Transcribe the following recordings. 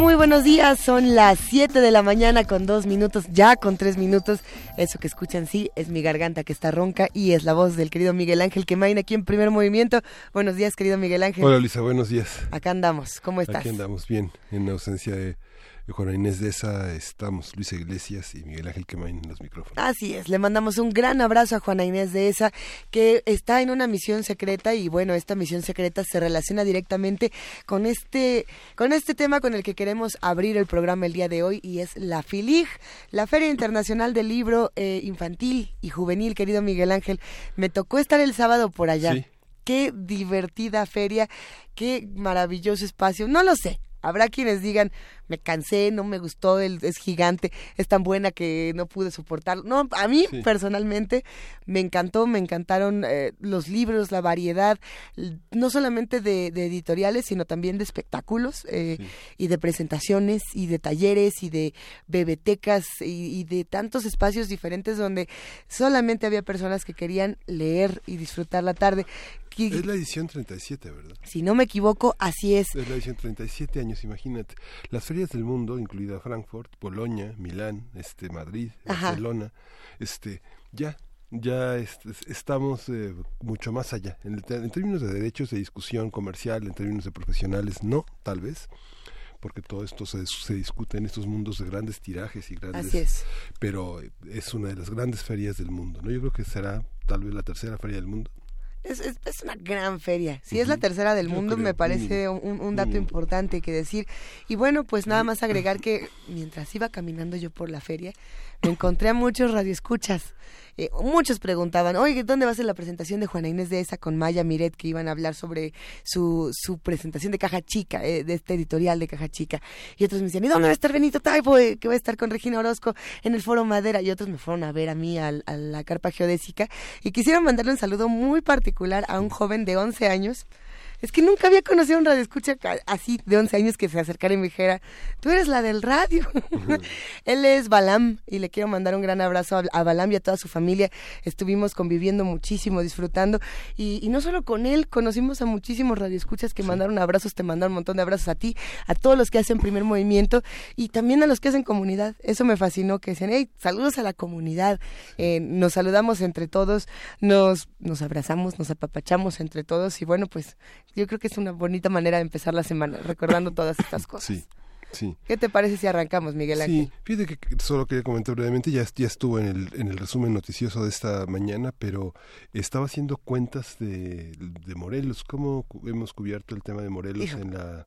Muy buenos días, son las 7 de la mañana con dos minutos, ya con tres minutos. Eso que escuchan, sí, es mi garganta que está ronca y es la voz del querido Miguel Ángel que maina aquí en primer movimiento. Buenos días, querido Miguel Ángel. Hola, Lisa, buenos días. Acá andamos, ¿cómo estás? Aquí andamos bien, en ausencia de Juana Inés de esa estamos Luisa Iglesias y Miguel Ángel Quemain en los micrófonos. Así es, le mandamos un gran abrazo a Juana Inés de esa que está en una misión secreta y bueno, esta misión secreta se relaciona directamente con este con este tema con el que queremos abrir el programa el día de hoy y es la FILIG, la Feria Internacional del Libro eh, Infantil y Juvenil, querido Miguel Ángel. Me tocó estar el sábado por allá. Qué divertida feria, qué maravilloso espacio. No lo sé, Habrá quienes digan, me cansé, no me gustó, es gigante, es tan buena que no pude soportarlo. No, a mí personalmente me encantó, me encantaron eh, los libros, la variedad, no solamente de, editoriales, sino también de espectáculos eh, y de presentaciones y de talleres y de bebetecas y, de tantos espacios diferentes donde solamente había personas que querían leer y disfrutar la tarde. Es la edición 37, ¿verdad? Si no me equivoco, así es. Es la edición 37 años, imagínate. Las ferias del mundo, incluida Frankfurt, Bolonia, Milán, este, Madrid, Barcelona, este, ya ya estamos eh, mucho más allá. En, términos de derechos de discusión comercial, en términos de profesionales, no, tal vez, porque todo esto se, se discute en estos mundos de grandes tirajes y grandes... Así es. Pero es una de las grandes ferias del mundo, ¿no? Yo creo que será tal vez la tercera feria del mundo. Es, es, una gran feria. Si es la tercera del mundo, me parece un, un, dato importante que decir. Y bueno, pues nada más agregar que mientras iba caminando yo por la feria, me encontré a muchos radioescuchas eh, muchos preguntaban, oye, ¿dónde va a ser la presentación de Juana Inés de esa con Maya Miret que iban a hablar sobre su, su presentación de Caja Chica, eh, de este editorial de Caja Chica? Y otros me decían, ¿y dónde va a estar Benito Taibo, eh, que va a estar con Regina Orozco en el Foro Madera? Y otros me fueron a ver a mí, a, a la carpa geodésica, y quisiera mandarle un saludo muy particular a un joven de 11 años, es que nunca había conocido a un radioescucha así de 11 años que se acercara y me dijera, tú eres la del radio. Él es Balam y le quiero mandar un gran abrazo a, Balam y a toda su familia. Estuvimos conviviendo muchísimo, disfrutando y, no solo con él, conocimos a muchísimos radioescuchas que mandaron abrazos, te mandaron un montón de abrazos a ti, a todos los que hacen primer movimiento y también a los que hacen comunidad. Eso me fascinó, que decían, hey, saludos a la comunidad. Eh, nos saludamos entre todos, nos, nos abrazamos, nos apapachamos entre todos y bueno, pues yo creo que es una bonita manera de empezar la semana, recordando todas estas cosas. Sí. Sí. ¿Qué te parece si arrancamos, Miguel Ángel? Sí, fíjate que solo quería comentar brevemente, ya, ya estuvo en el, en el resumen noticioso de esta mañana, pero estaba haciendo cuentas de, de Morelos, cómo hemos cubierto el tema de Morelos en la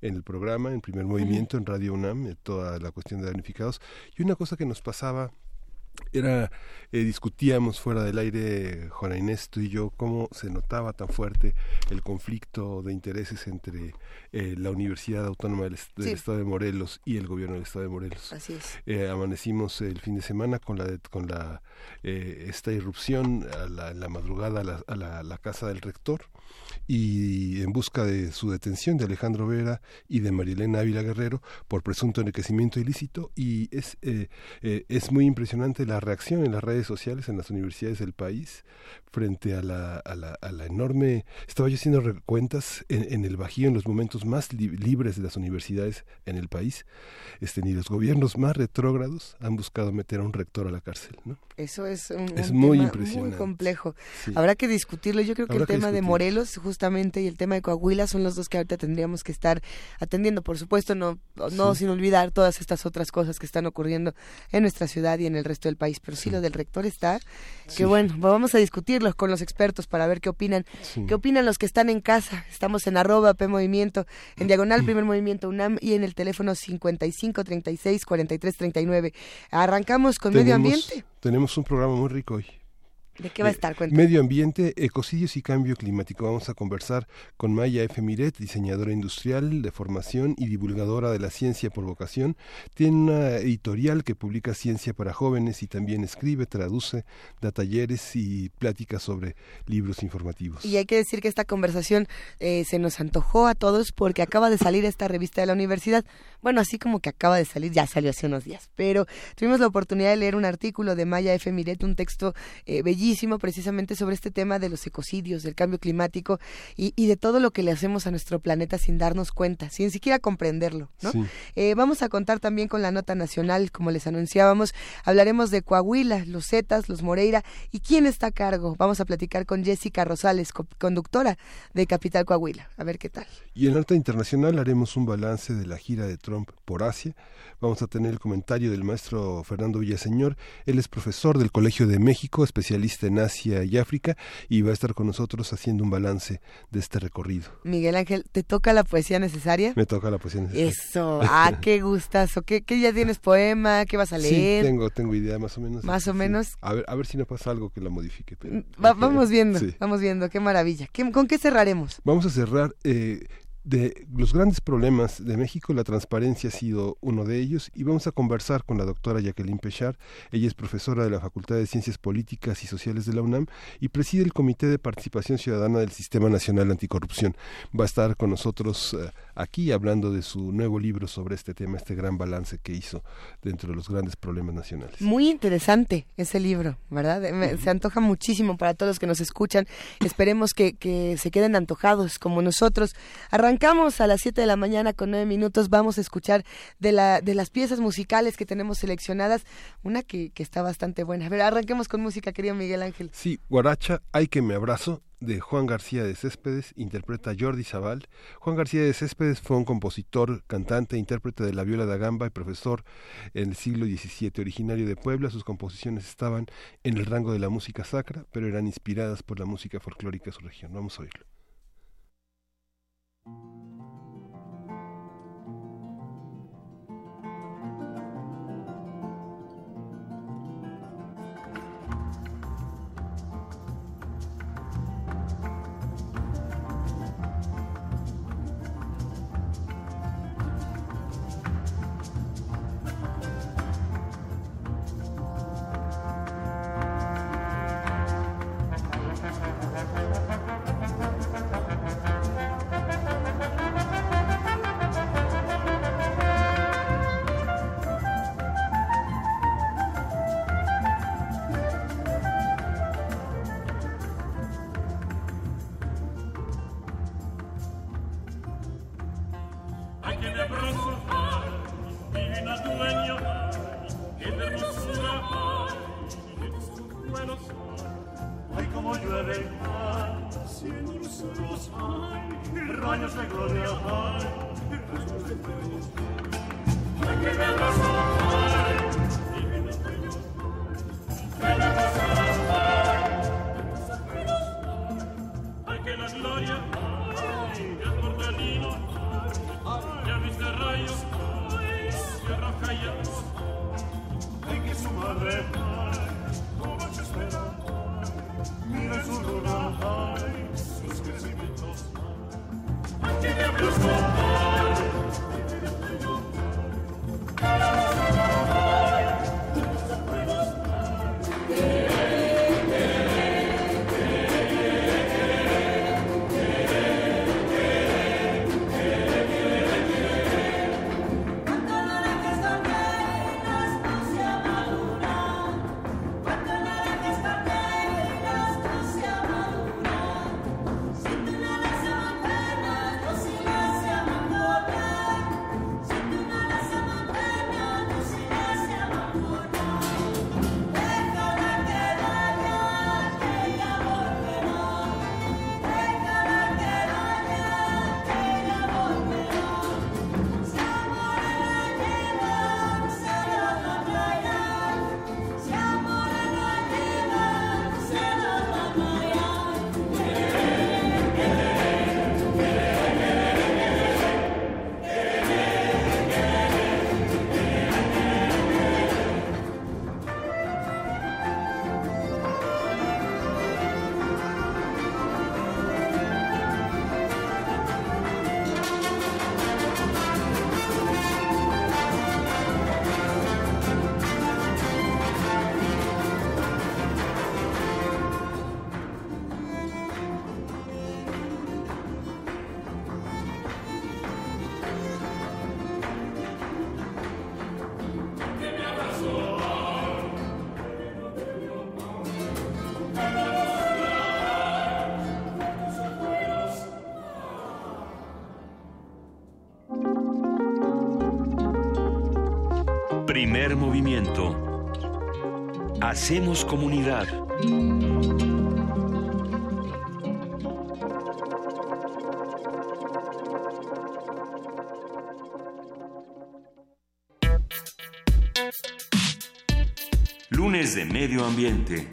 en el programa, en primer movimiento, en Radio UNAM, toda la cuestión de damnificados. Y una cosa que nos pasaba era eh, discutíamos fuera del aire Juana Inés tú y yo cómo se notaba tan fuerte el conflicto de intereses entre eh, la Universidad Autónoma del, Estado de Morelos y el gobierno del Estado de Morelos. Así es. Eh, amanecimos el fin de semana con la con la esta irrupción a la, la madrugada a la, a la casa del rector y en busca de su detención de Alejandro Vera y de Marielena Ávila Guerrero por presunto enriquecimiento ilícito y es, eh, eh, es muy impresionante la reacción en las redes sociales en las universidades del país frente a la, a la, a la enorme... Estaba yo haciendo cuentas en, el Bajío, en los momentos más libres de las universidades en el país, este, ni los gobiernos más retrógrados han buscado meter a un rector a la cárcel. ¿no? Eso es un, es muy, impresionante. muy complejo. Habrá que discutirlo. Yo creo que el tema de Morelos justamente y el tema de Coahuila son los dos que ahorita tendríamos que estar atendiendo. Por supuesto, no, no sin olvidar todas estas otras cosas que están ocurriendo en nuestra ciudad y en el resto del país. Pero sí, lo del rector está, que bueno, vamos a discutirlo con los expertos para ver qué opinan. ¿Qué opinan los que están en casa? Estamos en arroba P Movimiento, en diagonal Primer Movimiento UNAM y en el teléfono 55 36 43 39. Arrancamos con medio ambiente. Tenemos un programa muy rico hoy. ¿De qué va a estar? Medio ambiente, ecocidios y cambio climático. Vamos a conversar con Maya F. Miret, diseñadora industrial de formación y divulgadora de la ciencia por vocación. Tiene una editorial que publica ciencia para jóvenes y también escribe, traduce, da talleres y pláticas sobre libros informativos. Y hay que decir que esta conversación eh, se nos antojó a todos porque acaba de salir esta revista de la universidad. Bueno, así como que acaba de salir, ya salió hace unos días, pero tuvimos la oportunidad de leer un artículo de Maya F. Miret, un texto eh, bellísimo precisamente sobre este tema de los ecocidios, del cambio climático y, de todo lo que le hacemos a nuestro planeta sin darnos cuenta, sin siquiera comprenderlo. ¿no? Eh, vamos a contar también con la nota nacional, como les anunciábamos, hablaremos de Coahuila, los Zetas, los Moreira y quién está a cargo. Vamos a platicar con Jessica Rosales, conductora de Capital Coahuila. A ver qué tal. Y en nota internacional haremos un balance de la gira de Trump por Asia. Vamos a tener el comentario del maestro Fernando Villaseñor. Él es profesor del Colegio de México, especialista en Asia y África y va a estar con nosotros haciendo un balance de este recorrido. Miguel Ángel, ¿te toca la poesía necesaria? Me toca la poesía necesaria. Eso, ah, qué gustazo. ¿Qué, qué ya tienes poema? ¿Qué vas a leer? Sí, tengo, tengo idea más o menos. Más o menos. A ver, a ver si no pasa algo que la modifique. Vamos viendo, vamos viendo, qué maravilla. ¿Con qué cerraremos? Vamos a cerrar eh, de los grandes problemas de México, la transparencia ha sido uno de ellos y vamos a conversar con la doctora Jacqueline Pechar. Ella es profesora de la Facultad de Ciencias Políticas y Sociales de la UNAM y preside el Comité de Participación Ciudadana del Sistema Nacional Anticorrupción. Va a estar con nosotros eh, aquí hablando de su nuevo libro sobre este tema, este gran balance que hizo dentro de los grandes problemas nacionales. Muy interesante ese libro, ¿verdad? Se antoja muchísimo para todos los que nos escuchan. Esperemos que, que se queden antojados como nosotros. Arrancamos a las 7 de la mañana con 9 minutos. Vamos a escuchar de, la, de las piezas musicales que tenemos seleccionadas, una que, que está bastante buena. A ver, arranquemos con música, querido Miguel Ángel. Sí, Guaracha, Hay que me abrazo, de Juan García de Céspedes, interpreta Jordi Zaval. Juan García de Céspedes fue un compositor, cantante, intérprete de la viola da gamba y profesor en el siglo XVII, originario de Puebla. Sus composiciones estaban en el rango de la música sacra, pero eran inspiradas por la música folclórica de su región. Vamos a oírlo. Thank you. Movimiento. Hacemos comunidad. Lunes de Medio Ambiente.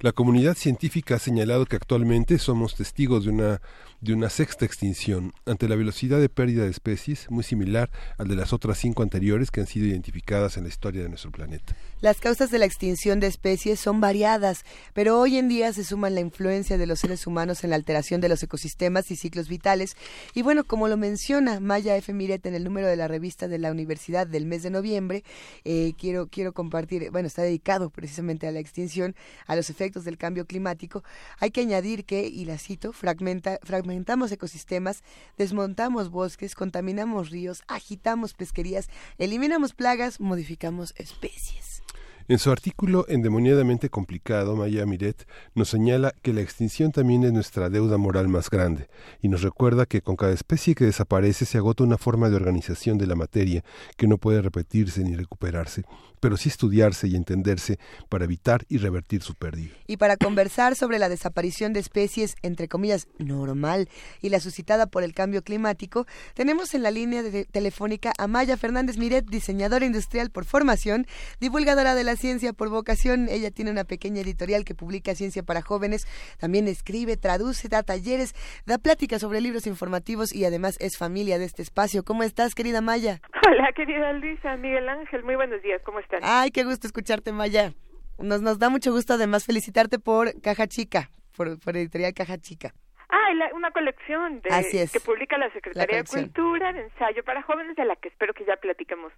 La comunidad científica ha señalado que actualmente somos testigos de una de una sexta extinción, ante la velocidad de pérdida de especies muy similar al de las otras cinco anteriores que han sido identificadas en la historia de nuestro planeta. Las causas de la extinción de especies son variadas, pero hoy en día se suman la influencia de los seres humanos en la alteración de los ecosistemas y ciclos vitales. Y bueno, como lo menciona Maya F. Miret en el número de la revista de la Universidad del mes de noviembre, eh, quiero, quiero compartir, bueno, está dedicado precisamente a la extinción, a los efectos del cambio climático. Hay que añadir que, y la cito, fragmenta, fragmenta fragmentamos ecosistemas, desmontamos bosques, contaminamos ríos, agitamos pesquerías, eliminamos plagas, modificamos especies. En su artículo Endemoniadamente complicado, Maya Miret nos señala que la extinción también es nuestra deuda moral más grande y nos recuerda que con cada especie que desaparece se agota una forma de organización de la materia que no puede repetirse ni recuperarse pero sí estudiarse y entenderse para evitar y revertir su pérdida. Y para conversar sobre la desaparición de especies, entre comillas, normal y la suscitada por el cambio climático, tenemos en la línea telefónica a Maya Fernández Miret, diseñadora industrial por formación, divulgadora de la ciencia por vocación. Ella tiene una pequeña editorial que publica ciencia para jóvenes, también escribe, traduce, da talleres, da pláticas sobre libros informativos y además es familia de este espacio. ¿Cómo estás, querida Maya? Hola, querida Luisa, Miguel Ángel, muy buenos días, ¿cómo estás? Ay, qué gusto escucharte, Maya. Nos, nos da mucho gusto además felicitarte por Caja Chica, por, por Editorial Caja Chica. Ah, una colección de, que publica la Secretaría de Cultura de ensayo para jóvenes, de la que espero que ya platiquemos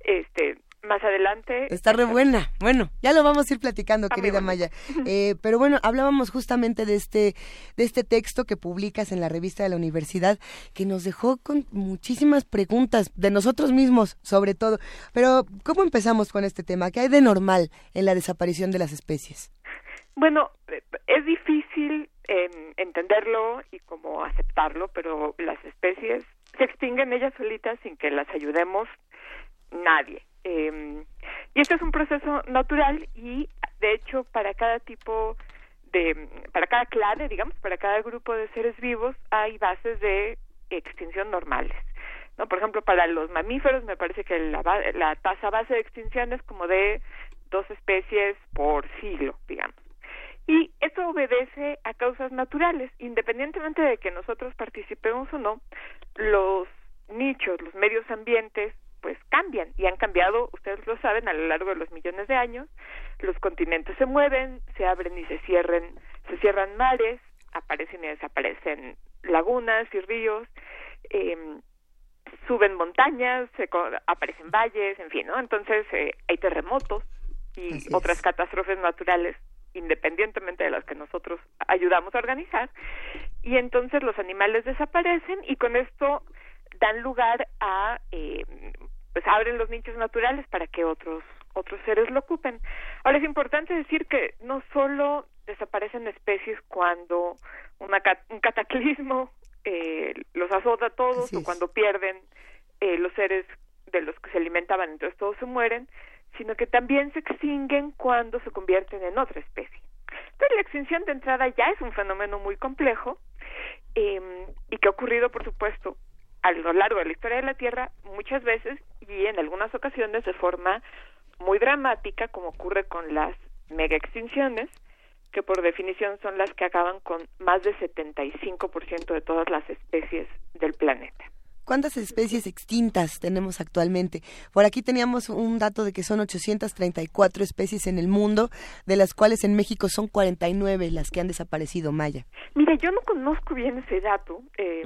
este, más adelante. Está re buena. Bueno, ya lo vamos a ir platicando, querida Maya. Eh, pero bueno, hablábamos justamente de este, de este texto que publicas en la revista de la universidad, que nos dejó con muchísimas preguntas de nosotros mismos, sobre todo. Pero, ¿cómo empezamos con este tema? ¿Qué hay de normal en la desaparición de las especies? Bueno, eh, es difícil entenderlo y como aceptarlo, pero las especies se extinguen ellas solitas sin que las ayudemos nadie. Eh, y este es un proceso natural y, de hecho, para cada tipo de, para cada clade, digamos, para cada grupo de seres vivos, hay bases de extinción normales. ¿no? Por ejemplo, para los mamíferos me parece que la, la tasa base de extinción es como de dos especies por siglo, digamos. Y eso obedece a causas naturales, independientemente de que nosotros participemos o no, los nichos, los medios ambientes, pues cambian y han cambiado, ustedes lo saben, a lo largo de los millones de años. Los continentes se mueven, se abren y se cierran, se cierran mares, aparecen y desaparecen lagunas y ríos, eh, suben montañas, se aparecen valles, en fin, ¿no? Entonces eh, hay terremotos y otras catástrofes naturales independientemente de las que nosotros ayudamos a organizar, y entonces los animales desaparecen y con esto dan lugar a, eh, pues abren los nichos naturales para que otros otros seres lo ocupen. Ahora es importante decir que no solo desaparecen especies cuando una, un cataclismo eh, los azota a todos o cuando pierden eh, los seres de los que se alimentaban, entonces todos se mueren, sino que también se extinguen cuando se convierten en otra especie. Entonces la extinción de entrada ya es un fenómeno muy complejo eh, y que ha ocurrido, por supuesto, a lo largo de la historia de la Tierra muchas veces y en algunas ocasiones de forma muy dramática, como ocurre con las mega extinciones, que por definición son las que acaban con más del 75% de todas las especies del planeta. ¿Cuántas especies extintas tenemos actualmente? Por aquí teníamos un dato de que son 834 especies en el mundo, de las cuales en México son 49 las que han desaparecido, Maya. Mire, yo no conozco bien ese dato. Eh,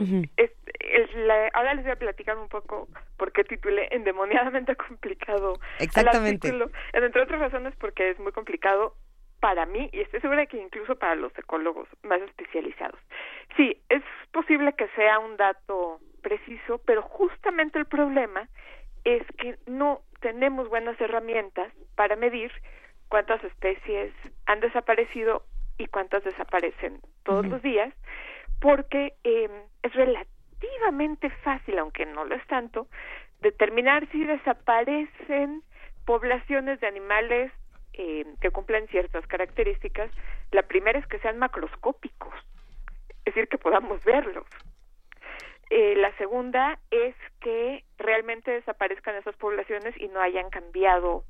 ahora les voy a platicar un poco por qué titulé endemoniadamente complicado Exactamente. Entre otras razones porque es muy complicado para mí y estoy segura que incluso para los ecólogos más especializados. Sí, es posible que sea un dato preciso, pero justamente el problema es que no tenemos buenas herramientas para medir cuántas especies han desaparecido y cuántas desaparecen todos los días, porque eh, es relativamente fácil, aunque no lo es tanto, determinar si desaparecen poblaciones de animales eh, que cumplen ciertas características. La primera es que sean macroscópicos, es decir, que podamos verlos. Eh, la segunda es que realmente desaparezcan esas poblaciones y no hayan cambiado,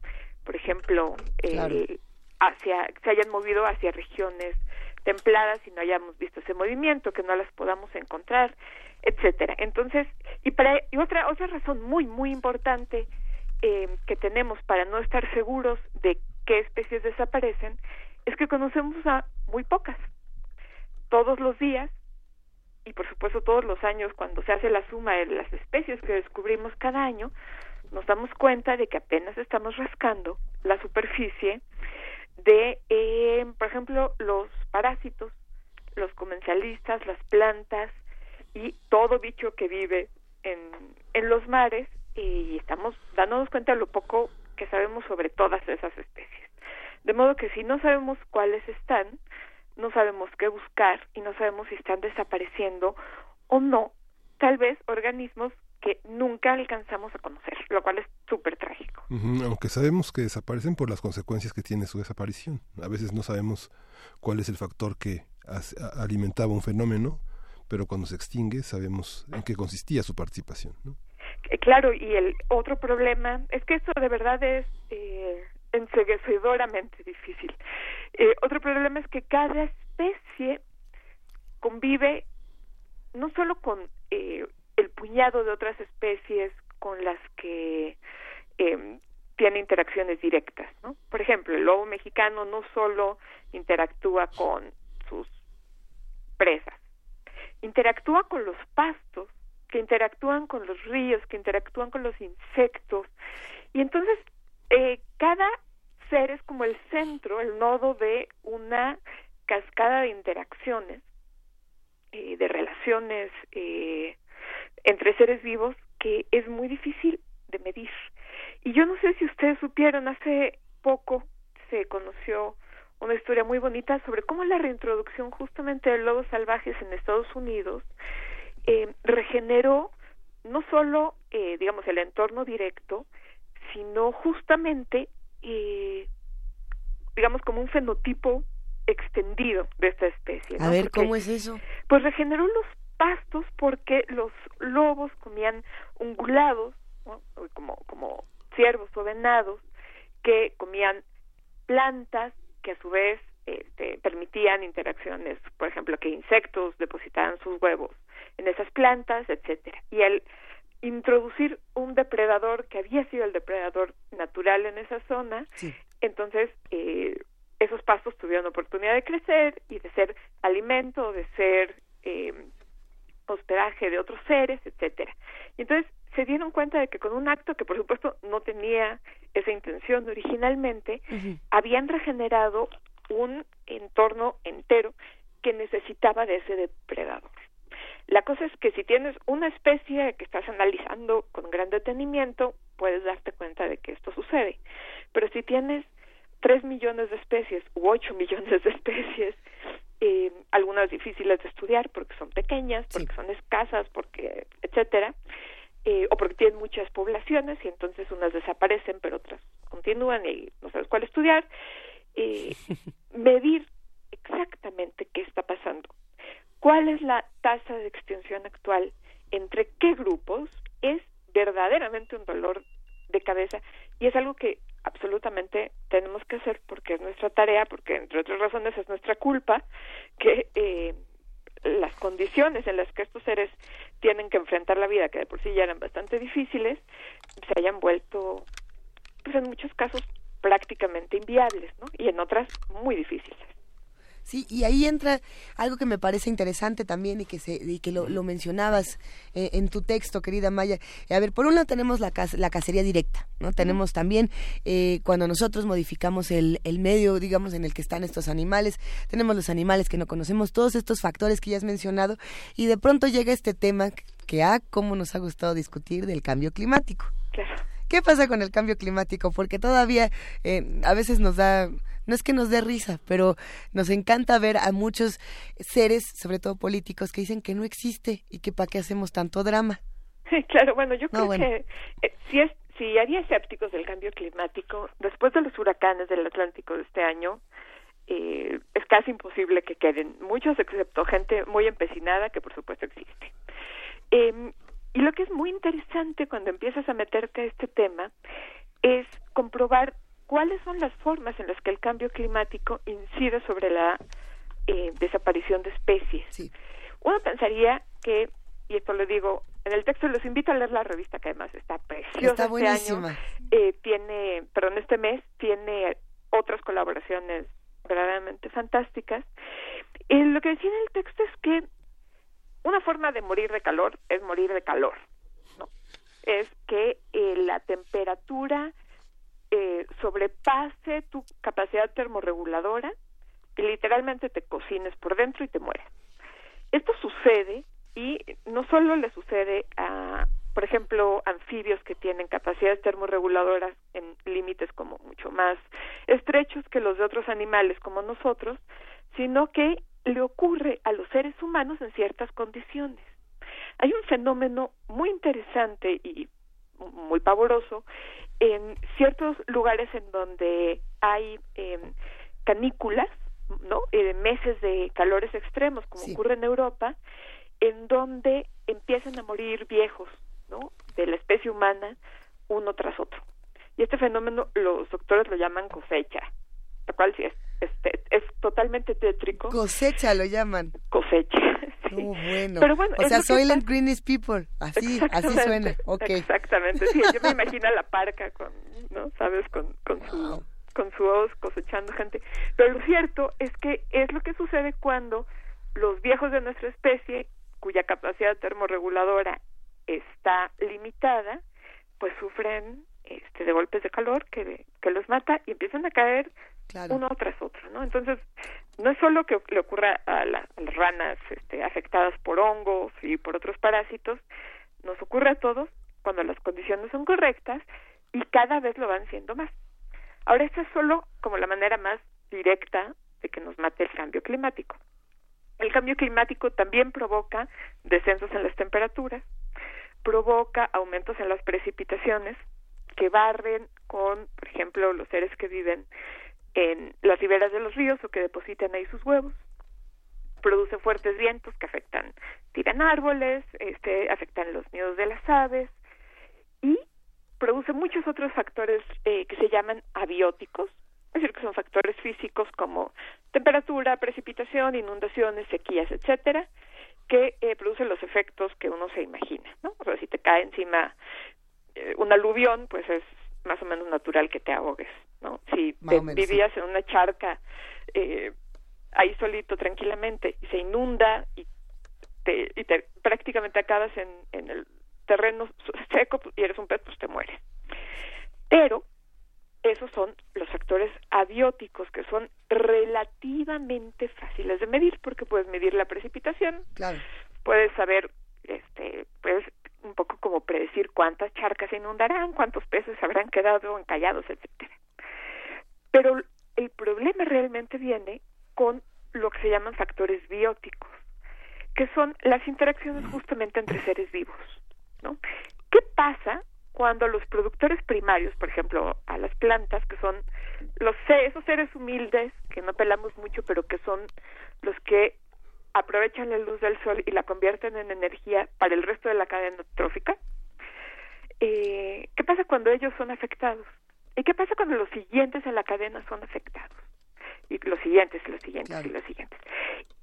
por ejemplo, eh, hacia, se hayan movido hacia regiones templadas y no hayamos visto ese movimiento, que no las podamos encontrar, etcétera. Entonces, y para y otra otra razón muy muy importante eh, que tenemos para no estar seguros de qué especies desaparecen es que conocemos a muy pocas. Todos los días y por supuesto todos los años cuando se hace la suma de las especies que descubrimos cada año, nos damos cuenta de que apenas estamos rascando la superficie de, eh, por ejemplo, los parásitos, los comensalistas, las plantas y todo bicho que vive en, en los mares y estamos dándonos cuenta de lo poco que sabemos sobre todas esas especies. De modo que si no sabemos cuáles están, no sabemos qué buscar y no sabemos si están desapareciendo o no, tal vez organismos que nunca alcanzamos a conocer, lo cual es súper trágico. aunque sabemos que desaparecen por las consecuencias que tiene su desaparición. A veces no sabemos cuál es el factor que alimentaba un fenómeno, pero cuando se extingue sabemos en qué consistía su participación. ¿no? Eh, claro, y el otro problema es que esto de verdad es eh, enseguecedoramente difícil. Eh, otro problema es que cada especie convive no solo con eh, el puñado de otras especies con las que eh, tiene interacciones directas, ¿no? Por ejemplo, el lobo mexicano no solo interactúa con sus presas, interactúa con los pastos, que interactúan con los ríos, que interactúan con los insectos, y entonces eh, cada ser es como el centro, el nodo de una cascada de interacciones, eh, de relaciones eh, entre seres vivos que es muy difícil de medir. Y yo no sé si ustedes supieron, hace poco se conoció una historia muy bonita sobre cómo la reintroducción justamente de lobos salvajes en Estados Unidos eh, regeneró no solo, eh, digamos, el entorno directo, sino justamente, eh, digamos, como un fenotipo extendido de esta especie. A ver, ¿cómo es eso? Pues regeneró los pastos porque los lobos comían ungulados, como, como ciervos o venados, que comían plantas que a su vez este, permitían interacciones, por ejemplo, que insectos depositaran sus huevos en esas plantas, etcétera. Y al introducir un depredador que había sido el depredador natural en esa zona, entonces eh, esos pastos tuvieron oportunidad de crecer y de ser alimento, de ser eh, hospedaje de otros seres, etcétera. Y entonces se dieron cuenta de que con un acto que por supuesto no tenía esa intención originalmente, habían regenerado un entorno entero que necesitaba de ese depredador. La cosa es que si tienes una especie que estás analizando con gran detenimiento, puedes darte cuenta de que esto sucede. Pero si tienes tres millones de especies u ocho millones de especies, eh, algunas difíciles de estudiar porque son pequeñas, porque son escasas, porque etcétera, eh, o porque tienen muchas poblaciones y entonces unas desaparecen pero otras continúan y no sabes cuál estudiar, eh, medir exactamente qué está pasando, cuál es la tasa de extinción actual, entre qué grupos, es verdaderamente un dolor de cabeza y es algo que absolutamente tenemos que hacer porque es nuestra tarea, porque entre otras razones es nuestra culpa que eh, las condiciones en las que estos seres tienen que enfrentar la vida, que de por sí ya eran bastante difíciles, se hayan vuelto, pues en muchos casos, prácticamente inviables, ¿no? Y en otras muy difíciles. Sí, y ahí entra algo que me parece interesante también y que, se, y que lo, mencionabas eh, en tu texto, querida Maya. A ver, por un lado tenemos la, la cacería directa, ¿no? Tenemos también eh, cuando nosotros modificamos el, el medio, digamos, en el que están estos animales, tenemos los animales que no conocemos, todos estos factores que ya has mencionado, y de pronto llega este tema que, ah, cómo nos ha gustado discutir del cambio climático. Claro. ¿Qué pasa con el cambio climático? Porque todavía eh, a veces nos da no es que nos dé risa, pero nos encanta ver a muchos seres, sobre todo políticos, que dicen que no existe y que para qué hacemos tanto drama. Claro, bueno, yo creo que eh, si es si había escépticos del cambio climático, después de los huracanes del Atlántico de este año, eh, es casi imposible que queden muchos, excepto gente muy empecinada, que por supuesto existe. Eh, y lo que es muy interesante cuando empiezas a meterte a este tema es comprobar cuáles son las formas en las que el cambio climático incide sobre la eh, desaparición de especies. Uno pensaría que, y esto lo digo en el texto, los invito a leer la revista que además está preciosa está este año. Eh, tiene, perdón, este mes tiene otras colaboraciones verdaderamente fantásticas. Y lo que decía en el texto es que una forma de morir de calor es morir de calor, ¿no? Es que eh, la temperatura eh, sobrepase tu capacidad termorreguladora y literalmente te cocines por dentro y te mueres. Esto sucede y no solo le sucede a, por ejemplo, anfibios que tienen capacidades termorreguladoras en límites como mucho más estrechos que los de otros animales como nosotros, sino que le ocurre a los seres humanos en ciertas condiciones. Hay un fenómeno muy interesante y muy pavoroso en ciertos lugares en donde hay eh, canículas, ¿no? Eh, meses de calores extremos, como ocurre en Europa, en donde empiezan a morir viejos, ¿no? De la especie humana uno tras otro. Y este fenómeno los doctores lo llaman cosecha, lo cual sí es este, es totalmente tétrico. Cosecha lo llaman. Cosecha. Sí. bueno. Pero bueno, o sea, Soylent Greenish People, así, así suena. Okay. Exactamente, sí, yo me imagino a la parca con, ¿no? Sabes, con, con su con su hoz cosechando gente. Pero lo cierto es que es lo que sucede cuando los viejos de nuestra especie, cuya capacidad termorreguladora está limitada, pues sufren este de golpes de calor que, que los mata y empiezan a caer uno tras otro, ¿no? Entonces, no es solo que le ocurra a, las ranas este, afectadas por hongos y por otros parásitos, nos ocurre a todos cuando las condiciones son correctas y cada vez lo van siendo más. Ahora, esta es solo como la manera más directa de que nos mate el cambio climático. El cambio climático también provoca descensos en las temperaturas, provoca aumentos en las precipitaciones que barren con, por ejemplo, los seres que viven en las riberas de los ríos o que depositan ahí sus huevos. Produce fuertes vientos que afectan, tiran árboles, este, afectan los nidos de las aves y produce muchos otros factores eh, que se llaman abióticos, es decir, que son factores físicos como temperatura, precipitación, inundaciones, sequías, etcétera, que eh, producen los efectos que uno se imagina, ¿no? O sea, si te cae encima eh, un aluvión, pues es más o menos natural que te ahogues, ¿no? Si vivías en una charca eh, ahí solito tranquilamente y se inunda y te, y te prácticamente acabas en, en el terreno seco y eres un pez, pues te mueres. Pero esos son los factores abióticos que son relativamente fáciles de medir porque puedes medir la precipitación, claro. puedes saber, este, puedes un poco como predecir cuántas charcas se inundarán, cuántos peces habrán quedado encallados, etcétera. Pero el problema realmente viene con lo que se llaman factores bióticos, que son las interacciones justamente entre seres vivos, ¿no? ¿Qué pasa cuando los productores primarios, por ejemplo, a las plantas, que son los esos seres humildes que no pelamos mucho, pero que son los que aprovechan la luz del sol y la convierten en energía para el resto de la cadena trófica. Eh, ¿Qué pasa cuando ellos son afectados? ¿Y qué pasa cuando los siguientes en la cadena son afectados? Y los siguientes, y los siguientes, y los siguientes.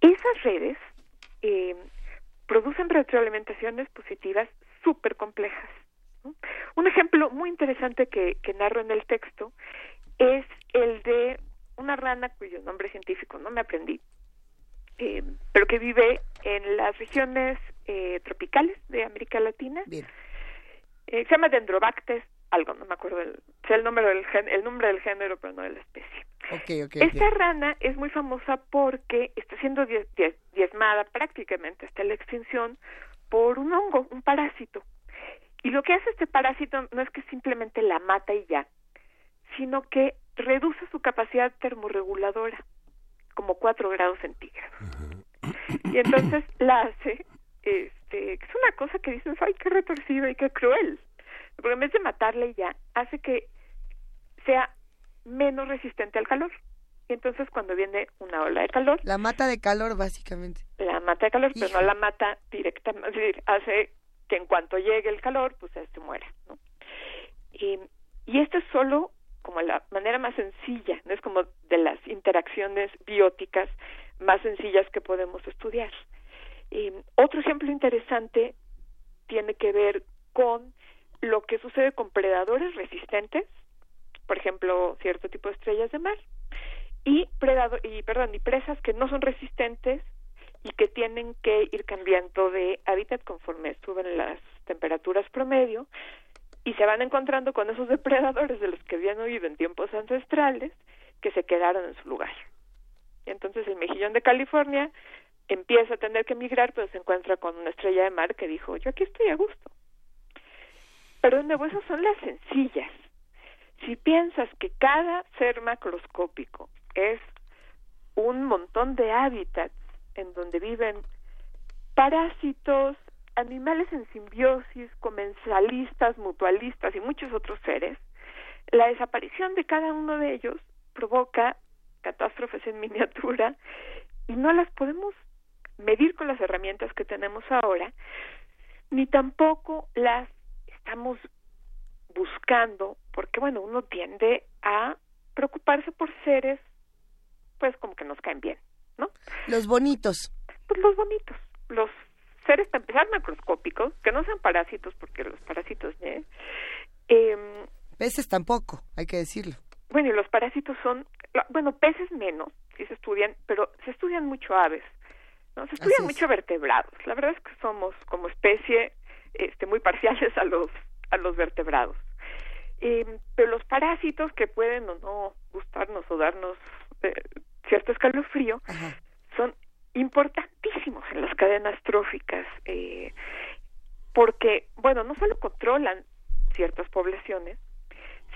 Esas redes eh, producen retroalimentaciones positivas súper complejas. Un ejemplo muy interesante que, que narro en el texto es el de una rana cuyo nombre científico no me aprendí, eh, pero que vive en las regiones eh, tropicales de América Latina. Bien. Eh, se llama Dendrobactes, algo, no me acuerdo el, sé el nombre del el nombre del género, pero no de la especie. Okay, okay, Esta rana es muy famosa porque está siendo diezmada prácticamente hasta la extinción por un hongo, un parásito. Y lo que hace este parásito no es que simplemente la mata y ya, sino que reduce su capacidad termorreguladora como 4 grados centígrados. Y entonces la hace, este, es una cosa que dices, ay, qué retorcido y qué cruel. Porque en vez de matarle ya, hace que sea menos resistente al calor. Y entonces cuando viene una ola de calor... La mata de calor, básicamente. La mata de calor, pero no la mata directamente. Es decir, hace que en cuanto llegue el calor, pues se muera. ¿no? Y, y esto es solo como la manera más sencilla, no es como de las interacciones bióticas más sencillas que podemos estudiar. Otro ejemplo interesante tiene que ver con lo que sucede con predadores resistentes, por ejemplo, cierto tipo de estrellas de mar, y perdón, y presas que no son resistentes y que tienen que ir cambiando de hábitat conforme suben las temperaturas promedio y se van encontrando con esos depredadores de los que habían oído en tiempos ancestrales que se quedaron en su lugar. Entonces el mejillón de California empieza a tener que migrar, pero se encuentra con una estrella de mar que dijo, yo aquí estoy a gusto. Pero de nuevo, esas son las sencillas. Si piensas que cada ser macroscópico es un montón de hábitats en donde viven parásitos, animales en simbiosis, comensalistas, mutualistas y muchos otros seres, la desaparición de cada uno de ellos provoca catástrofes en miniatura y no las podemos medir con las herramientas que tenemos ahora, ni tampoco las estamos buscando, porque bueno, uno tiende a preocuparse por seres, pues como que nos caen bien, ¿no? Los bonitos. Pues los bonitos, los seres para empezar macroscópicos, que no sean parásitos, porque los parásitos, ¿eh? eh peces tampoco, hay que decirlo. Bueno, y los parásitos son, bueno, peces menos, sí se estudian, pero se estudian mucho aves, ¿no? Se estudian mucho vertebrados. La verdad es que somos como especie este, muy parciales a los, a los vertebrados. Eh, pero los parásitos que pueden o no gustarnos o darnos eh, cierto escalofrío son importantísimos en las cadenas tróficas eh, porque, bueno, no solo controlan ciertas poblaciones,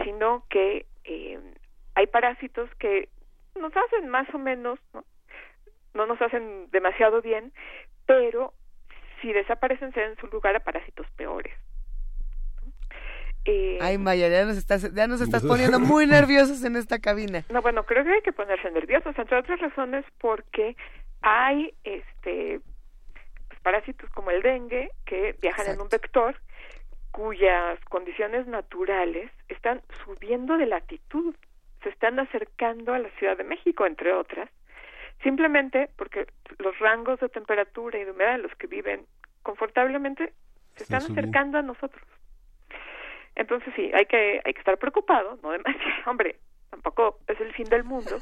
sino que eh, hay parásitos que nos hacen más o menos, ¿no? no nos hacen demasiado bien, pero si desaparecen se dan en su lugar a parásitos peores. Eh, Ay, Maya, ya nos estás, ya nos estás poniendo muy nerviosos en esta cabina. No, bueno, creo que hay que ponerse nerviosos, entre otras razones porque hay este pues, parásitos como el dengue que viajan en un vector cuyas condiciones naturales están subiendo de latitud, se están acercando a la Ciudad de México, entre otras, simplemente porque los rangos de temperatura y de humedad en los que viven confortablemente se están acercando a nosotros. Entonces sí, hay que hay que estar preocupado, no demasiado, hombre, tampoco es el fin del mundo,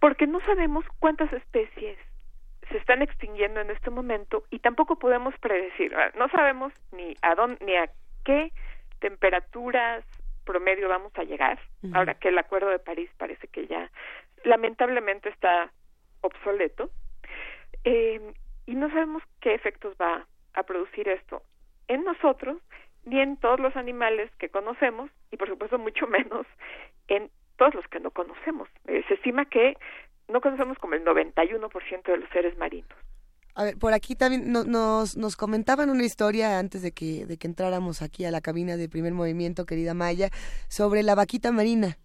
porque no sabemos cuántas especies se están extinguiendo en este momento y tampoco podemos predecir, no sabemos ni a dónde ni a qué temperaturas promedio vamos a llegar, ahora que el Acuerdo de París parece que ya lamentablemente está obsoleto, eh, y no sabemos qué efectos va a producir esto en nosotros ni en todos los animales que conocemos y por supuesto mucho menos en todos los que no conocemos. Eh, se estima que no conocemos como el 91% de los seres marinos. A ver, por aquí también nos, nos comentaban una historia antes de que, de que entráramos aquí a la cabina de primer movimiento, querida Maya, sobre la vaquita marina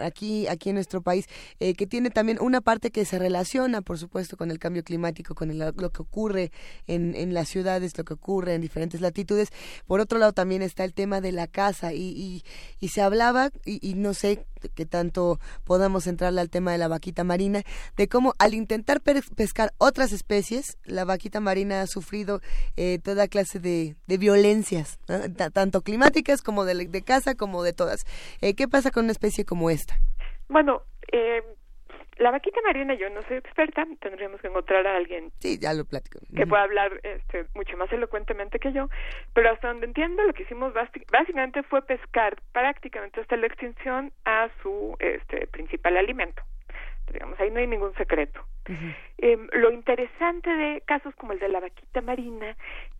aquí, aquí en nuestro país, eh, que tiene también una parte que se relaciona, por supuesto, con el cambio climático, con lo que ocurre en, en las ciudades, lo que ocurre en diferentes latitudes. Por otro lado, también está el tema de la caza y, y, se hablaba, y, no sé qué tanto podamos entrarle al tema de la vaquita marina, de cómo al intentar pescar otras especies, la vaquita marina ha sufrido eh, toda clase de, de violencias, tanto climáticas como de, de caza, como de todas. Eh, ¿Qué pasa con una especie como esta? Bueno, eh, la vaquita marina yo no soy experta, tendríamos que encontrar a alguien sí, ya lo platico. que pueda hablar este, mucho más elocuentemente que yo, pero hasta donde entiendo lo que hicimos básicamente fue pescar prácticamente hasta la extinción a su este, principal alimento. Digamos, ahí no hay ningún secreto. Em, lo interesante de casos como el de la vaquita marina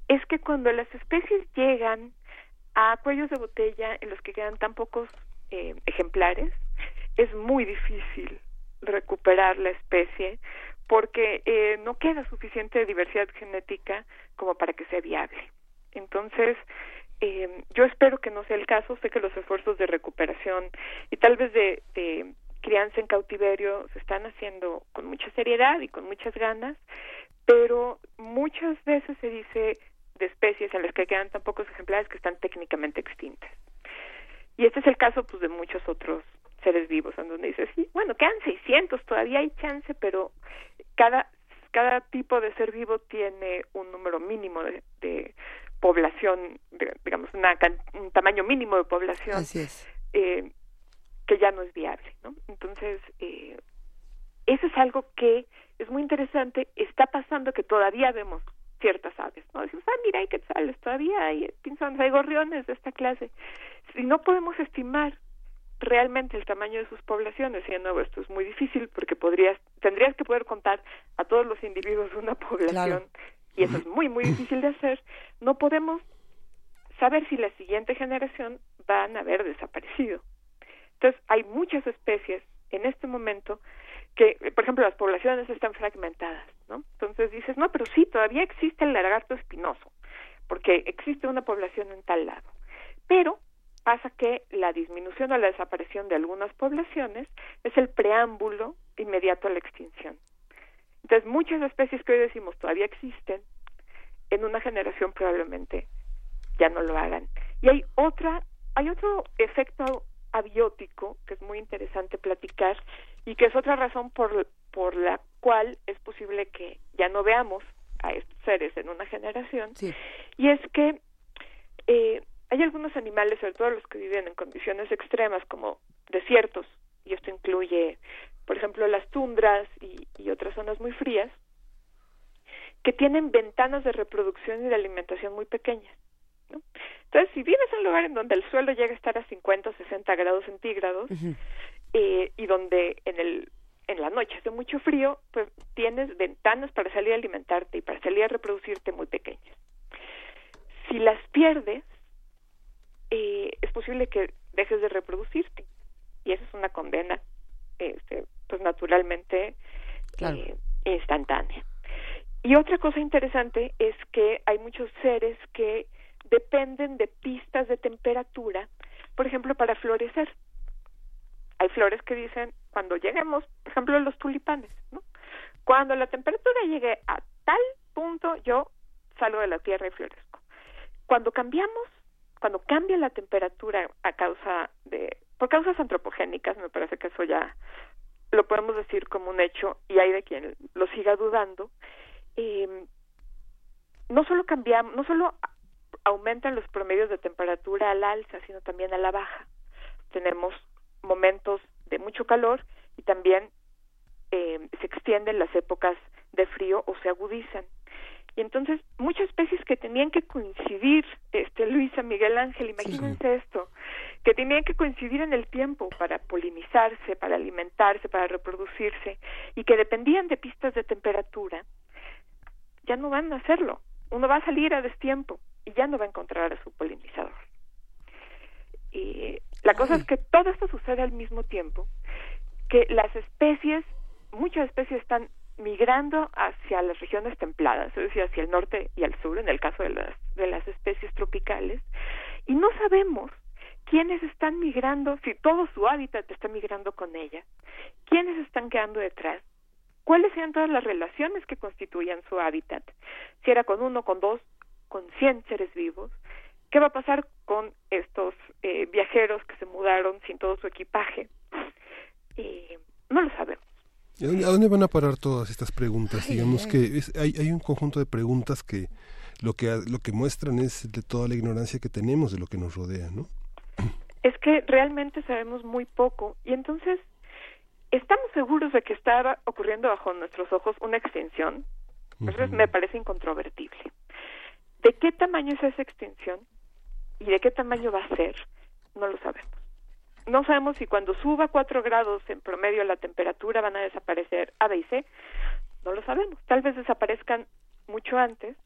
es que cuando las especies llegan a cuellos de botella en los que quedan tan pocos eh, ejemplares, es muy difícil recuperar la especie porque eh, no queda suficiente diversidad genética como para que sea viable. Entonces, eh, yo espero que no sea el caso, sé que los esfuerzos de recuperación y tal vez de, de crianza en cautiverio se están haciendo con mucha seriedad y con muchas ganas, pero muchas veces se dice de especies en las que quedan tan pocos ejemplares que están técnicamente extintas. Y este es el caso pues de muchos otros seres vivos en donde dices, sí, bueno, quedan 600, todavía hay chance, pero cada cada tipo de ser vivo tiene un número mínimo de, de población, digamos, una, un tamaño mínimo de población eh, que ya no es viable, ¿no? Entonces, eh, eso es algo que es muy interesante. Está pasando que todavía vemos ciertas aves, ¿no? Decimos, ah, mira, hay quetzales, todavía hay pinzones, hay gorriones de esta clase. Si no podemos estimar realmente el tamaño de sus poblaciones, y de nuevo, esto es muy difícil porque podrías, tendrías que poder contar a todos los individuos de una población y eso es muy, muy difícil de hacer, no podemos saber si la siguiente generación van a haber desaparecido. Entonces, hay muchas especies en este momento que, por ejemplo, las poblaciones están fragmentadas, ¿no? Entonces dices, no, pero sí, todavía existe el lagarto espinoso, porque existe una población en tal lado. Pero pasa que la disminución o la desaparición de algunas poblaciones es el preámbulo inmediato a la extinción. Entonces, muchas especies que hoy decimos todavía existen, en una generación probablemente ya no lo hagan. Y hay otra, hay otro efecto abiótico que es muy interesante platicar y que es otra razón por, por la cual es posible que ya no veamos a estos seres en una generación. Y es que eh, hay algunos animales, sobre todo los que viven en condiciones extremas como desiertos, y esto incluye por ejemplo las tundras y, otras zonas muy frías, que tienen ventanas de reproducción y de alimentación muy pequeñas. ¿no? Entonces, si vives en un lugar en donde el suelo llega a estar a 50 o 60 grados centígrados eh, y donde en el en la noche hace mucho frío, pues tienes ventanas para salir a alimentarte y para salir a reproducirte muy pequeñas. Si las pierdes, eh, es posible que dejes de reproducirte y esa es una condena este, pues naturalmente eh, instantánea. Y otra cosa interesante es que hay muchos seres que dependen de pistas de temperatura, por ejemplo, para florecer. Hay flores que dicen, cuando lleguemos, por ejemplo, los tulipanes, ¿no? Cuando la temperatura llegue a tal punto, yo salgo de la tierra y florezco. Cuando cambiamos, cuando cambia la temperatura a causa de, por causas antropogénicas, me parece que eso ya lo podemos decir como un hecho y hay de quien lo siga dudando, eh, no solo cambiamos, no solo aumentan los promedios de temperatura al alza, sino también a la baja. Tenemos momentos de mucho calor y también eh, se extienden las épocas de frío o se agudizan. Y entonces muchas especies que tenían que coincidir, este Luisa Miguel Ángel, imagínense esto, que tenían que coincidir en el tiempo para polinizarse, para alimentarse, para reproducirse y que dependían de pistas de temperatura, ya no van a hacerlo. Uno va a salir a destiempo y ya no va a encontrar a su polinizador. Y la cosa es que todo esto sucede al mismo tiempo, que las especies, muchas especies están migrando hacia las regiones templadas, es decir, hacia el norte y al sur, en el caso de las, de las especies tropicales, y no sabemos quiénes están migrando, si todo su hábitat está migrando con ella, quiénes están quedando detrás, cuáles sean todas las relaciones que constituían su hábitat, si era con uno, con dos, con cien seres vivos, qué va a pasar con estos eh, viajeros que se mudaron sin todo su equipaje, y no lo sabemos. ¿A dónde van a parar todas estas preguntas? Digamos que hay, hay un conjunto de preguntas que lo que lo que muestran es de toda la ignorancia que tenemos de lo que nos rodea, ¿no? Es que realmente sabemos muy poco y entonces estamos seguros de que está ocurriendo bajo nuestros ojos una extinción. Entonces me parece incontrovertible. ¿De qué tamaño es esa extinción y de qué tamaño va a ser? No lo sabemos no sabemos si cuando suba cuatro grados en promedio la temperatura van a desaparecer A, B y C. No lo sabemos. Tal vez desaparezcan mucho antes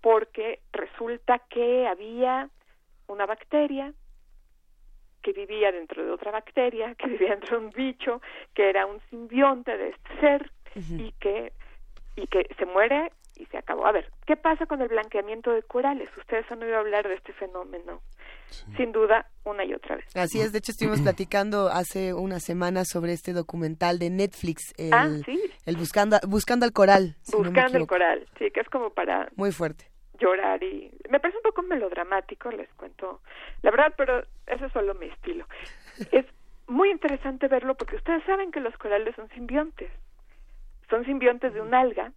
porque resulta que había una bacteria que vivía dentro de otra bacteria, que vivía dentro de un bicho, que era un simbionte de este ser y que y que se muere y se acabó. A ver, ¿qué pasa con el blanqueamiento de corales? Ustedes han oído hablar de este fenómeno, sin duda, una y otra vez. Así es, de hecho estuvimos platicando hace unas semanas sobre este documental de Netflix, el, ah, ¿sí? el buscando, buscando al coral. buscando el coral, sí, que es como para... Muy fuerte. Llorar y... Me parece un poco melodramático, les cuento la verdad, pero eso es solo mi estilo. Es muy interesante verlo porque ustedes saben que los corales son simbiontes. Son simbiontes de un alga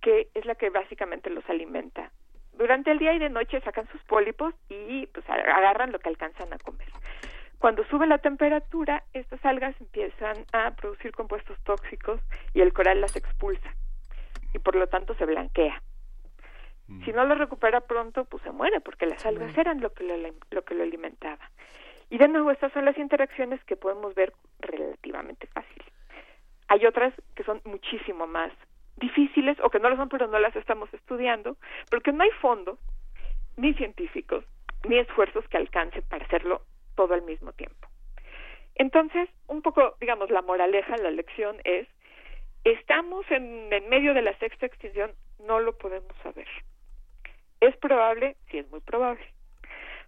que es la que básicamente los alimenta. Durante el día y de noche sacan sus pólipos y pues agarran lo que alcanzan a comer. Cuando sube la temperatura, estas algas empiezan a producir compuestos tóxicos y el coral las expulsa y por lo tanto se blanquea. Mm. Si no lo recupera pronto, pues se muere porque las algas eran lo que lo, lo que lo alimentaba. Y de nuevo, estas son las interacciones que podemos ver relativamente fácil. Hay otras que son muchísimo más difíciles o que no lo son pero no las estamos estudiando porque no hay fondos ni científicos ni esfuerzos que alcancen para hacerlo todo al mismo tiempo. Entonces, un poco, digamos, la moraleja, la lección es, estamos en, en medio de la sexta extinción, no lo podemos saber. ¿Es probable? Sí, es muy probable.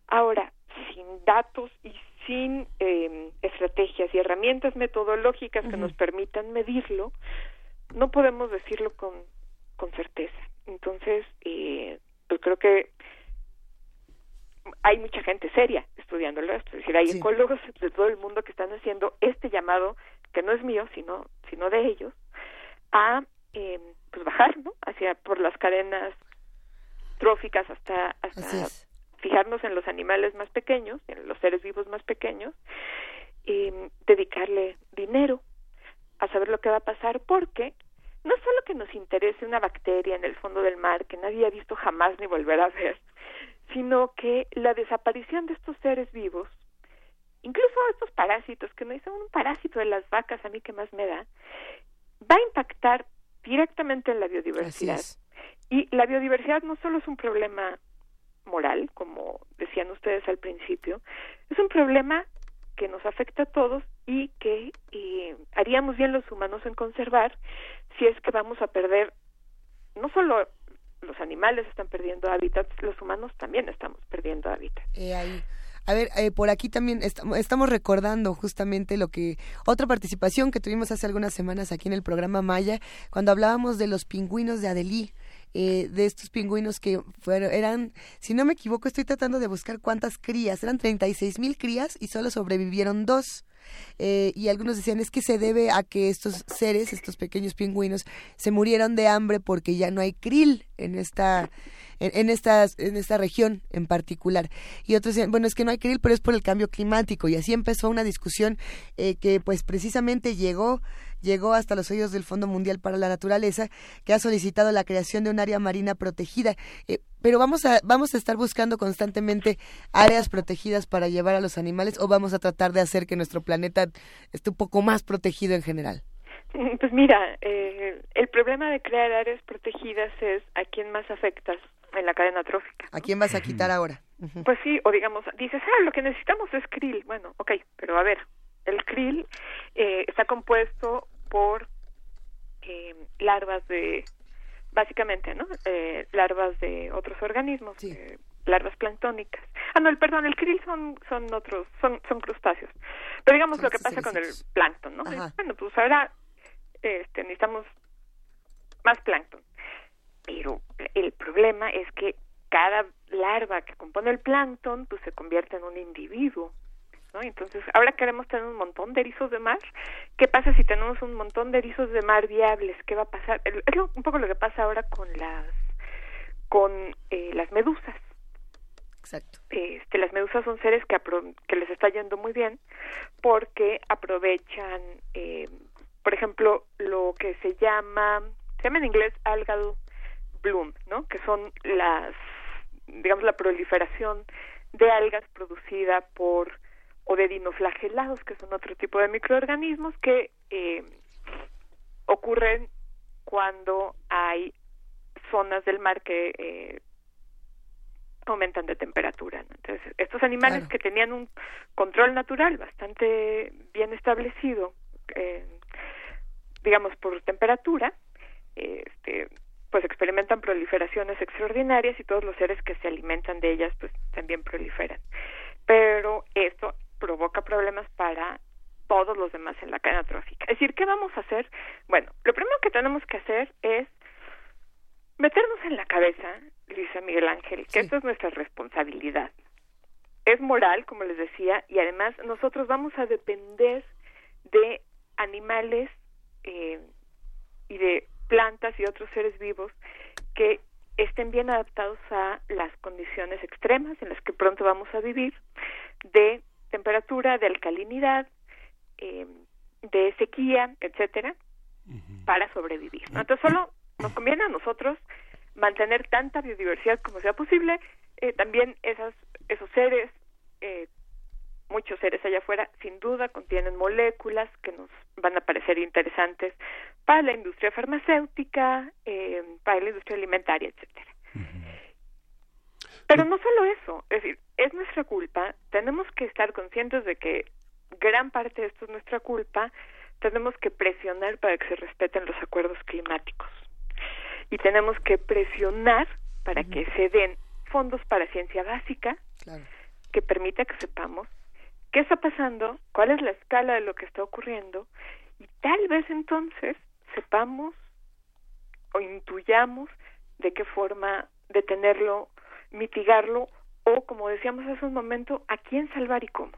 Ahora, sin datos y sin eh, estrategias y herramientas metodológicas que nos permitan medirlo, no podemos decirlo con, con certeza. Entonces, eh, pues creo que hay mucha gente seria estudiándolo esto, es decir, hay ecólogos de todo el mundo que están haciendo este llamado, que no es mío, sino, sino de ellos, a eh, pues bajar, ¿no? Hacia por las cadenas tróficas hasta, hasta fijarnos en los animales más pequeños, en los seres vivos más pequeños, y dedicarle dinero a saber lo que va a pasar porque no solo que nos interese una bacteria en el fondo del mar que nadie ha visto jamás ni volverá a ver, sino que la desaparición de estos seres vivos, incluso estos parásitos, que no dicen un parásito de las vacas, a mí que más me da, va a impactar directamente en la biodiversidad. Y la biodiversidad no solo es un problema moral, como decían ustedes al principio, es un problema que nos afecta a todos y que eh, haríamos bien los humanos en conservar si es que vamos a perder no solo los animales están perdiendo hábitats, los humanos también estamos perdiendo hábitats. Eh, ahí. A ver, eh, por aquí también estamos recordando justamente lo que otra participación que tuvimos hace algunas semanas aquí en el programa Maya, cuando hablábamos de los pingüinos de Adelí. Eh, de estos pingüinos que fueron, eran, si no me equivoco, estoy tratando de buscar cuántas crías, eran 36 mil crías y solo sobrevivieron dos. Eh, y algunos decían es que se debe a que estos seres, estos pequeños pingüinos, se murieron de hambre porque ya no hay krill en esta en, en esta región en particular. Y otros decían, bueno, es que no hay krill, pero es por el cambio climático. Y así empezó una discusión eh, que pues precisamente llegó llegó hasta los oídos del Fondo Mundial para la Naturaleza, que ha solicitado la creación de un área marina protegida. Eh, pero vamos a, vamos a estar buscando constantemente áreas protegidas para llevar a los animales o vamos a tratar de hacer que nuestro planeta esté un poco más protegido en general. Pues mira, eh, el problema de crear áreas protegidas es a quién más afectas en la cadena trófica. ¿A quién vas a quitar ahora? Pues sí, o digamos, dices, ah, lo que necesitamos es krill. Bueno, ok, pero a ver, el krill eh, está compuesto por eh, larvas de, básicamente, ¿no? Eh, larvas de otros organismos, eh, larvas planctónicas. Ah, no, el perdón, el krill son son otros, son son crustáceos. Pero digamos lo que pasa con el plancton, ¿no? Bueno, pues ahora este, necesitamos más plancton. Pero el problema es que cada larva que compone el plancton pues se convierte en un individuo ¿no? Entonces, ahora queremos tener un montón de erizos de mar. ¿Qué pasa si tenemos un montón de erizos de mar viables? ¿Qué va a pasar? Es un poco lo que pasa ahora con las con eh, las medusas. Exacto. Este, las medusas son seres que, que les está yendo muy bien porque aprovechan, eh, por ejemplo, lo que se llama, se llama en inglés algal bloom, ¿no? Que son las, digamos, la proliferación de algas producida por o de dinoflagelados, que son otro tipo de microorganismos que eh, ocurren cuando hay zonas del mar que eh, aumentan de temperatura. Entonces, estos animales que tenían un control natural bastante bien establecido, eh, digamos, por temperatura, este, pues experimentan proliferaciones extraordinarias y todos los seres que se alimentan de ellas pues también proliferan. Pero esto provoca problemas para todos los demás en la cadena trófica. Es decir, ¿qué vamos a hacer? Bueno, lo primero que tenemos que hacer es meternos en la cabeza, Luisa Miguel Ángel, que esto es nuestra responsabilidad. Es moral, como les decía, y además nosotros vamos a depender de animales eh, y de plantas y otros seres vivos que estén bien adaptados a las condiciones extremas en las que pronto vamos a vivir, de temperatura, de alcalinidad, eh, de sequía, etcétera, para sobrevivir. Entonces solo nos conviene a nosotros mantener tanta biodiversidad como sea posible, eh, también esas, esos seres eh, muchos seres allá afuera sin duda contienen moléculas que nos van a parecer interesantes para la industria farmacéutica, eh, para la industria alimentaria, etcétera. Pero no solo eso, es decir, es nuestra culpa, tenemos que estar conscientes de que gran parte de esto es nuestra culpa, tenemos que presionar para que se respeten los acuerdos climáticos. Y tenemos que presionar para que se den fondos para ciencia básica que permita que sepamos qué está pasando, cuál es la escala de lo que está ocurriendo y tal vez entonces sepamos o intuyamos de qué forma detenerlo, mitigarlo o, como decíamos hace un momento, a quién salvar y cómo.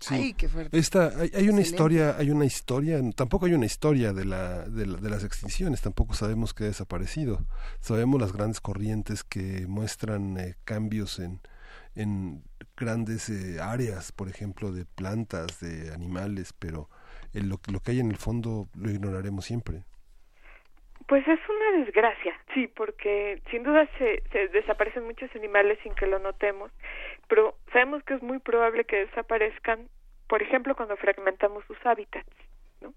Sí, qué fuerte. Esta, hay, una historia, hay una historia, tampoco hay una historia de, la, de, las extinciones, tampoco sabemos qué ha desaparecido. Sabemos las grandes corrientes que muestran eh, cambios en, en grandes eh, áreas, por ejemplo, de plantas, de animales, pero lo, lo que hay en el fondo lo ignoraremos siempre. Pues es una desgracia, sí, porque sin duda se, se, desaparecen muchos animales sin que lo notemos, pero sabemos que es muy probable que desaparezcan, por ejemplo, cuando fragmentamos sus hábitats, ¿no?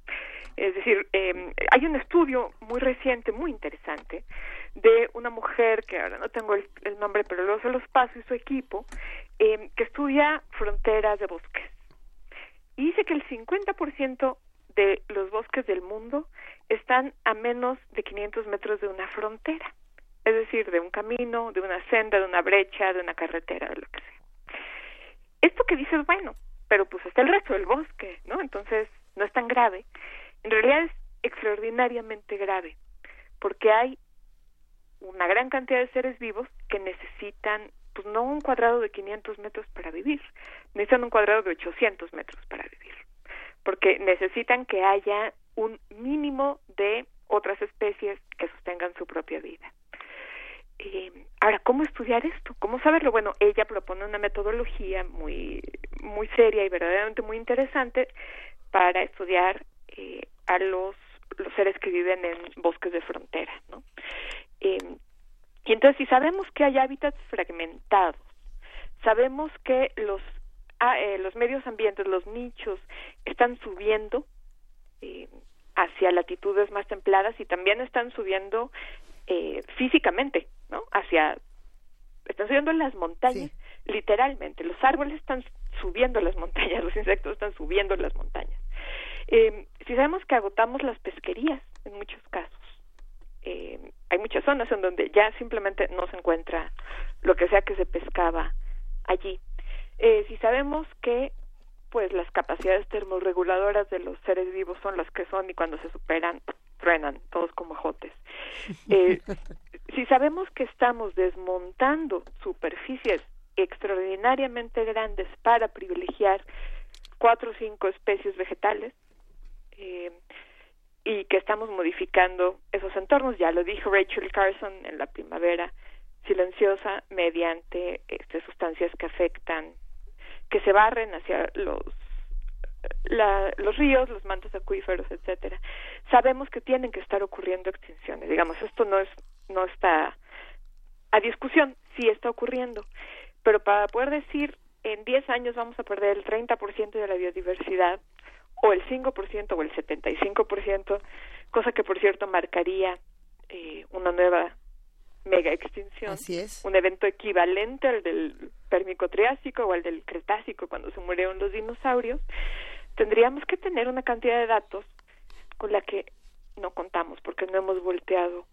Es decir, eh, hay un estudio muy reciente, muy interesante, de una mujer, que ahora no tengo el, nombre, pero luego se los paso, y su equipo, eh, que estudia fronteras de bosques. Y dice que el 50% de los bosques del mundo están a menos de 500 metros de una frontera, es decir, de un camino, de una senda, de una brecha, de una carretera, de lo que sea. Esto que dices, bueno, pero pues está el resto del bosque, ¿no? Entonces no es tan grave. En realidad es extraordinariamente grave, porque hay una gran cantidad de seres vivos que necesitan, pues no un cuadrado de 500 metros para vivir, necesitan un cuadrado de 800 metros para vivir, porque necesitan que haya un mínimo de otras especies que sostengan su propia vida. Eh, ahora, ¿cómo estudiar esto? ¿Cómo saberlo? Bueno, ella propone una metodología muy, muy seria y verdaderamente muy interesante para estudiar eh, a los, seres que viven en bosques de frontera, ¿no? Eh, y entonces, si sabemos que hay hábitats fragmentados, sabemos que los, ah, eh, los medios ambientes, los nichos, están subiendo eh, hacia latitudes más templadas y también están subiendo eh, físicamente, ¿no? Hacia, están subiendo en las montañas, literalmente. Los árboles están subiendo las montañas, los insectos están subiendo las montañas. Eh, si sabemos que agotamos las pesquerías en muchos casos, eh, hay muchas zonas en donde ya simplemente no se encuentra lo que sea que se pescaba allí. Eh, si sabemos que pues las capacidades termorreguladoras de los seres vivos son las que son y cuando se superan truenan todos como jotes. Eh, si sabemos que estamos desmontando superficies extraordinariamente grandes para privilegiar cuatro o cinco especies vegetales, eh, y que estamos modificando esos entornos. Ya lo dijo Rachel Carson en la primavera silenciosa mediante este, sustancias que afectan, que se barren hacia los los ríos, los mantos acuíferos, etcétera. Sabemos que tienen que estar ocurriendo extinciones. Digamos, esto no es no está a discusión, sí está ocurriendo. Pero para poder decir en 10 años vamos a perder el 30% de la biodiversidad, o el 5% o el 75%, cosa que por cierto marcaría eh, una nueva mega extinción. Así es. Un evento equivalente al del Pérmico Triásico o al del Cretácico cuando se murieron los dinosaurios. Tendríamos que tener una cantidad de datos con la que no contamos porque no hemos volteado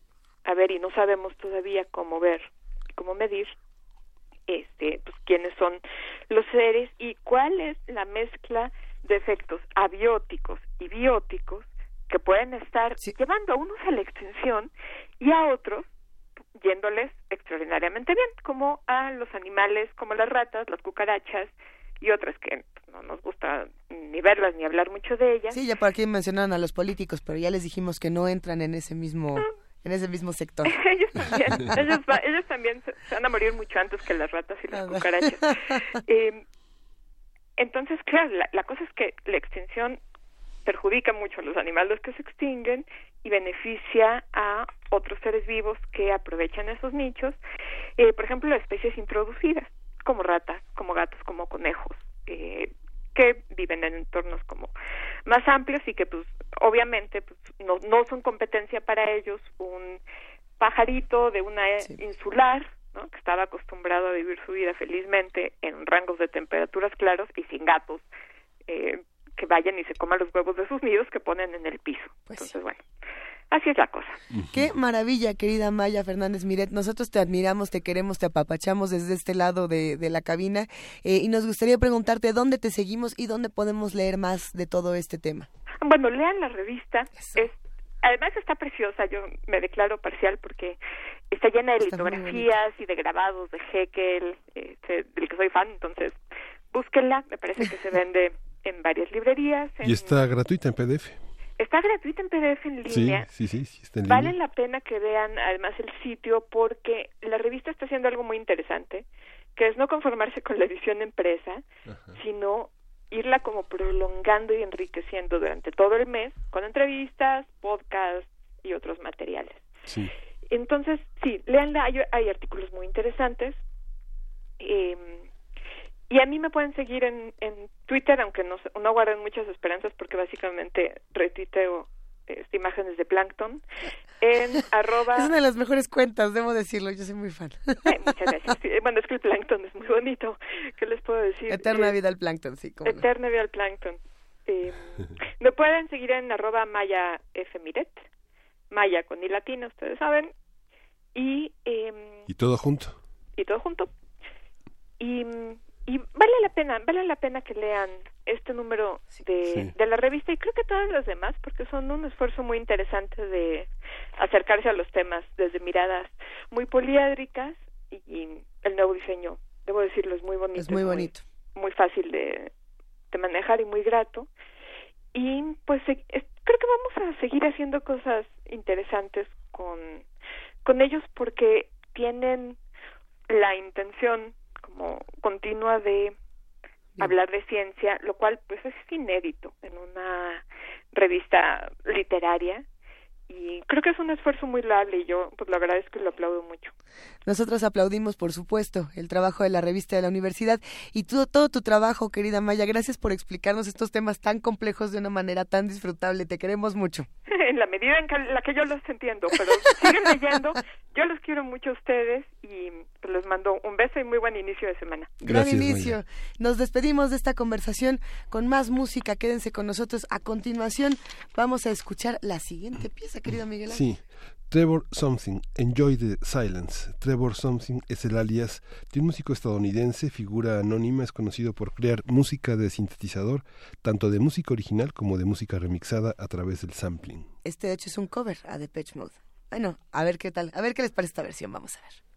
a ver y no sabemos todavía cómo ver, cómo medir este pues quiénes son los seres y cuál es la mezcla de efectos abióticos y bióticos que pueden estar llevando a unos a la extinción y a otros yéndoles extraordinariamente bien, como a los animales como las ratas, las cucarachas y otras que no nos gusta ni verlas ni hablar mucho de ellas. Sí, ya por aquí mencionaron a los políticos, pero ya les dijimos que no entran en ese mismo ah. en ese mismo sector. ellos también, ellos, también se, van a morir mucho antes que las ratas y las cucarachas. Eh, entonces, claro, la, cosa es que la extinción perjudica mucho a los animales que se extinguen y beneficia a otros seres vivos que aprovechan esos nichos, eh, por ejemplo, las especies introducidas, como ratas, como gatos, como conejos, eh, que viven en entornos como más amplios y que pues obviamente pues, no, no son competencia para ellos. Un pajarito de una insular que estaba acostumbrado a vivir su vida felizmente en rangos de temperaturas claros y sin gatos eh, que vayan y se coman los huevos de sus nidos que ponen en el piso. Pues Entonces, bueno, así es la cosa. Qué maravilla, querida Maya Fernández Miret. Nosotros te admiramos, te queremos, te apapachamos desde este lado de, la cabina eh, y nos gustaría preguntarte dónde te seguimos y dónde podemos leer más de todo este tema. Bueno, lean la revista. Es además está preciosa, yo me declaro parcial porque está llena de litografías y de grabados de Heckel, este, del que soy fan, entonces búsquenla, me parece que se vende en varias librerías. Y está gratuita en PDF. Está gratuita en PDF en línea. Sí, sí, sí, está en línea. Vale la pena que vean además el sitio porque la revista está haciendo algo muy interesante, que es no conformarse con la edición empresa, sino irla como prolongando y enriqueciendo durante todo el mes con entrevistas, podcasts y otros materiales. Sí. Entonces, sí, leanla, hay, hay artículos muy interesantes. Eh, y a mí me pueden seguir en, en Twitter, aunque no, no guarden muchas esperanzas porque básicamente retuiteo este, imágenes de plancton en arroba... Es una de las mejores cuentas, debo decirlo, yo soy muy fan. muchas gracias. bueno, es que el plancton es muy bonito, ¿qué les puedo decir? Eterna eh, vida al plancton, sí. Eterna vida al plancton. Eh, me pueden seguir en arroba maya f miret, maya con i latina, ustedes saben, y... Eh, y todo junto. Y todo junto. Y y vale la pena, vale la pena que lean este número de, de la revista y creo que todas las demás porque son un esfuerzo muy interesante de acercarse a los temas desde miradas muy poliédricas y, el nuevo diseño, debo decirlo, es muy bonito. Es muy bonito. Muy, fácil de, de manejar y muy grato. Y pues creo que vamos a seguir haciendo cosas interesantes con, con ellos porque tienen la intención como continua de hablar de ciencia, lo cual pues es inédito en una revista literaria y creo que es un esfuerzo muy loable y yo pues verdad es que lo aplaudo mucho. Nosotros aplaudimos, por supuesto, el trabajo de la revista de la universidad y todo, todo tu trabajo, querida Maya. Gracias por explicarnos estos temas tan complejos de una manera tan disfrutable. Te queremos mucho. en la medida en la que yo los entiendo, pero siguen leyendo. Yo los quiero mucho a ustedes y pues, les mando un beso y muy buen inicio de semana. Gran inicio. Nos despedimos de esta conversación con más música. Quédense con nosotros. A continuación vamos a escuchar la siguiente pieza, querido Miguel. Sí. Trevor Something, Enjoy the Silence. Trevor Something es el alias de un músico estadounidense, figura anónima, es conocido por crear música de sintetizador, tanto de música original como de música remixada a través del sampling. Este de hecho es un cover a Depeche Mode. Bueno, a ver qué tal, a ver qué les parece esta versión, vamos a ver.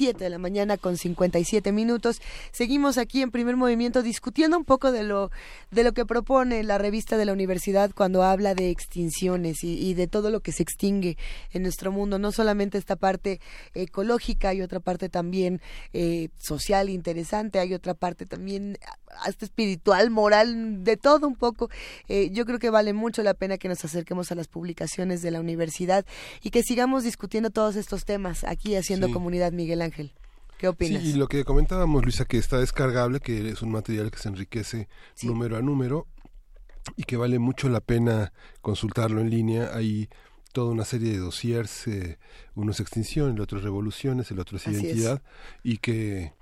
7 de la mañana con 57 minutos. Seguimos aquí en primer movimiento discutiendo un poco de lo, de lo que propone la revista de la universidad cuando habla de extinciones y, de todo lo que se extingue en nuestro mundo. No solamente esta parte ecológica, hay otra parte también eh, social interesante, hay otra parte también hasta espiritual, moral, de todo un poco. Eh, yo creo que vale mucho la pena que nos acerquemos a las publicaciones de la universidad y que sigamos discutiendo todos estos temas aquí haciendo comunidad Miguel Ángel. ¿Qué opinas? Sí, y lo que comentábamos, Luisa, que está descargable, que es un material que se enriquece número a número y que vale mucho la pena consultarlo en línea. Hay toda una serie de dossiers, eh, uno es extinción, el otro es revoluciones, el otro es identidad, y que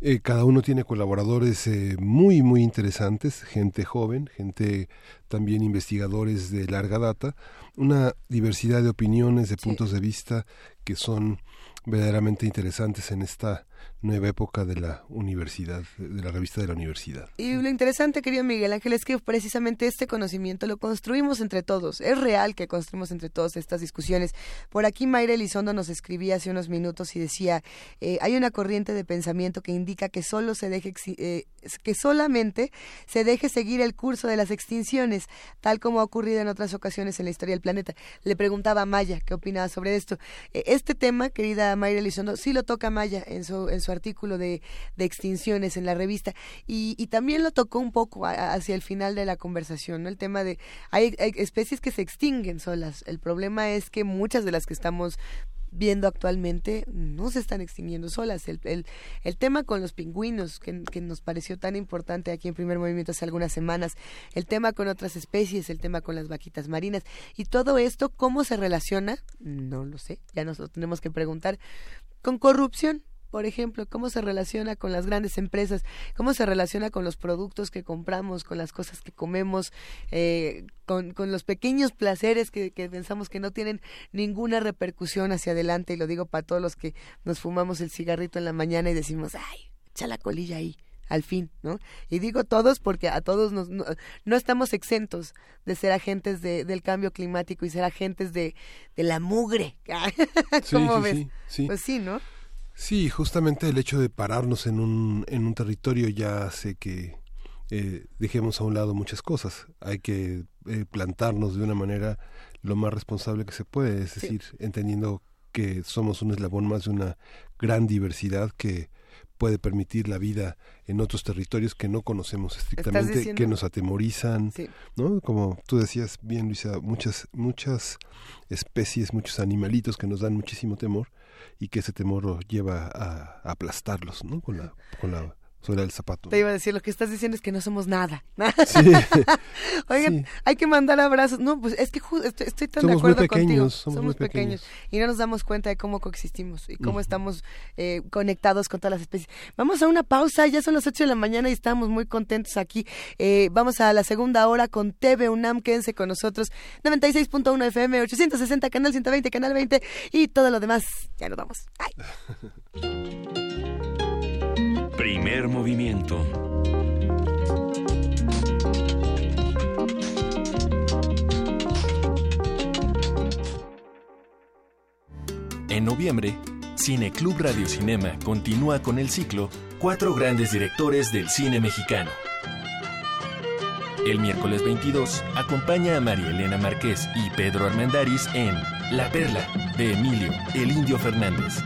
eh, cada uno tiene colaboradores eh, muy, muy interesantes, gente joven, gente también investigadores de larga data, una diversidad de opiniones, de puntos de vista que son verdaderamente interesantes en esta nueva época de la universidad, de la revista de la universidad. Y lo interesante, querido Miguel Ángel, es que precisamente este conocimiento lo construimos entre todos. Es real que construimos entre todos estas discusiones. Por aquí Mayra Elizondo nos escribía hace unos minutos y decía, eh, hay una corriente de pensamiento que indica que solo se deje eh, que solamente se deje seguir el curso de las extinciones, tal como ha ocurrido en otras ocasiones en la historia del planeta. Le preguntaba a Maya qué opinaba sobre esto. Eh, este tema, querida Mayra Elizondo, sí lo toca Maya en su artículo de, extinciones en la revista y, y, también lo tocó un poco hacia el final de la conversación, ¿no? El tema de hay, hay especies que se extinguen solas. El problema es que muchas de las que estamos viendo actualmente no se están extinguiendo solas. El, el, el tema con los pingüinos, que, que, nos pareció tan importante aquí en primer movimiento hace algunas semanas, el tema con otras especies, el tema con las vaquitas marinas, y todo esto, ¿cómo se relaciona? No lo sé, ya nos lo tenemos que preguntar, con corrupción por ejemplo, cómo se relaciona con las grandes empresas, cómo se relaciona con los productos que compramos, con las cosas que comemos, eh, con, con, los pequeños placeres que, que, pensamos que no tienen ninguna repercusión hacia adelante, y lo digo para todos los que nos fumamos el cigarrito en la mañana y decimos, ay, echa la colilla ahí al fin, ¿no? Y digo todos porque a todos nos, no, estamos exentos de ser agentes de, del cambio climático y ser agentes de, de la mugre. ¿Cómo ves? Pues sí, ¿no? Sí, justamente el hecho de pararnos en un, en un territorio ya hace que eh, dejemos a un lado muchas cosas. Hay que eh, plantarnos de una manera lo más responsable que se puede, es decir, entendiendo que somos un eslabón más de una gran diversidad que puede permitir la vida en otros territorios que no conocemos estrictamente, que nos atemorizan, ¿no? Como tú decías bien, Luisa, muchas muchas especies, muchos animalitos que nos dan muchísimo temor y que ese temor lleva a, aplastarlos, ¿no? Con la, con la sobre el zapato. Te iba a decir, lo que estás diciendo es que no somos nada. Oigan, hay que mandar abrazos. No, pues es que estoy, tan de acuerdo muy pequeños, contigo. Somos, muy pequeños. Y no nos damos cuenta de cómo coexistimos y cómo estamos eh, conectados con todas las especies. Vamos a una pausa, ya son las 8 de la mañana y estamos muy contentos aquí. Eh, vamos a la segunda hora con TV UNAM, quédense con nosotros. 96.1 FM, 860, canal 120, canal 20 y todo lo demás. Ya nos vamos. Primer movimiento. En noviembre, Cineclub Radio Cinema continúa con el ciclo Cuatro grandes directores del cine mexicano. El miércoles 22 acompaña a María Elena Márquez y Pedro Armendáriz en La Perla de Emilio El Indio Fernández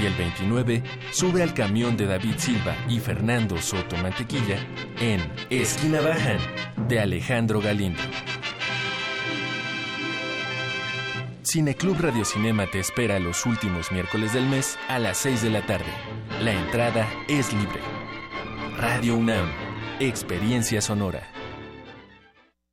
y el 29 sube al camión de David Silva y Fernando Soto Mantequilla en Esquina Bajan de Alejandro Galindo. Cineclub Radio Cinema te espera los últimos miércoles del mes a las 6 de la tarde. La entrada es libre. Radio UNAM, Experiencia Sonora.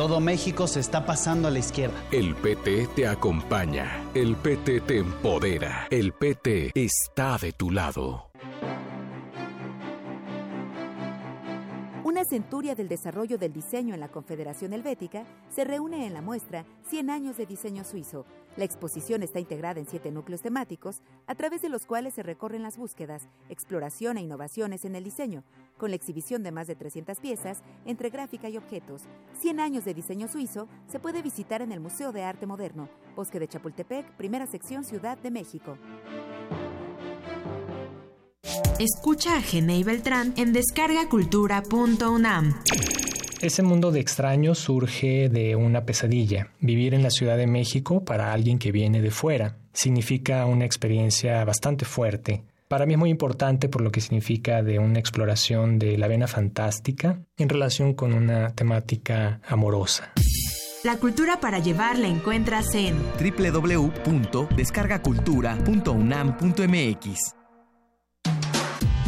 Todo México se está pasando a la izquierda. El PT te acompaña. El PT te empodera. El PT está de tu lado. Una centuria del desarrollo del diseño en la Confederación Helvética se reúne en la muestra 100 años de diseño suizo. La exposición está integrada en siete núcleos temáticos, a través de los cuales se recorren las búsquedas, exploración e innovaciones en el diseño, con la exhibición de más de 300 piezas entre gráfica y objetos. 100 años de diseño suizo se puede visitar en el Museo de Arte Moderno, Bosque de Chapultepec, primera sección Ciudad de México. Escucha a Genei Beltrán en descargacultura.unam. Ese mundo de extraños surge de una pesadilla. Vivir en la Ciudad de México para alguien que viene de fuera significa una experiencia bastante fuerte. Para mí es muy importante por lo que significa de una exploración de la vena fantástica en relación con una temática amorosa. La cultura para llevar la encuentras en www.descargacultura.unam.mx.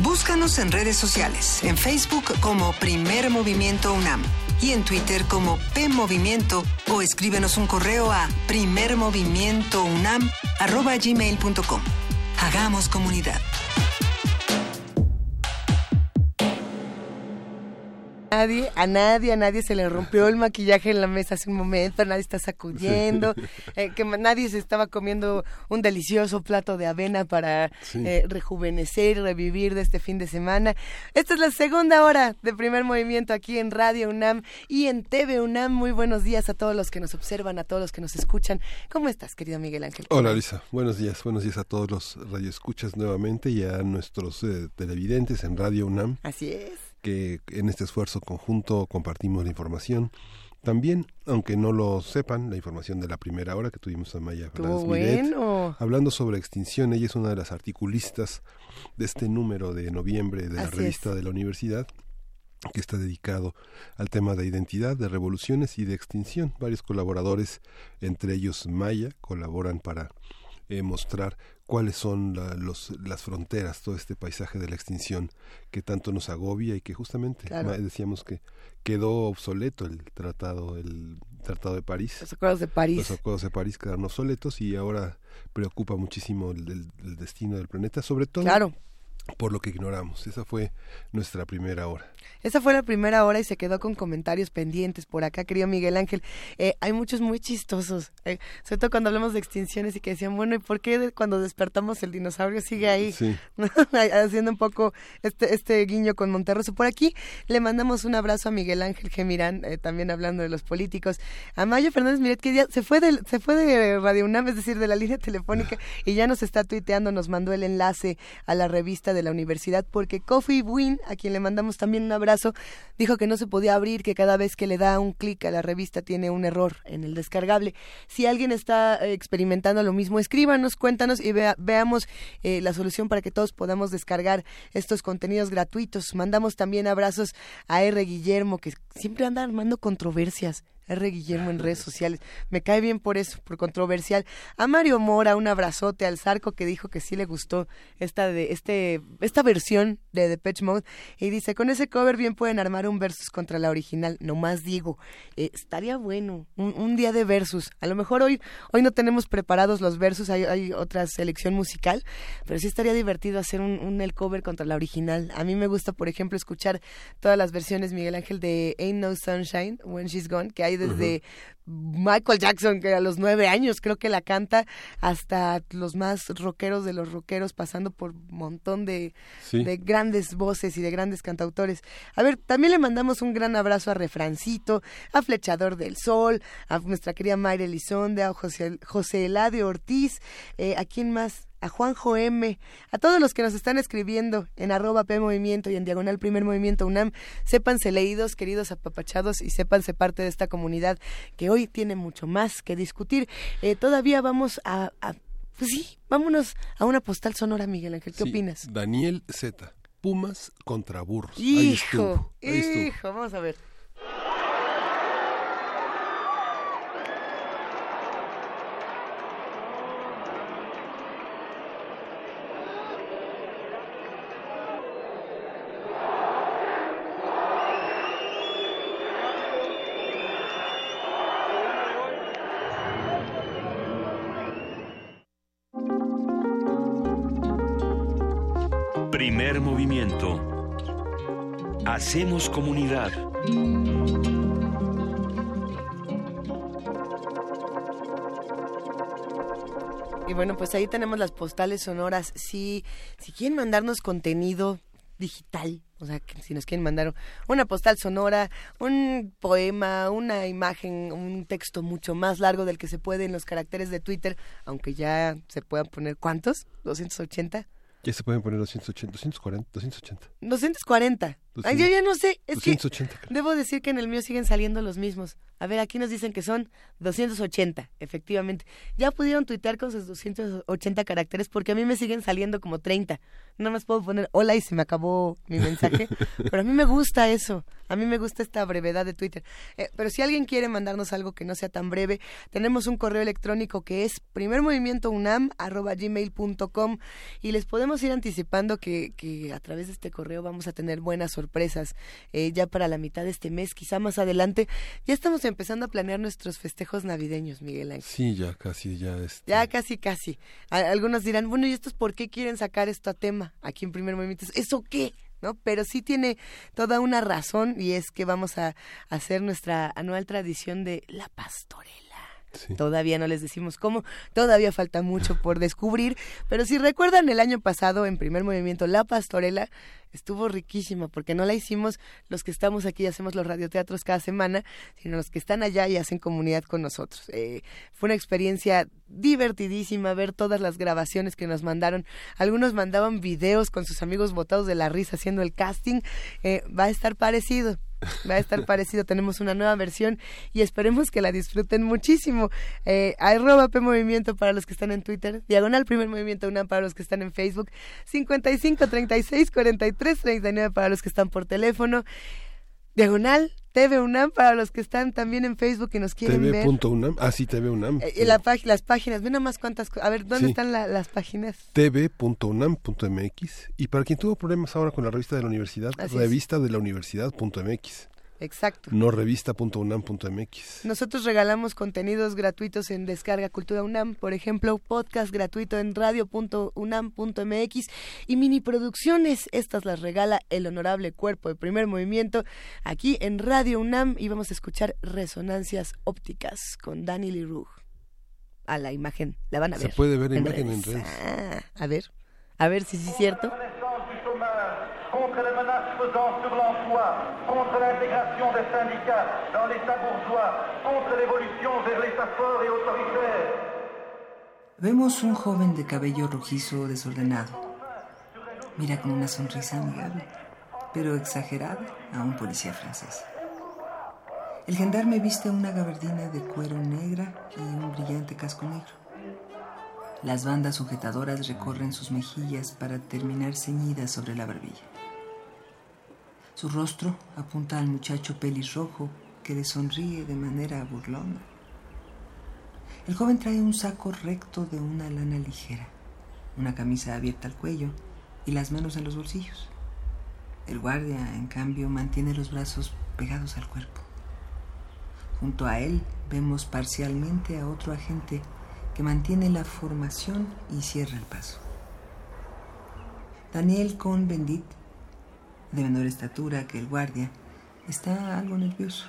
Búscanos en redes sociales, en Facebook como Primer Movimiento UNAM y en Twitter como P Movimiento o escríbenos un correo a primermovimientounam@gmail.com. Hagamos comunidad. Nadie, a nadie, a nadie se le rompió el maquillaje en la mesa hace un momento, nadie está sacudiendo, eh, que nadie se estaba comiendo un delicioso plato de avena para eh, rejuvenecer y revivir de este fin de semana. Esta es la segunda hora de primer movimiento aquí en Radio UNAM y en TV UNAM. Muy buenos días a todos los que nos observan, a todos los que nos escuchan. ¿Cómo estás, querido Miguel Ángel? Hola, Lisa. Buenos días. Buenos días a todos los radioescuchas nuevamente y a nuestros eh, televidentes en Radio UNAM. Así es que en este esfuerzo conjunto compartimos la información. También, aunque no lo sepan, la información de la primera hora que tuvimos a Maya Fernández hablando sobre extinción. Ella es una de las articulistas de este número de noviembre de la revista de la universidad que está dedicado al tema de identidad, de revoluciones y de extinción. Varios colaboradores, entre ellos Maya, colaboran para eh, mostrar cuáles son los, las fronteras, todo este paisaje de la extinción que tanto nos agobia y que justamente decíamos que quedó obsoleto el tratado, el tratado de París. Los acuerdos de París. Los acuerdos de París quedaron obsoletos y ahora preocupa muchísimo el, el destino del planeta, sobre todo claro por lo que ignoramos. Esa fue nuestra primera hora. Esa fue la primera hora y se quedó con comentarios pendientes por acá, querido Miguel Ángel. Eh, hay muchos muy chistosos, eh, sobre todo cuando hablamos de extinciones y que decían, bueno, ¿y por qué cuando despertamos el dinosaurio sigue ahí? Haciendo un poco este, este guiño con Monterroso. Por aquí le mandamos un abrazo a Miguel Ángel Gemirán, eh, también hablando de los políticos. A Mayo Fernández Miret, que ya se fue, de, se fue de Radio UNAM, es decir, de la línea telefónica, y ya nos está tuiteando, nos mandó el enlace a la revista de la universidad porque Coffee Win, a quien le mandamos también un abrazo, dijo que no se podía abrir, que cada vez que le da un clic a la revista tiene un error en el descargable. Si alguien está eh, experimentando lo mismo, escríbanos, cuéntanos y veamos eh, la solución para que todos podamos descargar estos contenidos gratuitos. Mandamos también abrazos a R. Guillermo, que siempre anda armando controversias R. Guillermo en redes sociales. Me cae bien por eso, por controversial. A Mario Mora, un abrazote al Zarco que dijo que sí le gustó esta de este esta versión de Depeche Mode y dice, "Con ese cover bien pueden armar un versus contra la original." Nomás digo, eh, estaría bueno un, día de versus. A lo mejor hoy hoy no tenemos preparados los versus, hay, otra selección musical, pero sí estaría divertido hacer un, un el cover contra la original. A mí me gusta, por ejemplo, escuchar todas las versiones Miguel Ángel de Ain't No Sunshine When She's Gone, que hay desde Michael Jackson, que a los nueve años creo que la canta, hasta los más rockeros de los rockeros, pasando por un montón de, de, grandes voces y de grandes cantautores. A ver, también le mandamos un gran abrazo a Refrancito, a Flechador del Sol, a nuestra querida Mayra Elizonde, a José, José Eladio Ortiz, eh, ¿a quién más? A Juanjo M, a todos los que nos están escribiendo en arroba P Movimiento y en Diagonal Primer Movimiento UNAM, sépanse leídos, queridos apapachados, y sépanse parte de esta comunidad que hoy tiene mucho más que discutir. Eh, todavía vamos a, pues sí, vámonos a una postal sonora, Miguel Ángel, ¿qué opinas? Daniel Z, Pumas contra burros. Hijo, hijo, vamos a ver. Primer movimiento. Hacemos comunidad. Y bueno, pues ahí tenemos las postales sonoras. Si, si quieren mandarnos contenido digital, o sea, que si nos quieren mandar una postal sonora, un poema, una imagen, un texto mucho más largo del que se puede en los caracteres de Twitter, aunque ya se puedan poner, ¿cuántos? ¿280? Ya se pueden poner 280, 240, 280. 240. Ay, yo ya no sé. Es 280. Que debo decir que en el mío siguen saliendo los mismos. A ver, aquí nos dicen que son 280, efectivamente. Ya pudieron tuitear con sus 280 caracteres porque a mí me siguen saliendo como 30. Nada más puedo poner hola y se me acabó mi mensaje. pero a mí me gusta eso. A mí me gusta esta brevedad de Twitter. Eh, pero si alguien quiere mandarnos algo que no sea tan breve, tenemos un correo electrónico que es primermovimientounam.gmail.com y les podemos ir anticipando que, que a través de este correo vamos a tener buenas sorpresas eh, ya para la mitad de este mes, quizá más adelante. Ya estamos en empezando a planear nuestros festejos navideños, Miguel Ángel. Sí, ya casi, ya este... Ya casi, casi. algunos dirán, bueno, ¿y estos por qué quieren sacar esto a tema aquí en Primer Movimiento? ¿Eso qué? ¿no? Pero sí tiene toda una razón y es que vamos a hacer nuestra anual tradición de la pastorela. Todavía no les decimos cómo, todavía falta mucho por descubrir, pero si recuerdan el año pasado en primer movimiento La Pastorela, estuvo riquísima porque no la hicimos los que estamos aquí y hacemos los radioteatros cada semana, sino los que están allá y hacen comunidad con nosotros. Eh, fue una experiencia divertidísima ver todas las grabaciones que nos mandaron. Algunos mandaban videos con sus amigos botados de la risa haciendo el casting. Eh, va a estar parecido va a estar parecido. Tenemos una nueva versión y esperemos que la disfruten muchísimo. Eh, arroba P Movimiento para los que están en Twitter, Diagonal Primer Movimiento UNAM para los que están en Facebook, 55 36 43 39 para los que están por teléfono. Diagonal TV UNAM para los que están también en Facebook y nos quieren TV. ver. UNAM, ah sí, TV UNAM. Eh, la las páginas, ve nomás cuántas, a ver, ¿dónde están las páginas? TV.unam.mx y para quien tuvo problemas ahora con la revista de la universidad, revista de la universidad.mx. Exacto. No revista.unam.mx. Nosotros regalamos contenidos gratuitos en Descarga Cultura UNAM, por ejemplo, podcast gratuito en radio.unam.mx y mini producciones. Estas las regala el honorable cuerpo de primer movimiento aquí en Radio UNAM y vamos a escuchar resonancias ópticas con Danny Leroux. A la imagen, la van a ver. Se puede ver en imagen en redes. Ah, a ver, a ver si es cierto. L'emploi, contre l'intégration des syndicats dans l'État bourgeois, contre l'évolution vers l'État fort et autoritaire. Vemos un joven de cabello rojizo desordenado. Mira con una sonrisa amigable, pero exagerada a un policía francés. El gendarme viste una gabardina de cuero negra y un brillante casco negro. Las bandas sujetadoras recorren sus mejillas para terminar ceñidas sobre la barbilla. Su rostro apunta al muchacho pelirrojo que le sonríe de manera burlona. El joven trae un saco recto de una lana ligera, una camisa abierta al cuello y las manos en los bolsillos. El guardia, en cambio, mantiene los brazos pegados al cuerpo. Junto a él vemos parcialmente a otro agente que mantiene la formación y cierra el paso. Daniel Cohn-Bendit de menor estatura que el guardia, está algo nervioso.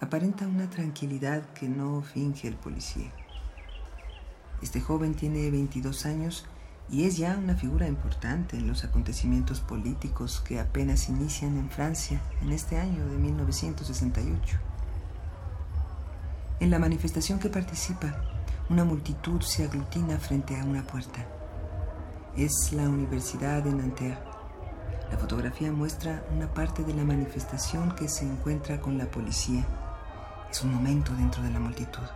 Aparenta una tranquilidad que no finge el policía. Este joven tiene 22 años y es ya una figura importante en los acontecimientos políticos que apenas inician en Francia en este año de 1968. En la manifestación que participa, una multitud se aglutina frente a una puerta. Es la Universidad de Nanterre la fotografía muestra una parte de la manifestación que se encuentra con la policía. Es un momento dentro de la multitud.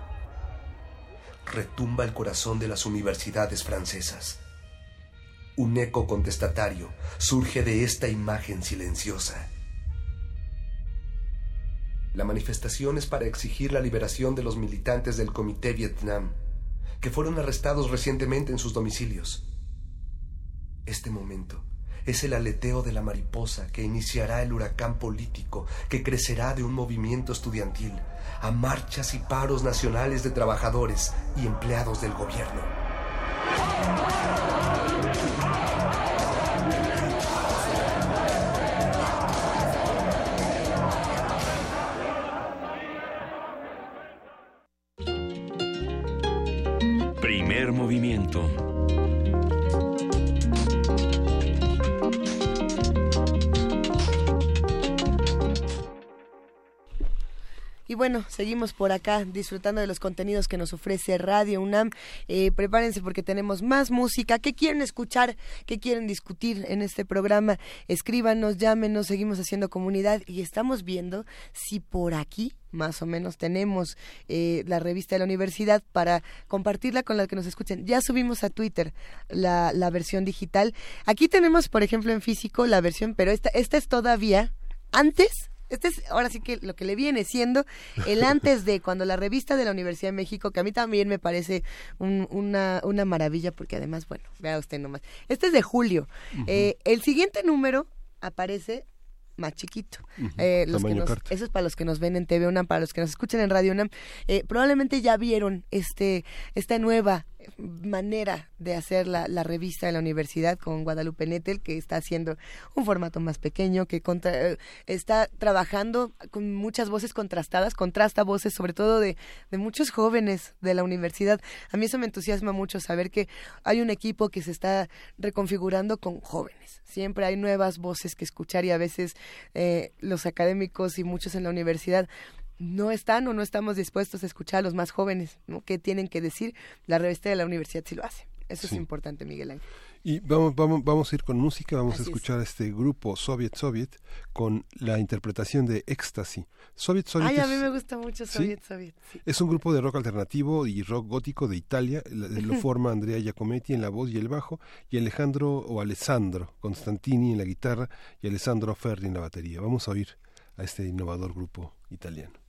Retumba el corazón de las universidades francesas. Un eco contestatario surge de esta imagen silenciosa. La manifestación es para exigir la liberación de los militantes del Comité Vietnam, que fueron arrestados recientemente en sus domicilios. Este momento es el aleteo de la mariposa que iniciará el huracán político, que crecerá de un movimiento estudiantil, a marchas y paros nacionales de trabajadores y empleados del gobierno. Primer movimiento Y bueno, seguimos por acá disfrutando de los contenidos que nos ofrece Radio UNAM. Eh, prepárense porque tenemos más música. ¿Qué quieren escuchar? ¿Qué quieren discutir en este programa? Escríbanos, llámenos, seguimos haciendo comunidad y estamos viendo si por aquí más o menos tenemos eh, la revista de la universidad para compartirla con las que nos escuchen. Ya subimos a Twitter la, la versión digital. Aquí tenemos, por ejemplo, en físico la versión, pero esta, esta es todavía antes este es ahora sí que lo que le viene siendo el antes de cuando la revista de la Universidad de México, que a mí también me parece una, una maravilla, porque además, bueno, vea usted nomás. Este es de julio. Eh, el siguiente número aparece más chiquito. Eh, los que eso es para los que nos ven en TV UNAM, para los que nos escuchan en Radio UNAM. Eh, probablemente ya vieron este esta nueva manera de hacer la, la, revista de la universidad con Guadalupe Nettel, que está haciendo un formato más pequeño, que eh, está trabajando con muchas voces contrastadas, contrasta voces sobre todo de, de muchos jóvenes de la universidad. A mí eso me entusiasma mucho saber que hay un equipo que se está reconfigurando con jóvenes. Siempre hay nuevas voces que escuchar y a veces eh, los académicos y muchos en la universidad no están o no estamos dispuestos a escuchar a los más jóvenes, ¿no? ¿Qué tienen que decir? La revista de la universidad sí lo hace. Eso es importante, Miguel Ángel. Y vamos, vamos, vamos a ir con música, vamos a escuchar a este grupo Soviet Soviet con la interpretación de Éxtasy. Soviet Soviet. Ay, a mí me gusta mucho Soviet Soviet. Es un grupo de rock alternativo y rock gótico de Italia. Lo forma Andrea Giacometti en la voz y el bajo y Alejandro o Alessandro Constantini en la guitarra y Alessandro Ferri en la batería. Vamos a oír a este innovador grupo italiano.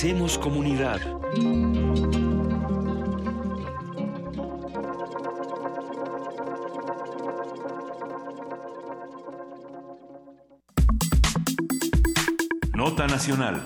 Hacemos comunidad. Nota Nacional.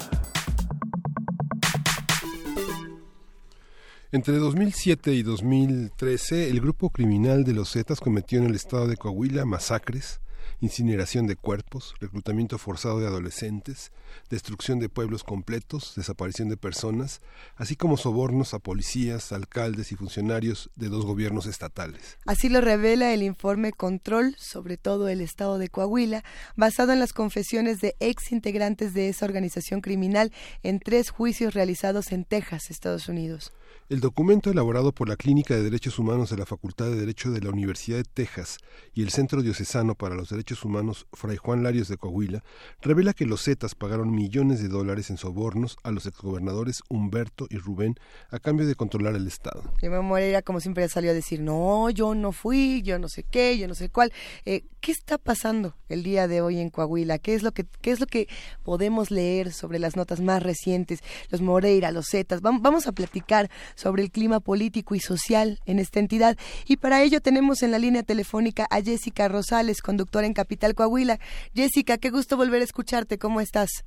Entre 2007 y 2013, el grupo criminal de los Zetas cometió en el estado de Coahuila masacres, incineración de cuerpos, reclutamiento forzado de adolescentes, destrucción de pueblos completos, desaparición de personas, así como sobornos a policías, alcaldes y funcionarios de dos gobiernos estatales. Así lo revela el informe Control sobre todo el estado de Coahuila, basado en las confesiones de ex integrantes de esa organización criminal en tres juicios realizados en Texas, Estados Unidos. El documento elaborado por la Clínica de Derechos Humanos de la Facultad de Derecho de la Universidad de Texas y el Centro Diocesano para los Derechos Humanos Fray Juan Larios de Coahuila revela que los Zetas pagaron millones de dólares en sobornos a los exgobernadores Humberto y Rubén a cambio de controlar el Estado. Eva Moreira, como siempre, salió a decir, no, yo no fui, yo no sé qué, yo no sé cuál. Eh, ¿Qué está pasando el día de hoy en Coahuila? ¿Qué es, lo que, ¿Qué es lo que podemos leer sobre las notas más recientes? Los Moreira, los Zetas. Vamos a platicar sobre el clima político y social en esta entidad. Y para ello tenemos en la línea telefónica a Jessica Rosales, conductora en Capital Coahuila. Jessica, qué gusto volver a escucharte. ¿Cómo estás?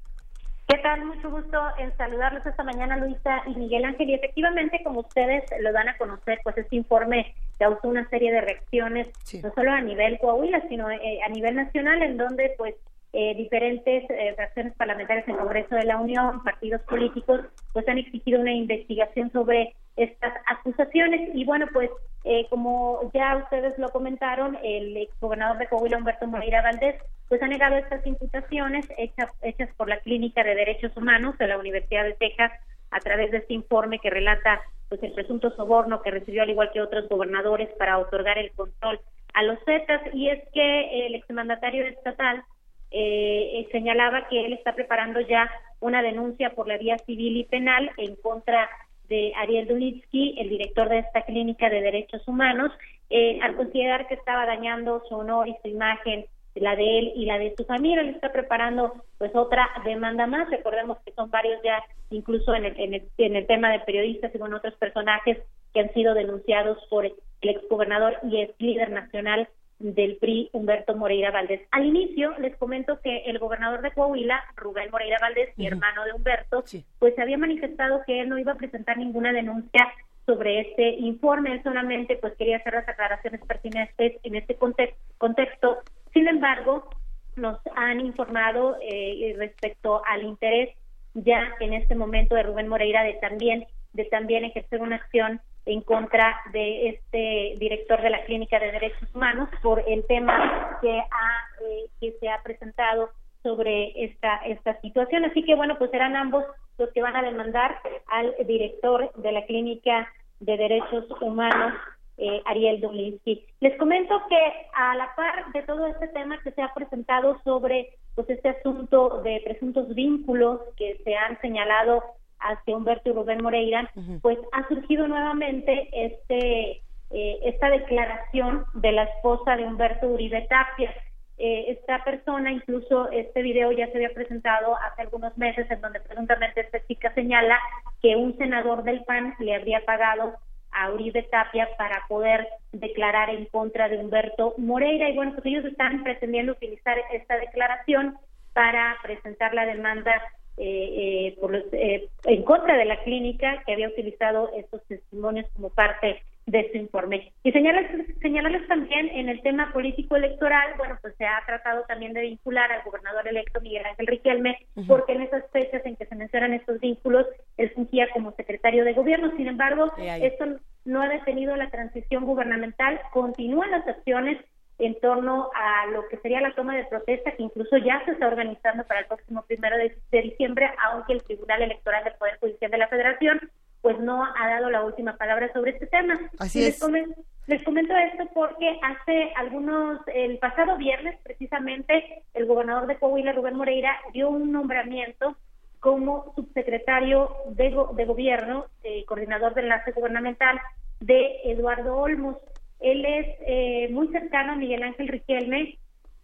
¿Qué tal? Mucho gusto en saludarlos esta mañana, Luisa y Miguel Ángel. Y efectivamente, como ustedes lo dan a conocer, pues este informe causó una serie de reacciones, no solo a nivel Coahuila, sino eh, a nivel nacional, en donde pues eh, diferentes eh, fracciones parlamentarias en Congreso de la Unión, partidos políticos, pues han exigido una investigación sobre estas acusaciones. Y bueno, pues eh, como ya ustedes lo comentaron, el exgobernador de Coahuila, Humberto Moreira Valdés, pues ha negado estas imputaciones hechas, hechas por la Clínica de Derechos Humanos de la Universidad de Texas a través de este informe que relata pues el presunto soborno que recibió al igual que otros gobernadores para otorgar el control a los Zetas y es que el exmandatario estatal eh, señalaba que él está preparando ya una denuncia por la vía civil y penal en contra de Ariel Dunitsky, el director de esta clínica de derechos humanos, eh, al considerar que estaba dañando su honor y su imagen, la de él y la de su familia, él está preparando pues otra demanda más. Recordemos que son varios ya, incluso en el, en el, en el tema de periodistas y con otros personajes que han sido denunciados por el exgobernador y ex líder nacional del PRI Humberto Moreira Valdés. Al inicio les comento que el gobernador de Coahuila, Rubén Moreira Valdés, mi hermano de Humberto, pues había manifestado que él no iba a presentar ninguna denuncia sobre este informe, él solamente pues quería hacer las aclaraciones pertinentes en este contexto. Sin embargo, nos han informado eh, respecto al interés ya en este momento de Rubén Moreira de también de también ejercer una acción en contra de este director de la Clínica de Derechos Humanos por el tema que, ha, eh, que se ha presentado sobre esta, esta situación. Así que, bueno, pues serán ambos los que van a demandar al director de la Clínica de Derechos Humanos, eh, Ariel Dulinsky. Les comento que a la par de todo este tema que se ha presentado sobre pues este asunto de presuntos vínculos que se han señalado hacia Humberto y Rubén Moreira, pues ha surgido nuevamente este eh, esta declaración de la esposa de Humberto Uribe Tapia. Eh, esta persona, incluso este video ya se había presentado hace algunos meses, en donde presuntamente esta chica señala que un senador del PAN le habría pagado a Uribe Tapia para poder declarar en contra de Humberto Moreira. Y bueno, pues ellos están pretendiendo utilizar esta declaración para presentar la demanda eh, eh, por eh, en contra de la clínica que había utilizado estos testimonios como parte de su informe. Y señalarles, señalarles también en el tema político electoral, bueno, pues se ha tratado también de vincular al gobernador electo Miguel Ángel Riquelme, porque en esas fechas en que se mencionan estos vínculos, él fungía como secretario de gobierno. Sin embargo, esto no ha detenido la transición gubernamental, continúan las acciones en torno a lo que sería la toma de protesta que incluso ya se está organizando para el próximo primero de, diciembre, aunque el Tribunal Electoral del Poder Judicial de la Federación pues no ha dado la última palabra sobre este tema. Así les, comento, les comento esto porque hace algunos, el pasado viernes precisamente, el gobernador de Coahuila, Rubén Moreira, dio un nombramiento como subsecretario de, de gobierno, eh, coordinador de enlace gubernamental de Eduardo Olmos. Él es eh, muy cercano a Miguel Ángel Riquelme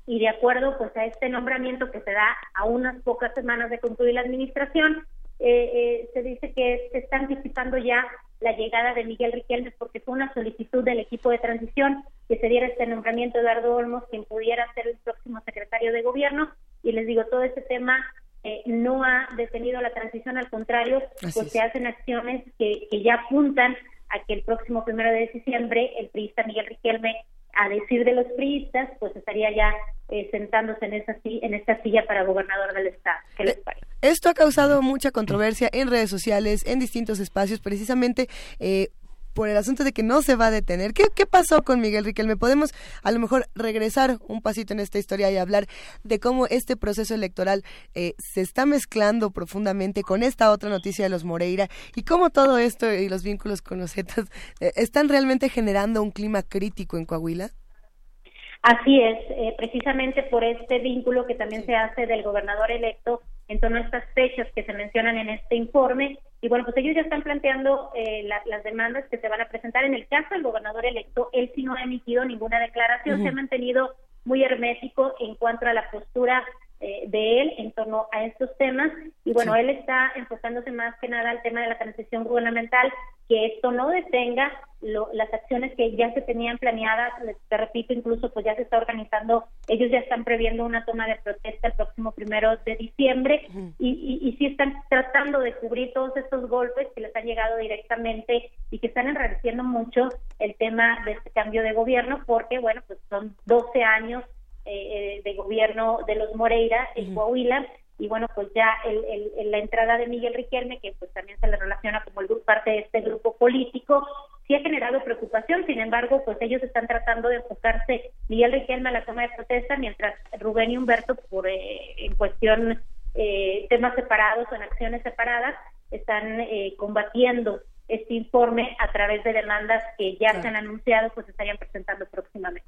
y de acuerdo pues a este nombramiento que se da a unas pocas semanas de concluir la administración, eh, eh, se dice que se está anticipando ya la llegada de Miguel Riquelme porque fue una solicitud del equipo de transición que se diera este nombramiento de Eduardo Olmos quien pudiera ser el próximo secretario de gobierno. Y les digo todo este tema eh, no ha detenido la transición al contrario pues se hacen acciones que, que ya apuntan a que el próximo primero de diciembre el priista Miguel Riquelme a decir de los priistas, pues estaría ya eh, sentándose en, esa, en esta silla para gobernador del estado. ¿Qué les parece? Esto ha causado mucha controversia en redes sociales, en distintos espacios, precisamente eh, por el asunto de que no se va a detener. ¿Qué, ¿Qué, pasó con Miguel Riquelme? Podemos a lo mejor regresar un pasito en esta historia y hablar de cómo este proceso electoral eh, se está mezclando profundamente con esta otra noticia de los Moreira y cómo todo esto y los vínculos con los Zetas eh, están realmente generando un clima crítico en Coahuila. Así es, eh, precisamente por este vínculo que también se hace del gobernador electo en torno a estas fechas que se mencionan en este informe. Y bueno, pues ellos ya están planteando eh, las demandas que se van a presentar. En el caso del gobernador electo, él sí no ha emitido ninguna declaración, se ha mantenido muy hermético en cuanto a la postura eh, de él en torno a estos temas. Y bueno, él está enfocándose más que nada al tema de la transición gubernamental, que esto no detenga las acciones que ya se tenían planeadas. Te repito, incluso pues ya se está organizando, ellos ya están previendo una toma de protesta el próximo primero de diciembre y, y, sí están tratando de cubrir todos estos golpes que les han llegado directamente y que están enrareciendo mucho el tema de este cambio de gobierno porque, bueno, pues son 12 años eh, de gobierno de los Moreira en Coahuila y bueno pues ya el, la entrada de Miguel Riquelme que pues también se le relaciona como el parte de este grupo político sí ha generado preocupación sin embargo pues ellos están tratando de enfocarse Miguel Riquelme a la toma de protesta mientras Rubén y Humberto por eh, en cuestión eh, temas separados o en acciones separadas están combatiendo este informe a través de demandas que ya se han anunciado pues estarían presentando próximamente.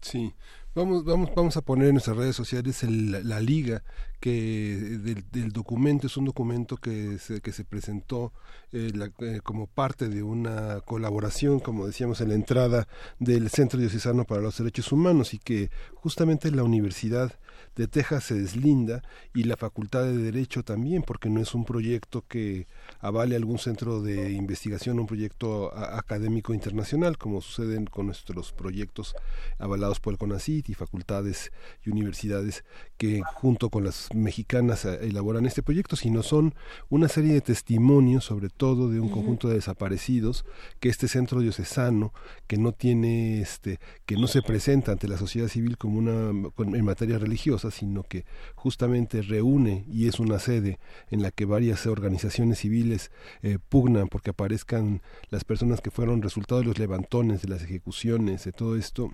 Sí, Vamos, vamos, vamos a poner en nuestras redes sociales la liga que del, documento es un documento que se, que se presentó eh, eh, como parte de una colaboración, como decíamos en la entrada del Centro Diocesano para los Derechos Humanos y que justamente la Universidad de Texas se deslinda y la Facultad de Derecho también, porque no es un proyecto que avale algún centro de investigación, un proyecto académico internacional, como suceden con nuestros proyectos avalados por el CONACYT y facultades y universidades que junto con las mexicanas eh, elaboran este proyecto, sino son una serie de testimonios, sobre todo de un conjunto de desaparecidos, que este centro diocesano, que no tiene, este, que no se presenta ante la sociedad civil como una en materia religiosa, sino que justamente reúne y es una sede en la que varias organizaciones civiles eh, pugnan porque aparezcan las personas que fueron resultado de los levantones, de las ejecuciones, de todo esto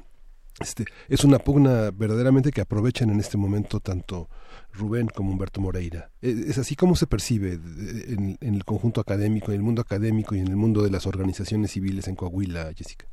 este, es una pugna verdaderamente que aprovechan en este momento tanto Rubén como Humberto Moreira. E, ¿Es así como se percibe en, el conjunto académico, en el mundo académico y en el mundo de las organizaciones civiles en Coahuila, Jessica?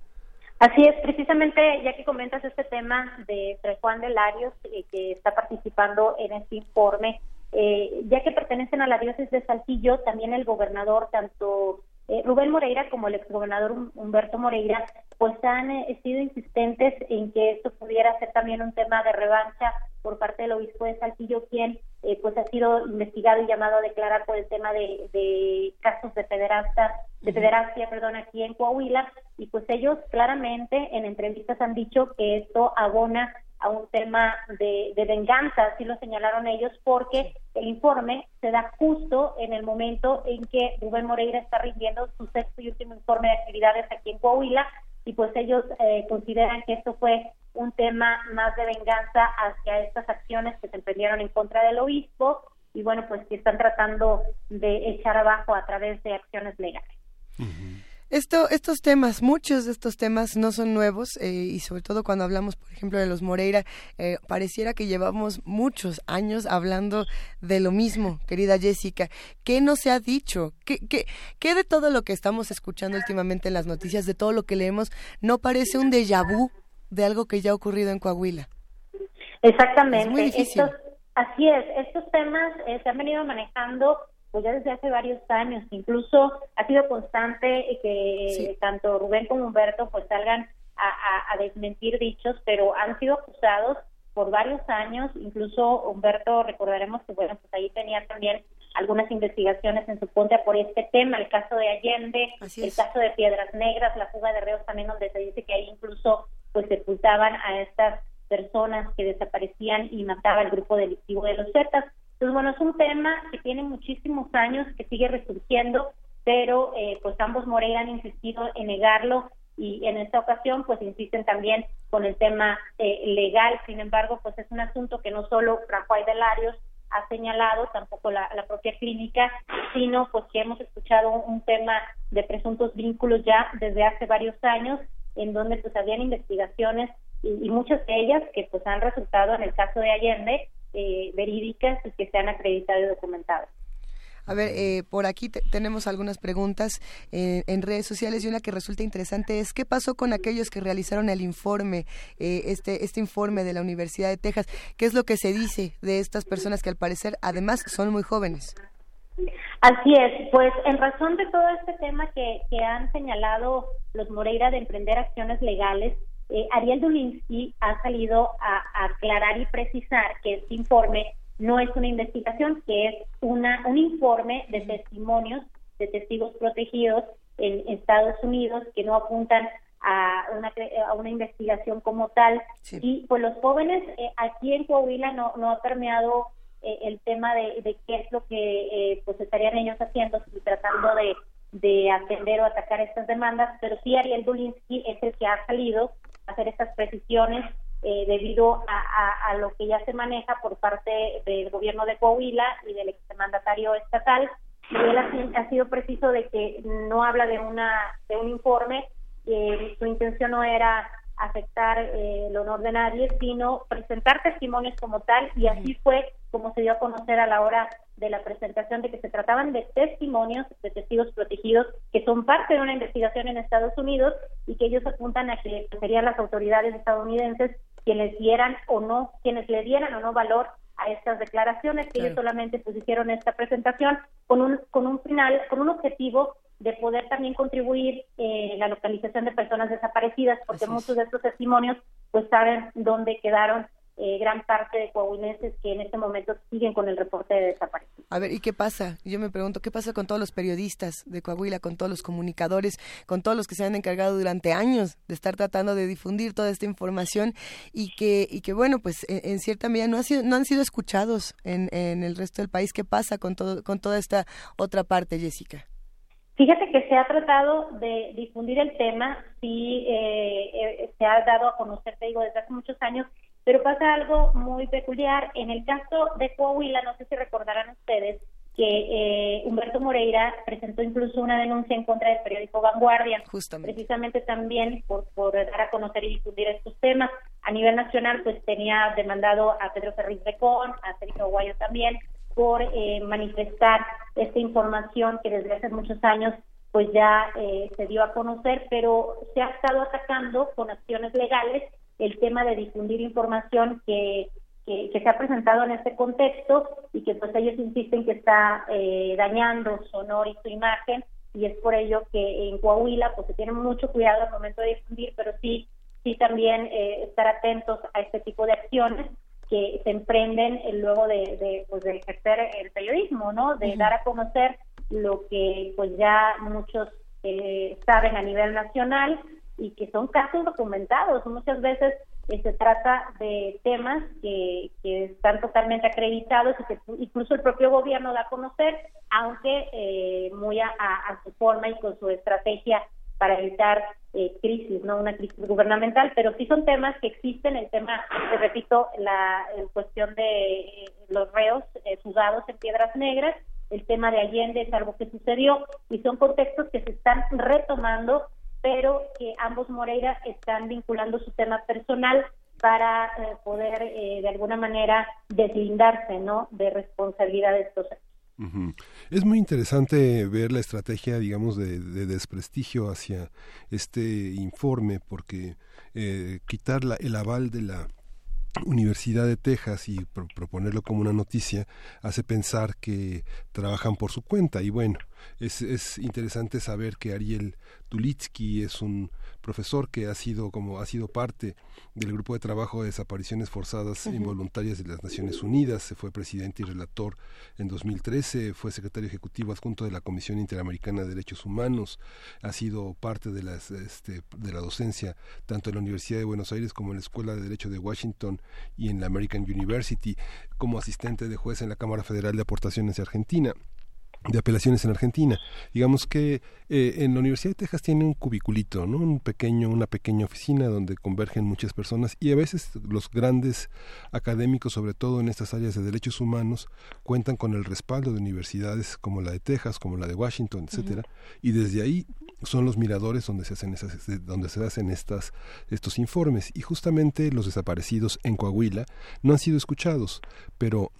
Así es, precisamente ya que comentas este tema de Fray Juan de Larios, eh, que está participando en este informe, eh, ya que pertenecen a la diócesis de Saltillo, también el gobernador, tanto eh, Rubén Moreira como el exgobernador Humberto Moreira, pues han eh, sido insistentes en que esto pudiera ser también un tema de revancha por parte del obispo de Saltillo, quien eh, pues ha sido investigado y llamado a declarar por el tema de, casos de pederasta, de pederastia, perdón, aquí en Coahuila, y pues ellos claramente en entrevistas han dicho que esto abona a un tema de, de, venganza, así lo señalaron ellos, porque el informe se da justo en el momento en que Rubén Moreira está rindiendo su sexto y último informe de actividades aquí en Coahuila, y pues ellos eh, consideran que esto fue un tema más de venganza hacia estas acciones que se emprendieron en contra del obispo, y bueno, pues que están tratando de echar abajo a través de acciones legales. Esto, estos temas, muchos de estos temas no son nuevos eh, y sobre todo cuando hablamos, por ejemplo, de los Moreira, eh, pareciera que llevamos muchos años hablando de lo mismo, querida Jessica. ¿Qué no se ha dicho? ¿Qué, qué, qué de todo lo que estamos escuchando últimamente en las noticias, de todo lo que leemos, no parece un déjà vu de algo que ya ha ocurrido en Coahuila? Exactamente. así es, estos temas eh, se han venido manejando pues ya desde hace varios años, incluso ha sido constante que tanto Rubén como Humberto pues salgan a, desmentir dichos, pero han sido acusados por varios años, incluso Humberto, recordaremos que bueno, pues ahí tenía también algunas investigaciones en su contra por este tema, el caso de Allende, el caso de Piedras Negras, la fuga de reos también donde se dice que ahí incluso pues sepultaban a estas personas que desaparecían y mataba el grupo delictivo de los Zetas. Entonces, bueno, es un tema que tiene muchísimos años, que sigue resurgiendo, pero eh, pues ambos Moreira han insistido en negarlo y en esta ocasión pues insisten también con el tema eh, legal. Sin embargo, pues es un asunto que no solo Rafael Delarios ha señalado, tampoco la, propia clínica, sino pues que hemos escuchado un, tema de presuntos vínculos ya desde hace varios años, en donde pues habían investigaciones y, muchas de ellas que pues han resultado en el caso de Allende eh, verídicas y que se han acreditado y documentado. A ver, eh, por aquí tenemos algunas preguntas eh, en redes sociales y una que resulta interesante es qué pasó con aquellos que realizaron el informe, eh, este, este informe de la Universidad de Texas. ¿Qué es lo que se dice de estas personas que al parecer además son muy jóvenes? Así es, pues en razón de todo este tema que, que han señalado los Moreira de emprender acciones legales, Ariel Dulinsky ha salido a aclarar y precisar que este informe no es una investigación, que es una, un informe de testimonios de testigos protegidos en Estados Unidos que no apuntan a una, a una investigación como tal. Y pues los jóvenes eh, aquí en Coahuila no, no ha permeado eh, el tema de, de, qué es lo que eh, pues estarían ellos haciendo, si tratando de, de atender o atacar estas demandas, pero sí Ariel Dulinsky es el que ha salido a hacer estas precisiones eh, debido a, lo que ya se maneja por parte del gobierno de Coahuila y del exmandatario estatal. Y él ha, sido preciso de que no habla de una de un informe, eh, su intención no era afectar eh, el honor de nadie, sino presentar testimonios como tal y así fue como se dio a conocer a la hora de la presentación de que se trataban de testimonios de testigos protegidos que son parte de una investigación en Estados Unidos y que ellos apuntan a que serían las autoridades estadounidenses quienes dieran o no, quienes le dieran o no valor a estas declaraciones, que ellos solamente pues hicieron esta presentación con un, con un final, con un objetivo de poder también contribuir en eh, la localización de personas desaparecidas, porque muchos de estos testimonios pues saben dónde quedaron eh, gran parte de coahuilenses que en este momento siguen con el reporte de desaparición. A ver, ¿y qué pasa? Yo me pregunto, ¿qué pasa con todos los periodistas de Coahuila, con todos los comunicadores, con todos los que se han encargado durante años de estar tratando de difundir toda esta información y que, y que bueno, pues en, cierta medida no, ha sido, no han sido escuchados en, en el resto del país? ¿Qué pasa con, todo, con toda esta otra parte, Jessica? Fíjate que se ha tratado de difundir el tema, sí eh, eh, se ha dado a conocer, te digo, desde hace muchos años, pero pasa algo muy peculiar. En el caso de Coahuila, no sé si recordarán ustedes que eh, Humberto Moreira presentó incluso una denuncia en contra del periódico Vanguardia, precisamente también por, por dar a conocer y difundir estos temas. A nivel nacional, pues tenía demandado a Pedro Ferriz Recón, a Sergio Guayo también, por eh, manifestar esta información que desde hace muchos años pues ya eh, se dio a conocer, pero se ha estado atacando con acciones legales el tema de difundir información que, que, se ha presentado en este contexto y que pues ellos insisten que está eh, dañando su honor y su imagen y es por ello que en Coahuila pues se tiene mucho cuidado al momento de difundir, pero sí sí también eh, estar atentos a este tipo de acciones que se emprenden luego de, de, pues, de ejercer el periodismo, ¿no? De dar a conocer lo que pues ya muchos eh, saben a nivel nacional y que son casos documentados. Muchas veces eh, se trata de temas que, que, están totalmente acreditados y que incluso el propio gobierno da a conocer, aunque eh, muy a, su forma y con su estrategia para evitar eh, crisis, no una crisis gubernamental, pero sí son temas que existen, el tema, te repito, la cuestión de los reos juzgados en piedras negras, el tema de Allende es algo que sucedió y son contextos que se están retomando pero que ambos Moreira están vinculando su tema personal para eh, poder eh, de alguna manera deslindarse ¿no? de responsabilidad de Es muy interesante ver la estrategia, digamos, de, desprestigio hacia este informe, porque eh, quitar el aval de la Universidad de Texas y proponerlo como una noticia hace pensar que trabajan por su cuenta. Y bueno, Es, es interesante saber que Ariel Tulitsky es un profesor que ha sido como ha sido parte del grupo de trabajo de desapariciones forzadas involuntarias de las Naciones Unidas, se fue presidente y relator en 2013, fue secretario ejecutivo adjunto de la Comisión Interamericana de Derechos Humanos, ha sido parte de las este, de la docencia tanto en la Universidad de Buenos Aires como en la Escuela de Derecho de Washington y en la American University, como asistente de juez en la Cámara Federal de Aportaciones de Argentina de apelaciones en Argentina. Digamos que eh, en la Universidad de Texas tiene un cubiculito, ¿no? Un pequeño, una pequeña oficina donde convergen muchas personas y a veces los grandes académicos, sobre todo en estas áreas de derechos humanos, cuentan con el respaldo de universidades como la de Texas, como la de Washington, etcétera, y desde ahí son los miradores donde se hacen esas, donde se hacen estas estos informes y justamente los desaparecidos en Coahuila no han sido escuchados, pero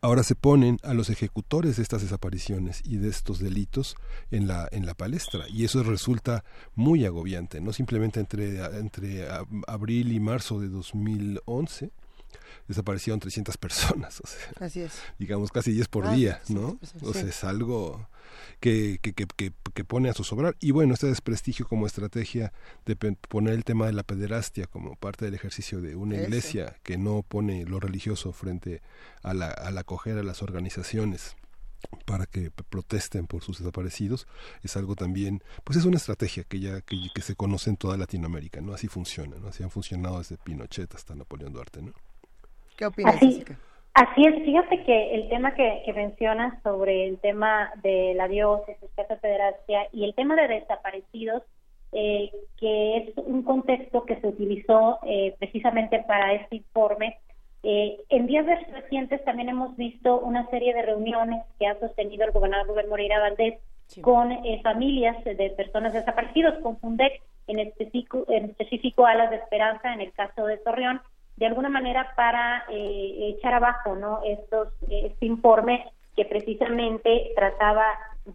ahora se ponen a los ejecutores de estas desapariciones y de estos delitos en la en la palestra y eso resulta muy agobiante no simplemente entre entre abril y marzo de 2011 desaparecieron 300 personas o sea, Así es. digamos casi 10 por Ah, día no sea sí. es algo que, que, que, que, que pone a zozobrar. Y bueno, este desprestigio como estrategia de poner el tema de la pederastia como parte del ejercicio de una iglesia que no pone lo religioso frente a la, al acoger a las organizaciones para que protesten por sus desaparecidos es algo también pues es una estrategia que ya que, que se conoce en toda Latinoamérica no así funciona no así han funcionado desde Pinochet hasta Napoleón Duarte no ¿Qué opinas, Así, Jessica? así es, fíjate que el tema que, que mencionas sobre el tema de la diócesis, casa pederastia y el tema de desaparecidos, eh, que es un contexto que se utilizó eh, precisamente para este informe. Eh, en días recientes también hemos visto una serie de reuniones que ha sostenido el gobernador Rubén Moreira Valdés con eh, familias de personas desaparecidos, con Fundec, en específico, en específico Alas de Esperanza, en el caso de Torreón, de alguna manera para eh, echar abajo no estos este informe que precisamente trataba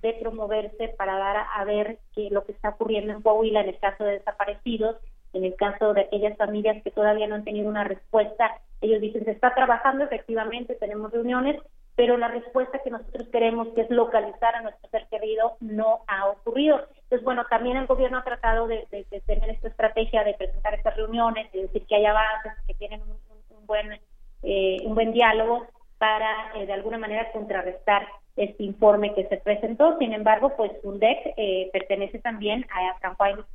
de promoverse para dar a, a ver que lo que está ocurriendo en Coahuila en el caso de desaparecidos, en el caso de aquellas familias que todavía no han tenido una respuesta, ellos dicen se está trabajando efectivamente, tenemos reuniones, pero la respuesta que nosotros queremos, que es localizar a nuestro ser querido, no ha ocurrido. Entonces, bueno, también el gobierno ha tratado de, tener esta estrategia de presentar estas reuniones, de decir que hay avances, que tienen un, buen eh, un buen diálogo para eh, de alguna manera contrarrestar este informe que se presentó. Sin embargo, pues UNDEC eh, pertenece también a Juan,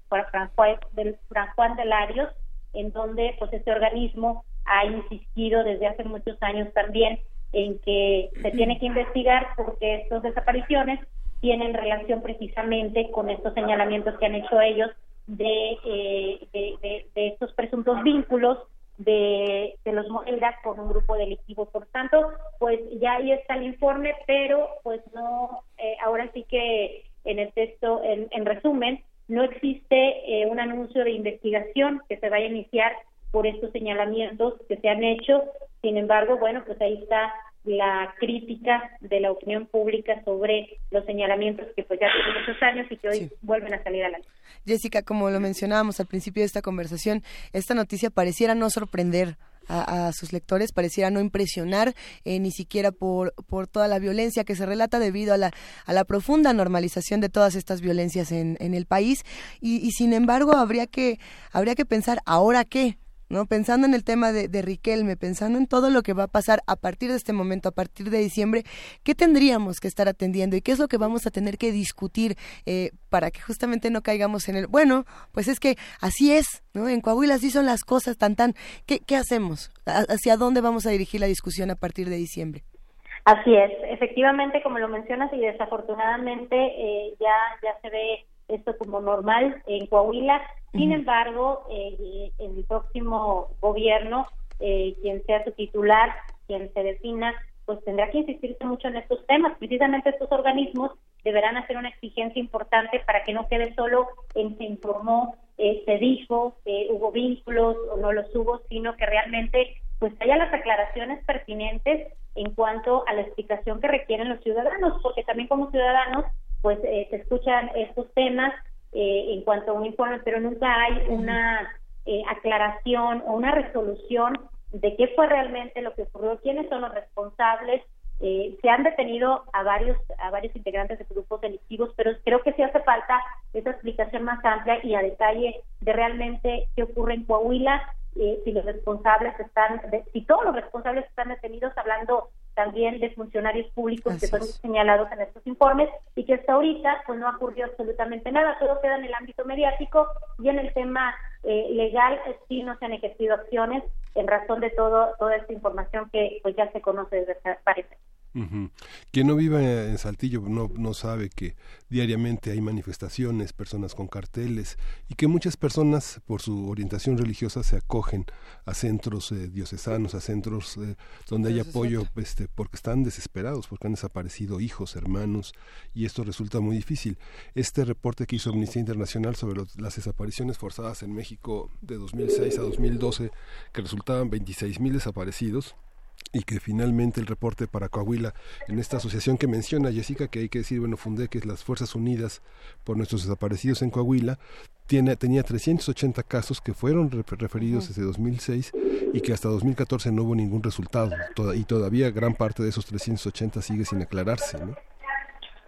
del, Juan de en donde pues este organismo ha insistido desde hace muchos años también en que se tiene que investigar porque estas desapariciones tienen relación precisamente con estos señalamientos que han hecho ellos de, eh, de, de- estos presuntos vínculos de, de los Moreira con un grupo delictivo. Por tanto, pues ya ahí está el informe, pero pues no, eh, ahora sí que en el texto, en, en resumen, no existe eh, un anuncio de investigación que se vaya a iniciar por estos señalamientos que se han hecho. Sin embargo, bueno, pues ahí está la crítica de la opinión pública sobre los señalamientos que pues ya tienen muchos años y que hoy vuelven a salir a la luz. Jessica, como lo mencionábamos al principio de esta conversación, esta noticia pareciera no sorprender a, a sus lectores, pareciera no impresionar eh, ni siquiera por, por toda la violencia que se relata debido a la, a la profunda normalización de todas estas violencias en, en el país y, y sin embargo habría que, habría que pensar, ¿ahora qué? ¿No? Pensando en el tema de, de Riquelme, pensando en todo lo que va a pasar a partir de este momento, a partir de diciembre, ¿qué tendríamos que estar atendiendo y qué es lo que vamos a tener que discutir eh, para que justamente no caigamos en el, bueno, pues es que así es, ¿no? En Coahuila así son las cosas, tan tan, ¿qué, qué hacemos? ¿A- ¿Hacia dónde vamos a dirigir la discusión a partir de diciembre? Así es, efectivamente, como lo mencionas, y desafortunadamente eh, ya, ya se ve esto como normal en Coahuila. Sin embargo, eh, el próximo gobierno, eh, quien sea su titular, quien se defina, pues tendrá que insistirse mucho en estos temas. Precisamente estos organismos deberán hacer una exigencia importante para que no quede solo en se informó, eh, se dijo, hubo vínculos o no los hubo, sino que realmente pues haya las aclaraciones pertinentes en cuanto a la explicación que requieren los ciudadanos, porque también como ciudadanos pues eh, se escuchan estos temas eh, en cuanto a un informe, pero nunca hay una eh, aclaración o una resolución de qué fue realmente lo que ocurrió, quiénes son los responsables. Eh, se han detenido a varios a varios integrantes de grupos delictivos, pero creo que sí hace falta esa explicación más amplia y a detalle de realmente qué ocurre en Coahuila, eh, si los responsables están, si todos los responsables están detenidos, hablando también de funcionarios públicos que son señalados en estos informes y que hasta ahorita pues no ocurrió absolutamente nada, todo queda en el ámbito mediático y en el tema eh, legal sí no se han ejercido acciones en razón de todo toda esta información que pues ya se conoce desde parece. Quien no vive en Saltillo no, no sabe que diariamente hay manifestaciones, personas con carteles y que muchas personas por su orientación religiosa se acogen a centros eh, diocesanos, a centros eh, donde hay apoyo este, porque están desesperados, porque han desaparecido hijos, hermanos y esto resulta muy difícil. Este reporte que hizo Amnistía Internacional sobre las desapariciones forzadas en México de 2006 a 2012, que resultaban 26 mil desaparecidos, y que finalmente el reporte para Coahuila en esta asociación que menciona Jessica que hay que decir bueno fundé que es las Fuerzas Unidas por nuestros desaparecidos en Coahuila tiene tenía 380 casos que fueron referidos desde 2006 y que hasta 2014 no hubo ningún resultado. Y todavía gran parte de esos 380 sigue sin aclararse ¿no?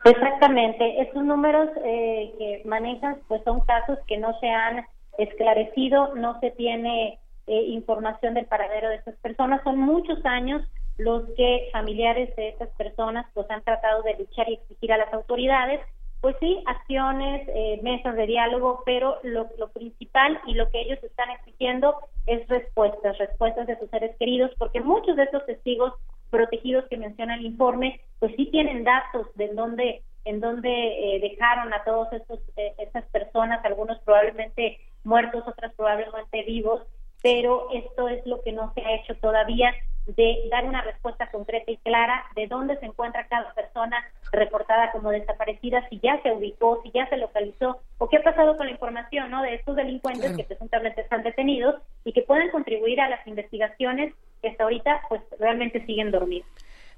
Exactamente, estos números eh, que manejas pues son casos que no se han esclarecido, no se tiene eh, información del paradero de estas personas. Son muchos años los que familiares de estas personas pues han tratado de luchar y exigir a las autoridades, pues sí, acciones, eh, mesas de diálogo, pero lo, lo principal y lo que ellos están exigiendo es respuestas, respuestas de sus seres queridos, porque muchos de estos testigos protegidos que menciona el informe, pues sí tienen datos de dónde en dónde eh, dejaron a todas estas personas, algunos probablemente muertos, otras probablemente vivos, pero esto es lo que no se ha hecho todavía de dar una respuesta concreta y clara de dónde se encuentra cada persona reportada como desaparecida, si ya se ubicó, si ya se localizó o qué ha pasado con la información ¿no? de estos delincuentes que presuntamente están detenidos y que pueden contribuir a las investigaciones que hasta ahorita pues realmente siguen dormidos.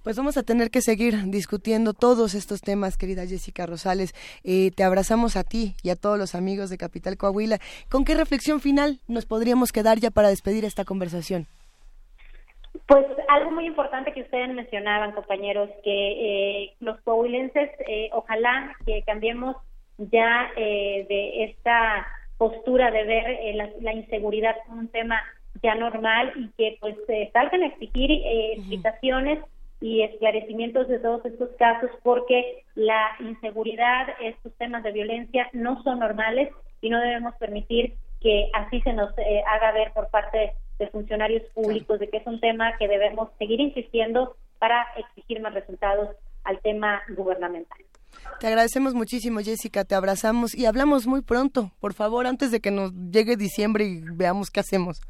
Pues vamos a tener que seguir discutiendo todos estos temas, querida Jessica Rosales. Eh, te abrazamos a ti y a todos los amigos de Capital Coahuila. ¿Con qué reflexión final nos podríamos quedar ya para despedir esta conversación? Pues algo muy importante que ustedes mencionaban, compañeros, que eh, los coahuilenses, eh, ojalá que cambiemos ya de esta postura de ver la, la, inseguridad como un tema ya normal y que pues salgan a exigir explicaciones y esclarecimientos de todos estos casos porque la inseguridad, estos temas de violencia no son normales y no debemos permitir que así se nos eh, haga ver por parte de funcionarios públicos de que es un tema que debemos seguir insistiendo para exigir más resultados al tema gubernamental. Te agradecemos muchísimo, Jessica, te abrazamos y hablamos muy pronto, por favor, antes de que nos llegue diciembre y veamos qué hacemos.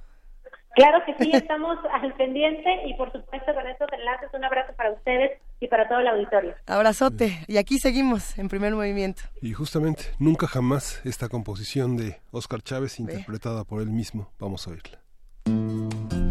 Claro que sí, estamos al pendiente y por supuesto con estos enlaces un abrazo para ustedes y para todo el auditorio. Abrazote y aquí seguimos en primer movimiento. Y justamente, nunca jamás esta composición de Oscar Chávez interpretada por él mismo, vamos a oírla.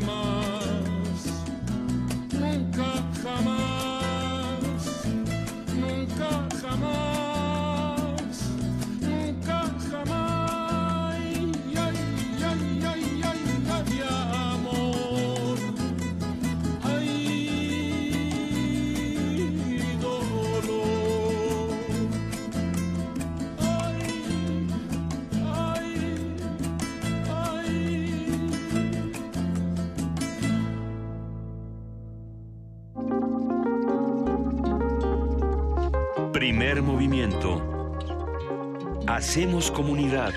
Nunca Movimiento. Hacemos comunidad.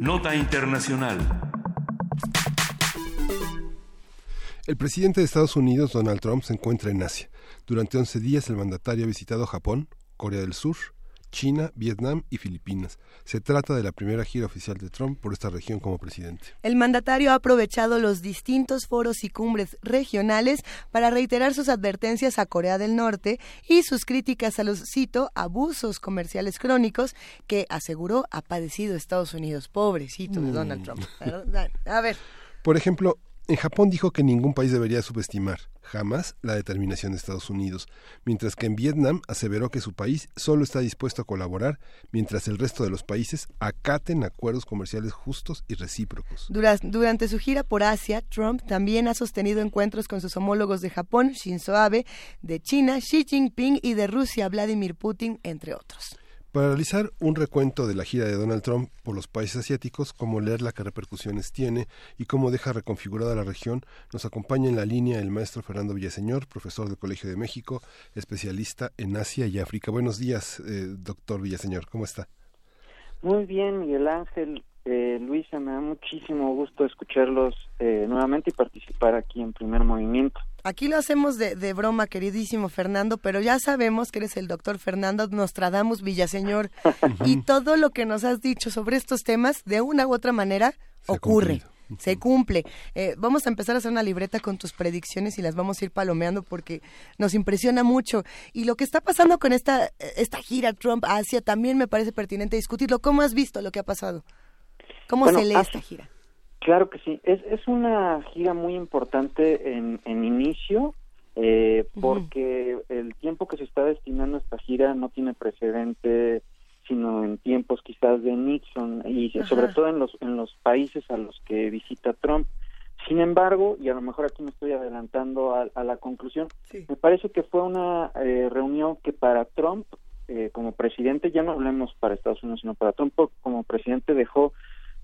Nota Internacional. El presidente de Estados Unidos, Donald Trump, se encuentra en Asia. Durante 11 días el mandatario ha visitado Japón, Corea del Sur, China, Vietnam y Filipinas. Se trata de la primera gira oficial de Trump por esta región como presidente. El mandatario ha aprovechado los distintos foros y cumbres regionales para reiterar sus advertencias a Corea del Norte y sus críticas a los, cito, abusos comerciales crónicos que aseguró ha padecido Estados Unidos. Pobrecito de Mm. Donald Trump. A ver, Por ejemplo, en Japón dijo que ningún país debería subestimar jamás la determinación de Estados Unidos, mientras que en Vietnam aseveró que su país solo está dispuesto a colaborar mientras el resto de los países acaten acuerdos comerciales justos y recíprocos. Dura- durante su gira por Asia, Trump también ha sostenido encuentros con sus homólogos de Japón, Shinzo Abe, de China, Xi Jinping y de Rusia, Vladimir Putin, entre otros. Para realizar un recuento de la gira de Donald Trump por los países asiáticos, cómo leerla, qué repercusiones tiene y cómo deja reconfigurada la región, nos acompaña en la línea el maestro Fernando Villaseñor, profesor del Colegio de México, especialista en Asia y África. Buenos días, eh, doctor Villaseñor, ¿cómo está? Muy bien, Miguel Ángel. Eh, Luisa, me da muchísimo gusto escucharlos eh, nuevamente y participar aquí en Primer Movimiento. Aquí lo hacemos de, de broma, queridísimo Fernando, pero ya sabemos que eres el doctor Fernando Nostradamus Villaseñor y todo lo que nos has dicho sobre estos temas, de una u otra manera, ocurre. Se cumple. Eh, vamos a empezar a hacer una libreta con tus predicciones y las vamos a ir palomeando porque nos impresiona mucho. Y lo que está pasando con esta, esta gira Trump-Asia también me parece pertinente discutirlo. ¿Cómo has visto lo que ha pasado? ¿Cómo Bueno, se lee Asia- esta gira? Claro que sí. Es, es una gira muy importante en, en inicio eh, porque el tiempo que se está destinando a esta gira no tiene precedente sino en tiempos quizás de Nixon y Ajá. sobre todo en los en los países a los que visita Trump. Sin embargo, y a lo mejor aquí me estoy adelantando a, a la conclusión, me parece que fue una eh, reunión que para Trump eh, como presidente, ya no hablemos para Estados Unidos, sino para Trump como presidente dejó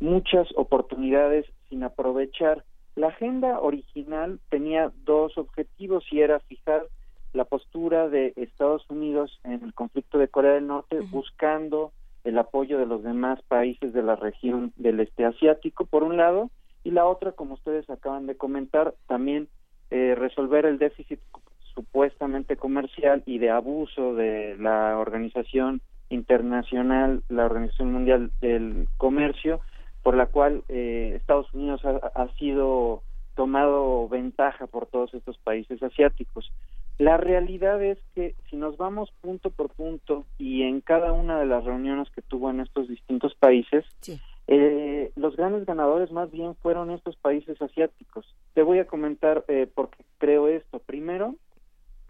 muchas oportunidades sin aprovechar. La agenda original tenía dos objetivos y era fijar la postura de Estados Unidos en el conflicto de Corea del Norte buscando el apoyo de los demás países de la región del este asiático por un lado y la otra como ustedes acaban de comentar también eh, resolver el déficit supuestamente comercial y de abuso de la organización internacional la organización mundial del comercio por la cual eh, Estados Unidos ha, ha sido tomado ventaja por todos estos países asiáticos. La realidad es que si nos vamos punto por punto y en cada una de las reuniones que tuvo en estos distintos países, eh, los grandes ganadores más bien fueron estos países asiáticos. Te voy a comentar eh, por qué creo esto. Primero,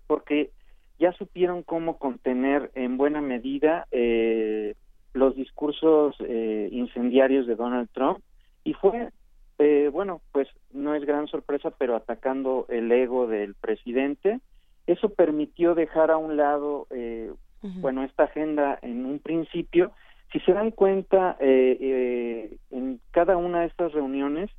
porque ya supieron cómo contener en buena medida eh, los discursos eh, incendiarios de Donald Trump y fue, eh, bueno, pues no es gran gran sorpresa, pero atacando el ego del presidente. Eso permitió dejar a un lado, eh, bueno, esta agenda en un principio. Si se dan cuenta, eh, eh, en cada una de estas reuniones,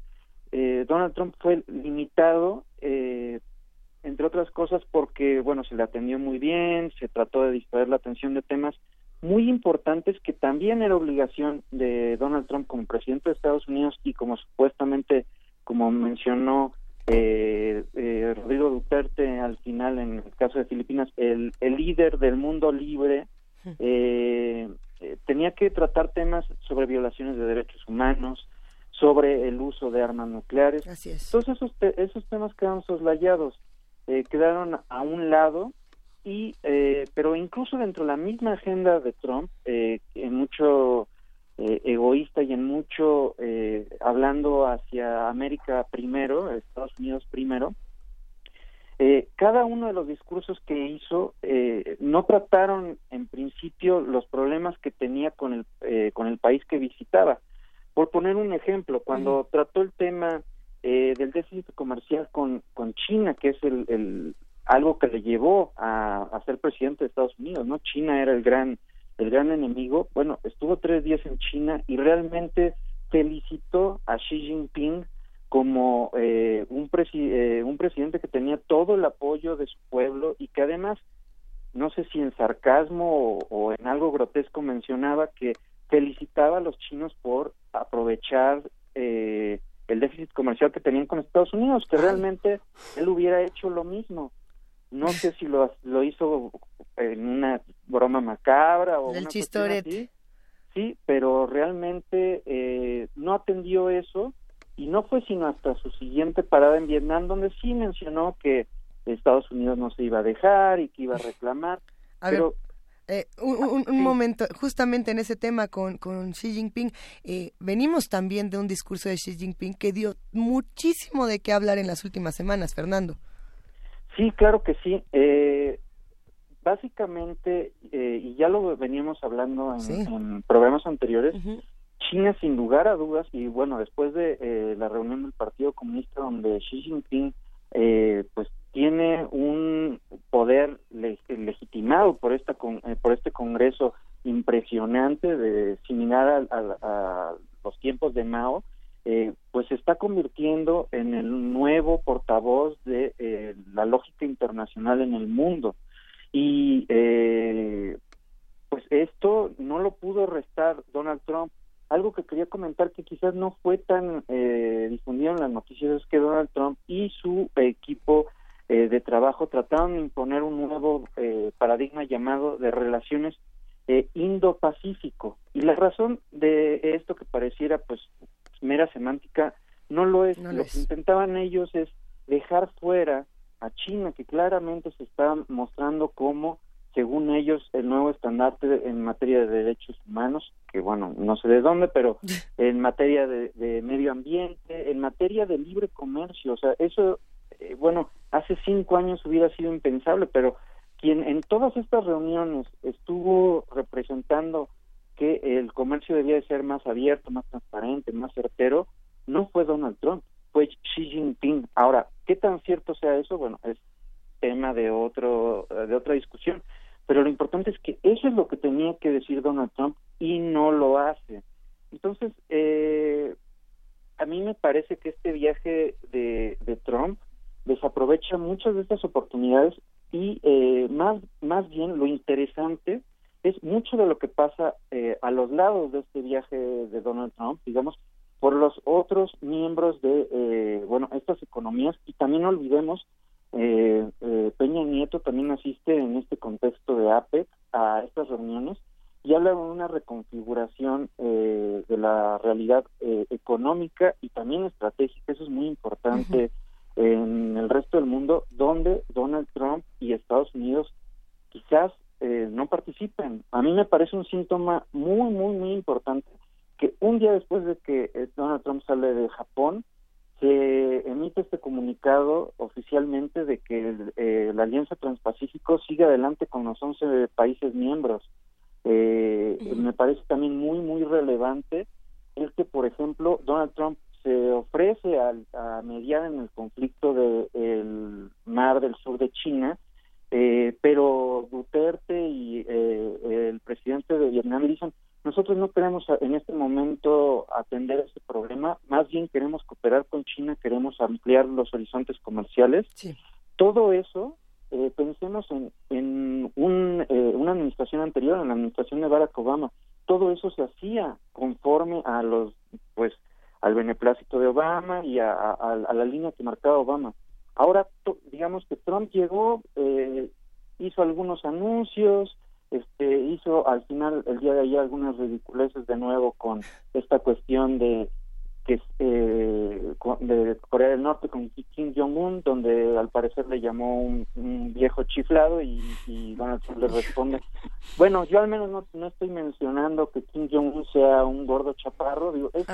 Donald Trump fue limitado, entre otras cosas, porque, bueno, se le atendió muy bien, se trató de distraer la atención de temas muy importantes que también era obligación de Donald Trump como presidente de Estados Unidos y como supuestamente, como mencionó eh, eh, Rodrigo Duterte al final en el caso de Filipinas, el, el líder del mundo libre, eh, eh, tenía que tratar temas sobre violaciones de derechos humanos, sobre el uso de armas nucleares. Así es. Todos esos, esos temas quedaron soslayados, eh, quedaron a un lado y eh, pero incluso dentro de la misma agenda de Trump eh, en mucho eh, egoísta y en mucho eh, hablando hacia América primero Estados Unidos primero eh, cada uno de los discursos que hizo eh, no trataron en principio los problemas que tenía con el eh, con el país que visitaba por poner un ejemplo cuando trató el tema eh, del déficit comercial con con China que es el, el algo que le llevó a, a, ser presidente de Estados Unidos, ¿no? China era el gran, el gran enemigo. Bueno, estuvo tres días en China y realmente felicitó a Xi Jinping como eh, un, presi eh, un presidente que tenía todo el apoyo de su pueblo y que además, no sé si en sarcasmo o, o en algo grotesco mencionaba que felicitaba a los chinos por aprovechar eh, el déficit comercial que tenían con Estados Unidos, que realmente él hubiera hecho lo mismo no sé si lo, lo hizo en una broma macabra o el una chistorete así. sí pero realmente eh, no atendió eso y no fue sino hasta su siguiente parada en Vietnam donde sí mencionó que Estados Unidos no se iba a dejar y que iba a reclamar a pero ver. Eh, un, un, un sí. momento, justamente en ese tema con, con Xi Jinping, eh, venimos también de un discurso de Xi Jinping que dio muchísimo de qué hablar en las últimas semanas, Fernando. Sí, claro que sí. Eh, básicamente, eh, y ya lo veníamos hablando en, sí. en programas anteriores, uh -huh. China sin lugar a dudas, y bueno, después de eh, la reunión del Partido Comunista donde Xi Jinping eh, pues tiene un poder le legitimado por esta con por este Congreso impresionante de similar a, a, a los tiempos de Mao, eh, pues se está convirtiendo en el nuevo portavoz de eh, la lógica internacional en el mundo. Y eh, pues esto no lo pudo restar Donald Trump. Algo que quería comentar que quizás no fue tan eh, difundido en las noticias es que Donald Trump y su equipo eh, de trabajo trataron de imponer un nuevo paradigma llamado de relaciones Indo-Pacífico. Y la razón de esto que pareciera pues mera semántica no lo es. No lo es. que intentaban ellos es dejar fuera a China, que claramente se está mostrando como, según ellos, el nuevo estandarte en materia de derechos humanos, que bueno, no sé de dónde, pero en materia de, de medio ambiente, en materia de libre comercio, o sea, eso, eh, bueno, hace cinco años hubiera sido impensable, pero quien en todas estas reuniones estuvo representando que el comercio debía de ser más abierto, más transparente, más certero, no fue Donald Trump, fue Xi Jinping. Ahora, ¿qué tan cierto sea eso? Bueno, es tema de otro de otra discusión, pero lo importante es que eso es lo que tenía que decir Donald Trump y no lo hace. Entonces, eh, a mí me parece que este viaje de, Trump desaprovecha muchas de estas oportunidades y eh, más más bien lo interesante es mucho de lo que pasa eh, a los lados de este viaje de Donald Trump, digamos, por los otros miembros de, eh, bueno, estas economías. Y también no olvidemos, eh, eh, Peña Nieto también asiste en este contexto de APEC a estas reuniones y habla de una reconfiguración eh, de la realidad eh, económica y también estratégica. Eso es muy importante uh -huh. en el resto del mundo, donde Donald Trump y Estados Unidos quizás eh, no participen. A mí me parece un síntoma muy, muy, muy importante que un día después de que eh, Donald Trump sale de Japón, se emite este comunicado oficialmente de que eh, la Alianza Transpacífico sigue adelante con los 11 países miembros. Eh, uh -huh. Me parece también muy, muy relevante el que, por ejemplo, Donald Trump se ofrece a, mediar en el conflicto del mar del sur de China, eh, pero Duterte y eh, el presidente de Vietnam dicen, nosotros no queremos en este momento atender ese problema, más bien queremos cooperar con China, queremos ampliar los horizontes comerciales. Todo eso, eh, pensemos en, en un, una administración anterior, en la administración de Barack Obama, todo eso se hacía conforme a los, pues, al beneplácito de Obama y a, la línea que marcaba Obama. Ahora, digamos que Trump llegó, eh, hizo algunos anuncios, este, hizo al final el día de ayer algunas ridiculeces de nuevo con esta cuestión de que eh, de Corea del Norte con Kim Jong-un, donde al parecer le llamó un, viejo chiflado y, y, Donald Trump le responde, bueno, yo al menos no, no estoy mencionando que Kim Jong-un sea un gordo chaparro, digo, es,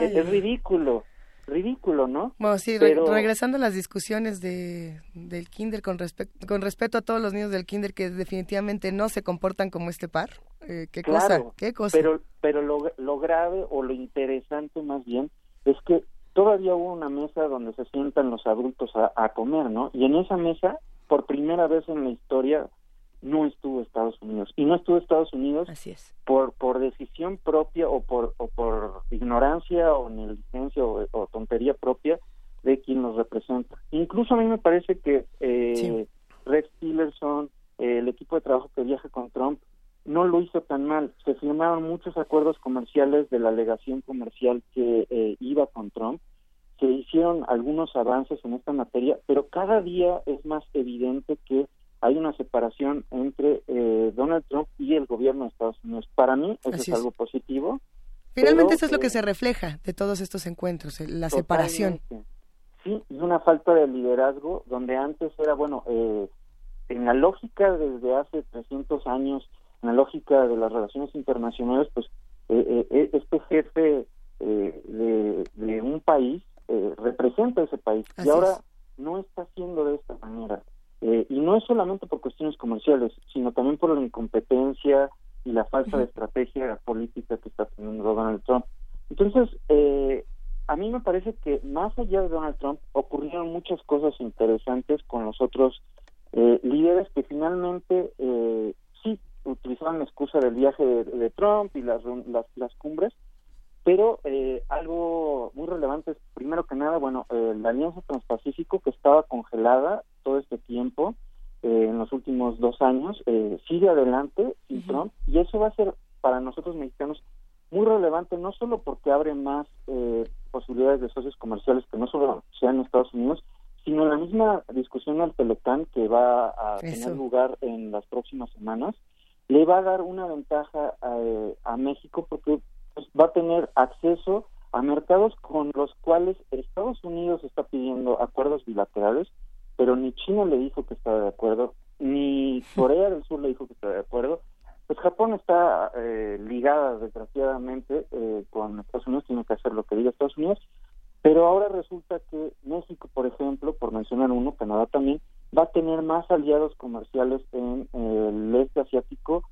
es, ridículo, ridículo, ¿no? Bueno, sí, regresando a las discusiones de, del kinder con, con respeto a todos los niños del kinder que definitivamente no se comportan como este par. Eh, ¿Qué cosa? ¿Qué cosa? Pero, pero lo, lo grave o lo interesante más bien es que todavía hubo una mesa donde se sientan los adultos a, a comer, ¿no? Y en esa mesa, por primera vez en la historia, no estuvo Estados Unidos. Y no estuvo Estados Unidos por por decisión propia o por o por ignorancia o negligencia o, o tontería propia de quien los representa. Incluso a mí me parece que eh, Rex Tillerson eh, el equipo de trabajo que viaja con Trump no lo hizo tan mal. Se firmaron muchos acuerdos comerciales de la alegación comercial que eh, iba con Trump. Se hicieron algunos avances en esta materia pero cada día es más evidente que hay una separación entre eh, Donald Trump y el gobierno de Estados Unidos. Para mí eso es, algo positivo. Finalmente eso es lo que eh, se refleja de todos estos encuentros, la separación. Sí, y una falta de liderazgo donde antes era, bueno, eh, en la lógica desde hace 300 años, en la lógica de las relaciones internacionales, pues este jefe de, de, un país representa ese país y ahora no está haciendo de esta manera. Eh, y no es solamente por cuestiones comerciales, sino también por la incompetencia y la falta de estrategia política que está teniendo Donald Trump. Entonces, eh, a mí me parece que más allá de Donald Trump ocurrieron muchas cosas interesantes con los otros eh, líderes que finalmente sí utilizaban la excusa del viaje de, Trump y las, las, las cumbres, pero eh, algo muy relevante es, primero que nada, bueno, eh, la Alianza Transpacífico que estaba congelada todo este tiempo, eh, en los últimos dos años, sigue adelante sin Trump. Y eso va a ser para nosotros mexicanos muy relevante, no solo porque abre más posibilidades de socios comerciales que no solo sean Estados Unidos, sino la misma discusión al Telecán que va a tener lugar en las próximas semanas, le va a dar una ventaja a México porque pues, va a tener acceso a mercados con los cuales Estados Unidos está pidiendo acuerdos bilaterales, pero ni China le dijo que estaba de acuerdo, ni Corea del Sur le dijo que estaba de acuerdo. Pues Japón está eh, ligada, desgraciadamente, eh, con Estados Unidos, tiene que hacer lo que diga Estados Unidos, pero ahora resulta que México, por ejemplo, por mencionar uno, Canadá también, va a tener más aliados comerciales en el este asiático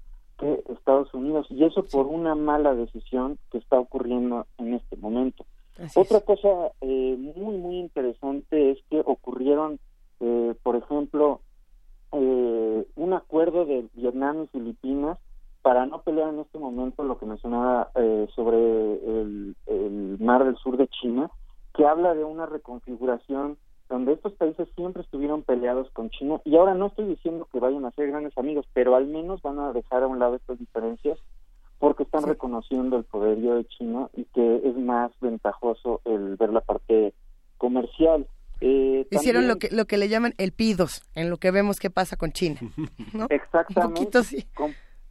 Estados Unidos y eso por una mala decisión que está ocurriendo en este momento. Otra cosa eh, muy muy interesante es que ocurrieron, eh, por ejemplo, eh, un acuerdo de Vietnam y Filipinas para no pelear en este momento lo que mencionaba sobre el, el mar del sur de China, que habla de una reconfiguración donde estos países siempre estuvieron peleados con China y ahora no estoy diciendo que vayan a ser grandes amigos, pero al menos van a dejar a un lado estas diferencias porque están reconociendo el poderío de China y que es más ventajoso el ver la parte comercial. Eh, Hicieron lo que lo que le llaman el pidos en lo que vemos que pasa con China. Exactamente.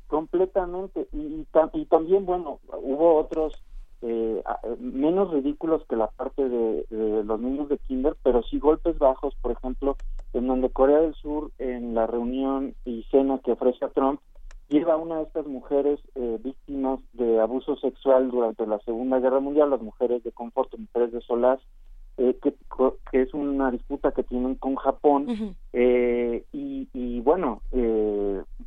completamente. Y, y también, bueno, hubo otros eh, menos ridículos que la parte de, los niños de kinder, pero sí golpes bajos, por ejemplo, en donde Corea del Sur, en la reunión y cena que ofrece a Trump, lleva a una de estas mujeres eh, víctimas de abuso sexual durante la Segunda Guerra Mundial, las mujeres de confort, mujeres de Solaz, eh, que, que, es una disputa que tienen con Japón, eh, y, y, bueno,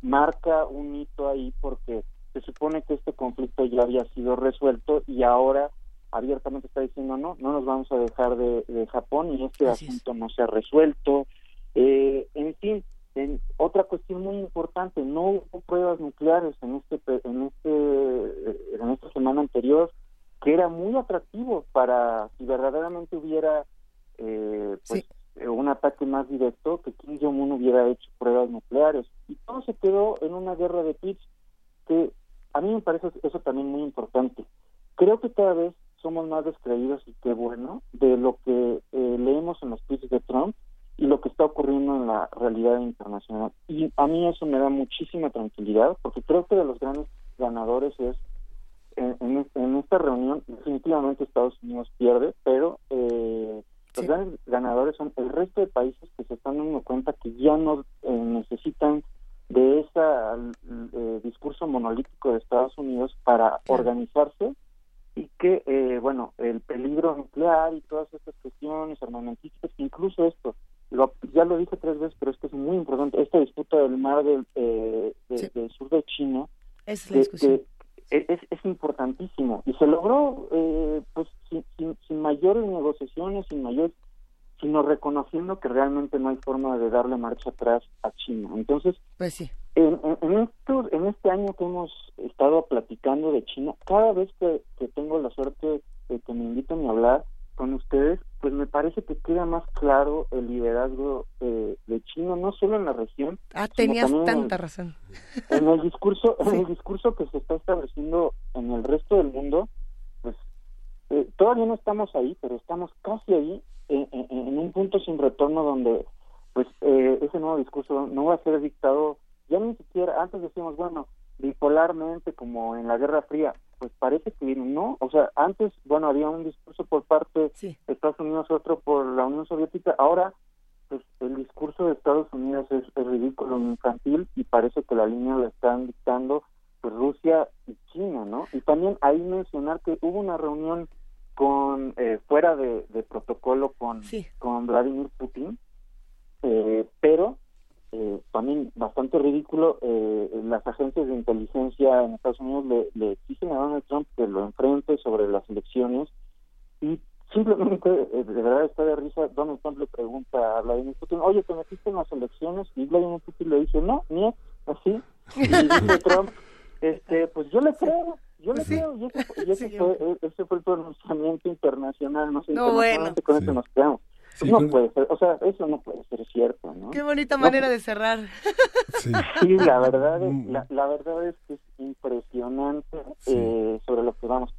marca un hito ahí porque se supone que este conflicto ya había sido resuelto y ahora abiertamente está diciendo no, no nos vamos a dejar de, Japón y este asunto no se ha resuelto. Eh, en fin, en, otra cuestión muy importante, no hubo pruebas nucleares en este en este en esta semana anterior que era muy atractivo para si verdaderamente hubiera eh, pues, un ataque más directo que Kim Jong Un hubiera hecho pruebas nucleares. Y todo se quedó en una guerra de pitch que a mí me parece eso también muy importante. Creo que cada vez somos más descreídos y qué bueno de lo que eh, leemos en los tweets de Trump y lo que está ocurriendo en la realidad internacional. Y a mí eso me da muchísima tranquilidad porque creo que de los grandes ganadores es en, en, esta reunión definitivamente Estados Unidos pierde, pero eh, los grandes ganadores son el resto de países que se están dando cuenta que ya no eh, necesitan de ese eh, discurso monolítico de Estados Unidos para organizarse y que, eh, bueno, el peligro nuclear y todas estas cuestiones armamentísticas, incluso esto, lo, ya lo dije tres veces, pero esto es muy importante, esta disputa del mar del, del sur de China, es, la discusión. es, es, importantísimo y se logró pues sin, sin, sin mayores negociaciones, sin mayores sino reconociendo que realmente no hay forma de darle marcha atrás a China. Entonces, pues sí. en, en, en este año que hemos estado platicando de China, cada vez que, tengo la suerte de que me inviten a hablar con ustedes, pues me parece que queda más claro el liderazgo de China, no solo en la región. Ah, tenías tanta razón. En el discurso, en el discurso que se está estableciendo en el resto del mundo, eh, todavía no estamos ahí, pero estamos casi ahí en, un punto sin retorno donde pues eh, ese nuevo discurso no va a ser dictado ya ni siquiera antes decíamos bueno bipolarmente como en la Guerra Fría pues parece que no o sea antes bueno había un discurso por parte de Estados Unidos otro por la Unión Soviética ahora pues el discurso de Estados Unidos es, ridículo infantil y parece que la línea la están dictando pues Rusia y China no y también ahí mencionar que hubo una reunión con eh, fuera de, protocolo con, con Vladimir Putin, eh, pero eh, también bastante ridículo, las agencias de inteligencia en Estados Unidos le, le exigen a Donald Trump que lo enfrente sobre las elecciones y simplemente, de verdad está de risa, Donald Trump le pregunta a Vladimir Putin, oye, ¿te metiste en las elecciones? Y Vladimir Putin le dice, no, ni así. Y dice Trump, este, pues yo le creo, yo le creo, y ese, fue, e, ese fue el pronunciamiento internacional, no sé, no, bueno. con eso nos quedamos. Pues no puede ser, o sea, eso no puede ser cierto, ¿no? Qué bonita manera de cerrar. Sí, la verdad es, mm. la, la, verdad es que es impresionante eh, sobre lo que vamos.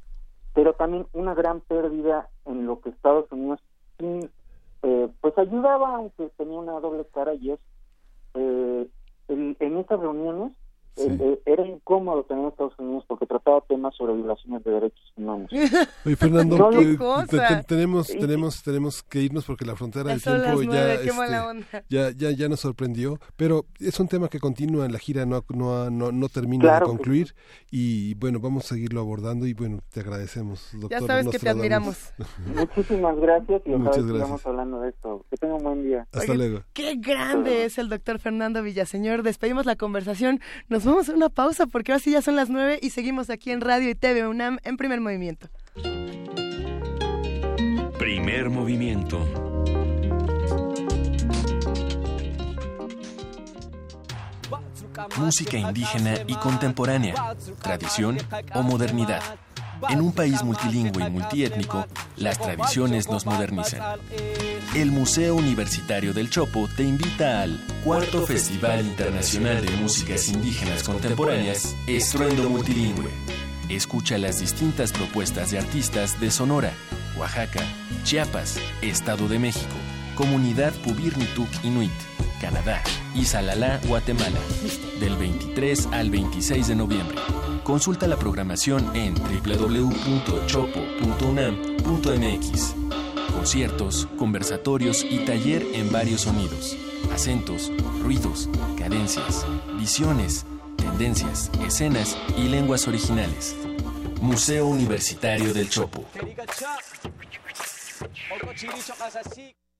Pero también una gran pérdida en lo que Estados Unidos eh, pues ayudaba, aunque tenía una doble cara, y es eh, en estas reuniones eh, era incómodo tener a Estados Unidos porque trataba temas sobre violaciones de derechos humanos. Oye, Fernando, tenemos, tenemos, tenemos que irnos porque la frontera del tiempo ya, este, ya, ya, ya nos sorprendió, pero es un tema que continúa en la gira, no, no, no, termina de concluir y bueno, vamos a seguirlo abordando y bueno, te agradecemos, doctor. Ya sabes que te admiramos. Muchísimas gracias y Muchas gracias. hablando de esto. Que tenga un buen día. Hasta luego. Qué grande es el doctor Fernando Villaseñor. Despedimos la conversación. Nos vamos a una pausa porque ahora sí ya son las nueve y seguimos aquí en Radio y TV UNAM en primer movimiento. Primer movimiento. Música indígena y contemporánea, tradición o modernidad. En un país multilingüe y multiétnico, las tradiciones nos modernizan. El Museo Universitario del Chopo te invita al cuarto Festival Internacional de Músicas Indígenas Contemporáneas, Estruendo Multilingüe. Escucha las distintas propuestas de artistas de Sonora, Oaxaca, Chiapas, Estado de México, Comunidad Pubirnituk Inuit, Canadá y Salalá, Guatemala, del 23 al 26 de noviembre. Consulta la programación en www.chopo.unam.mx. Conciertos, conversatorios y taller en varios sonidos, acentos, ruidos, cadencias, visiones, tendencias, escenas y lenguas originales. Museo Universitario del Chopo.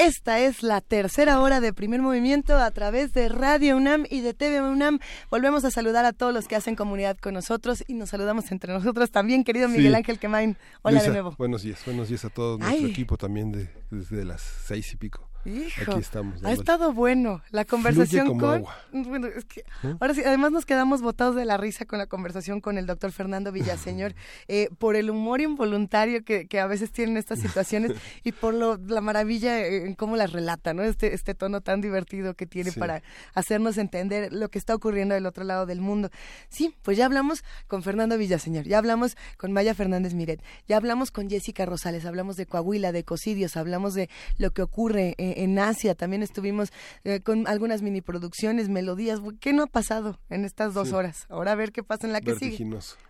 Esta es la tercera hora de primer movimiento a través de Radio UNAM y de TV UNAM. Volvemos a saludar a todos los que hacen comunidad con nosotros y nos saludamos entre nosotros también, querido Miguel Ángel Quemain. Hola de nuevo. Buenos días, buenos días a todo nuestro equipo también de, desde las seis y pico. Hijo, Aquí estamos. Ha estado bueno la conversación con. Bueno, es que ¿Eh? ahora sí, además nos quedamos botados de la risa con la conversación con el doctor Fernando Villaseñor eh, por el humor involuntario que, que, a veces tienen estas situaciones y por lo, la maravilla en cómo las relata, ¿no? Este, este tono tan divertido que tiene para hacernos entender lo que está ocurriendo del otro lado del mundo. Sí, pues ya hablamos con Fernando Villaseñor, ya hablamos con Maya Fernández Miret, ya hablamos con Jessica Rosales, hablamos de Coahuila, de Cocidios, hablamos de lo que ocurre en en Asia, también estuvimos eh, con algunas mini producciones, melodías. ¿Qué no ha pasado en estas dos horas? Ahora a ver qué pasa en la que sigue.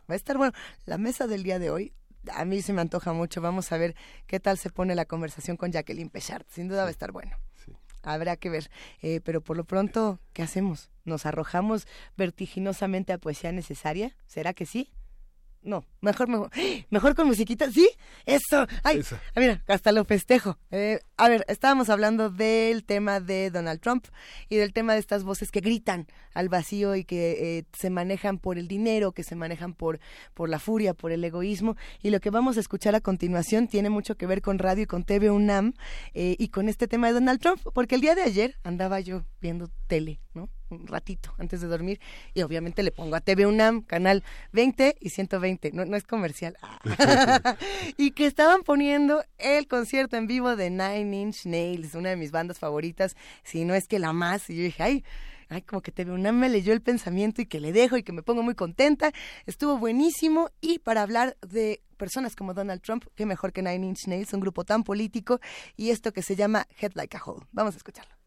Va a estar bueno. La mesa del día de hoy a mí se me antoja mucho. Vamos a ver qué tal se pone la conversación con Jacqueline Pechard. Sin duda va a estar bueno. Habrá que ver. Eh, pero por lo pronto, ¿qué hacemos? ¿Nos arrojamos vertiginosamente a poesía necesaria? ¿Será que sí? No, mejor, mejor, mejor con musiquita, ¿sí? Eso, ay, ah, mira, hasta lo festejo. Eh, a ver, estábamos hablando del tema de Donald Trump y del tema de estas voces que gritan al vacío y que eh, se manejan por el dinero, que se manejan por, por la furia, por el egoísmo. Y lo que vamos a escuchar a continuación tiene mucho que ver con radio y con TV UNAM eh, y con este tema de Donald Trump, porque el día de ayer andaba yo viendo tele, ¿no? Un ratito antes de dormir y obviamente le pongo a TV UNAM, canal 20 y 120, no, no es comercial. y que estaban poniendo el concierto en vivo de Nine Inch Nails, una de mis bandas favoritas, si no es que la más. Y yo dije, ay, ay, como que TV UNAM me leyó el pensamiento y que le dejo y que me pongo muy contenta. Estuvo buenísimo y para hablar de personas como Donald Trump, qué mejor que Nine Inch Nails, un grupo tan político y esto que se llama Head Like a Hole. Vamos a escucharlo.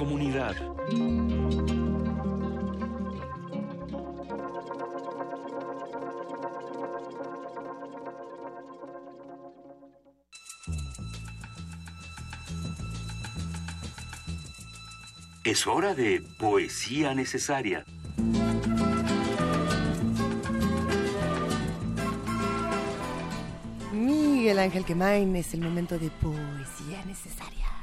Comunidad. Es hora de poesía necesaria. Miguel Ángel Quemain, es el momento de poesía necesaria.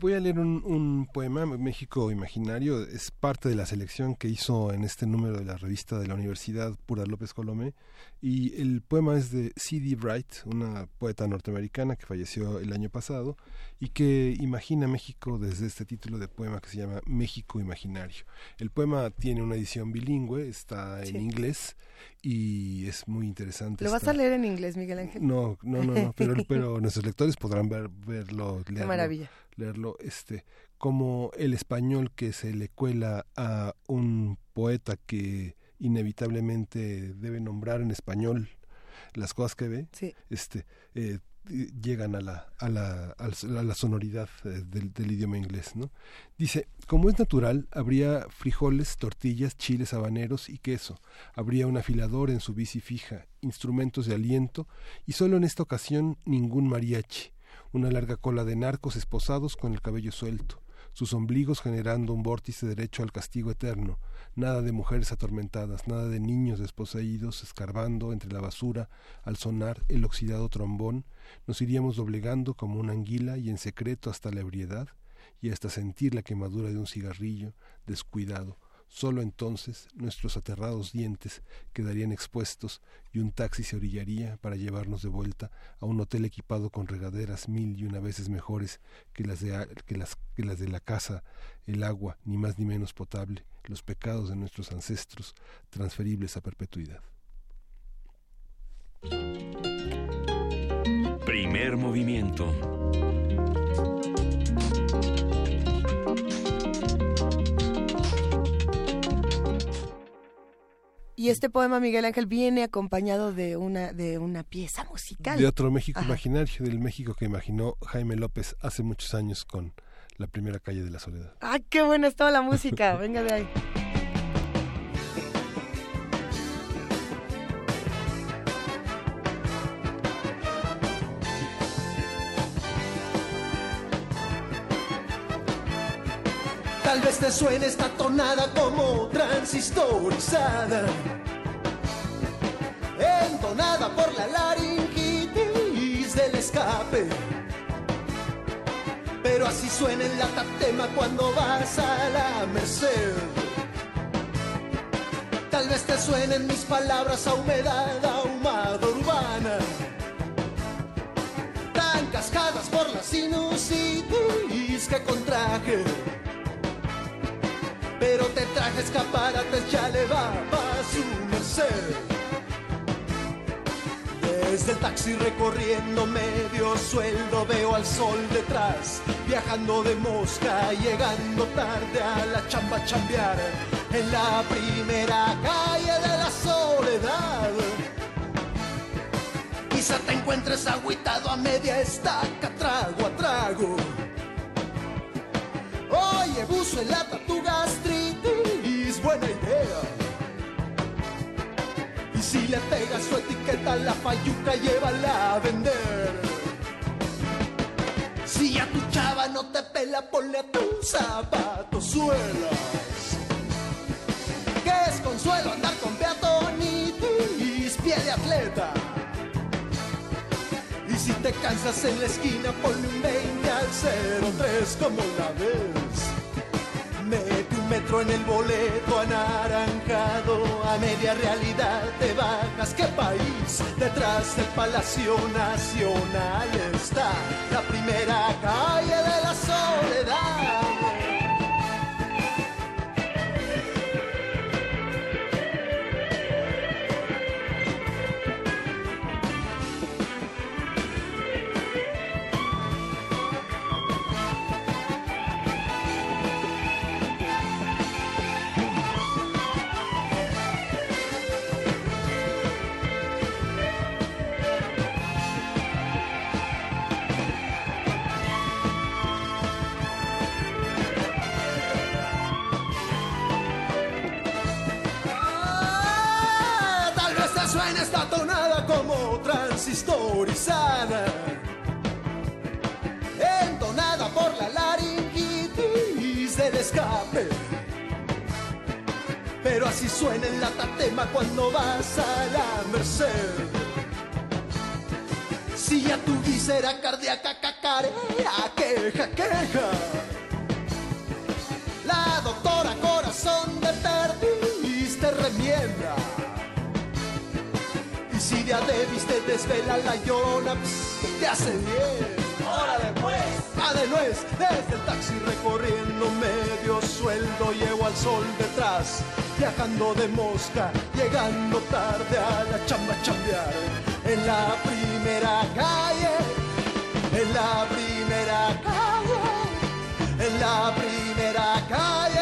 Voy a leer un, poema, México Imaginario, es parte de la selección que hizo en este número de la revista de la Universidad Pura López Colomé, y el poema es de C.D. Wright, una poeta norteamericana que falleció el año pasado y que imagina México desde este título de poema que se llama México Imaginario. El poema tiene una edición bilingüe, está en inglés y es muy interesante. ¿Lo vas a leer en inglés, Miguel Ángel? No, no, no, pero, pero nuestros lectores podrán ver, verlo, leerlo. Qué maravilla. Leerlo, este, como el español que se le cuela a un poeta que inevitablemente debe nombrar en español las cosas que ve, este, eh, llegan a la, a la, a la sonoridad eh, del, del, idioma inglés. ¿no? Dice, como es natural, habría frijoles, tortillas, chiles habaneros y queso. Habría un afilador en su bici fija, instrumentos de aliento y solo en esta ocasión ningún mariachi. Una larga cola de narcos esposados con el cabello suelto sus ombligos generando un vórtice derecho al castigo eterno, nada de mujeres atormentadas, nada de niños desposeídos escarbando entre la basura al sonar el oxidado trombón, nos iríamos doblegando como una anguila y en secreto hasta la ebriedad y hasta sentir la quemadura de un cigarrillo descuidado Solo entonces nuestros aterrados dientes quedarían expuestos y un taxi se orillaría para llevarnos de vuelta a un hotel equipado con regaderas mil y una veces mejores que las de, que las, que las de la casa, el agua, ni más ni menos potable, los pecados de nuestros ancestros transferibles a perpetuidad. Primer movimiento Y este poema, Miguel Ángel, viene acompañado de una, de una pieza musical. De otro México imaginario, del México que imaginó Jaime López hace muchos años con la primera calle de la soledad. ¡Ah, qué buena es toda la música! Venga de ahí. Tal vez te suene esta tonada como transistorizada, entonada por la laringitis del escape. Pero así suena el latatema cuando vas a la merced. Tal vez te suenen mis palabras a humedad ahumada urbana, tan cascadas por la sinusitis que contraje pero te traje escaparates, ya le va a su merced. Desde el taxi recorriendo medio sueldo veo al sol detrás, viajando de mosca, llegando tarde a la chamba chambear, en la primera calle de la soledad. Quizá te encuentres agüitado a media estaca, trago a trago Oye, buzo en lata si le pegas su etiqueta a la payuca, llévala a vender. Si a tu chava no te pela, ponle a tus zapatos suelas. Que es consuelo andar con peatonitis, pie de atleta. Si te cansas en la esquina, ponle un 20 al 03 como la ves. Mete un metro en el boleto anaranjado, a media realidad te bajas. ¿Qué país? Detrás del Palacio Nacional está la primera calle de la soledad. Historizada, entonada por la laringitis del escape. Pero así suena el latatema cuando vas a la merced. Si ya tu visera cardíaca cacarea, queja, queja. La doctora Adebis te desvela la llorona, ps, te hace bien. Hora después, a de nuez, desde el taxi recorriendo medio sueldo, llego al sol detrás, viajando de mosca, llegando tarde a la chamba chambear. En la primera calle, en la primera calle, en la primera calle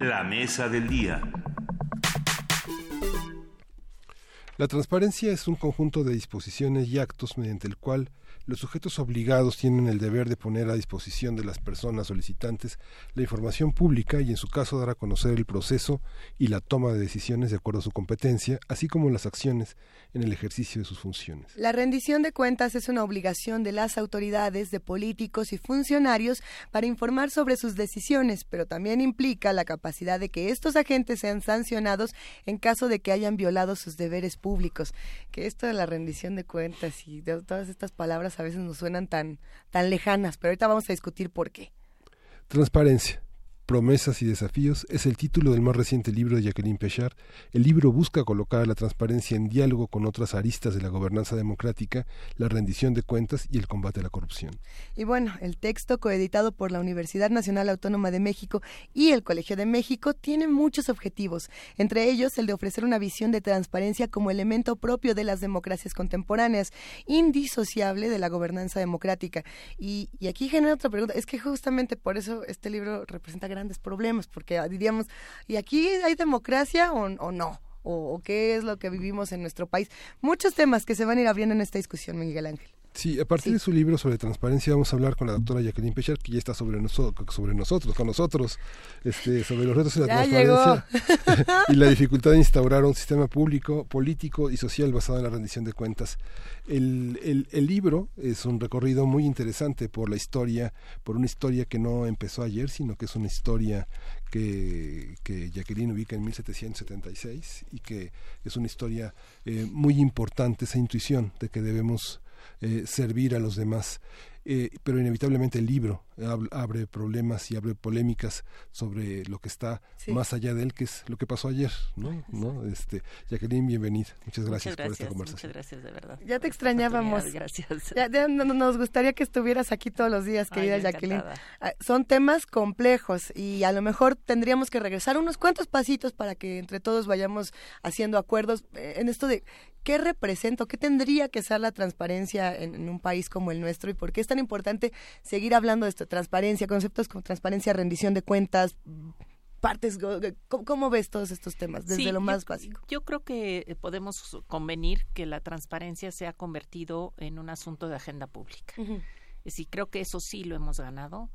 La mesa del día. La transparencia es un conjunto de disposiciones y actos mediante el cual los sujetos obligados tienen el deber de poner a disposición de las personas solicitantes la información pública y en su caso dar a conocer el proceso y la toma de decisiones de acuerdo a su competencia, así como las acciones en el ejercicio de sus funciones. La rendición de cuentas es una obligación de las autoridades, de políticos y funcionarios para informar sobre sus decisiones, pero también implica la capacidad de que estos agentes sean sancionados en caso de que hayan violado sus deberes públicos. Que esto de la rendición de cuentas y de todas estas palabras a veces nos suenan tan, tan lejanas, pero ahorita vamos a discutir por qué. Transparencia. Promesas y desafíos es el título del más reciente libro de Jacqueline Pechard. El libro busca colocar la transparencia en diálogo con otras aristas de la gobernanza democrática, la rendición de cuentas y el combate a la corrupción. Y bueno, el texto coeditado por la Universidad Nacional Autónoma de México y el Colegio de México tiene muchos objetivos, entre ellos el de ofrecer una visión de transparencia como elemento propio de las democracias contemporáneas, indisociable de la gobernanza democrática. Y, y aquí genera otra pregunta, es que justamente por eso este libro representa grandes problemas, porque diríamos, ¿y aquí hay democracia o, no? ¿O qué es lo que vivimos en nuestro país? Muchos temas que se van a ir abriendo en esta discusión, Miguel Ángel. Sí, a partir de su libro sobre transparencia vamos a hablar con la doctora Jacqueline Pechard, que ya está sobre, noso sobre nosotros, con nosotros, este, sobre los retos de la Ya transparencia y la dificultad de instaurar un sistema público, político y social basado en la rendición de cuentas. El, el, el libro es un recorrido muy interesante por la historia, por una historia que no empezó ayer, sino que es una historia que, que Jacqueline ubica en 1776 y que es una historia eh, muy importante, esa intuición de que debemos eh, servir a los demás. Eh, pero inevitablemente el libro abre problemas y abre polémicas sobre lo que está Sí. más allá de él, que es lo que pasó ayer, ¿no? ¿No? Este, Jacqueline, bienvenida. Muchas gracias, Muchas por esta conversación. muchas gracias de verdad. Ya te extrañábamos. Gracias. Ya, ya no- no- nos gustaría que estuvieras aquí todos los días, Ay, querida yo Jacqueline. encantada. Ah, Son temas complejos y a lo mejor tendríamos que regresar unos cuantos pasitos para que entre todos vayamos haciendo acuerdos eh, en esto de qué representa, o qué tendría que ser la transparencia en, en un país como el nuestro y por qué es tan importante seguir hablando de esto, transparencia, conceptos como transparencia, rendición de cuentas, partes, ¿cómo, cómo ves todos estos temas desde Sí, lo yo- más básico? Yo creo que eh, podemos convenir que la transparencia se ha convertido en un asunto de agenda pública. Ujú. Es decir, creo que eso sí lo hemos ganado.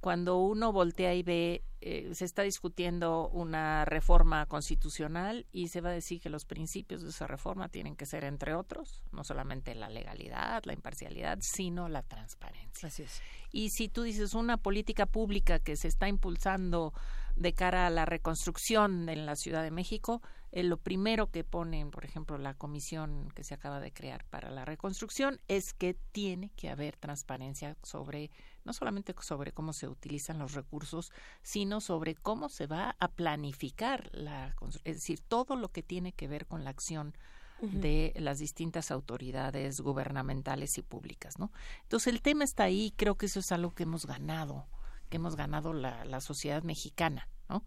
Cuando uno voltea y ve, eh, se está discutiendo una reforma constitucional y se va a decir que los principios de esa reforma tienen que ser, entre otros, no solamente la legalidad, la imparcialidad, sino la transparencia. Así es. Y si tú dices una política pública que se está impulsando de cara a la reconstrucción en la Ciudad de México, eh, lo primero que ponen, por ejemplo, la comisión que se acaba de crear para la reconstrucción es que tiene que haber transparencia sobre, no solamente sobre cómo se utilizan los recursos, sino sobre cómo se va a planificar la es decir, todo lo que tiene que ver con la acción de las distintas autoridades gubernamentales y públicas, ¿no? Entonces el tema está ahí, creo que eso es algo que hemos ganado, que hemos ganado la, la sociedad mexicana, ¿no?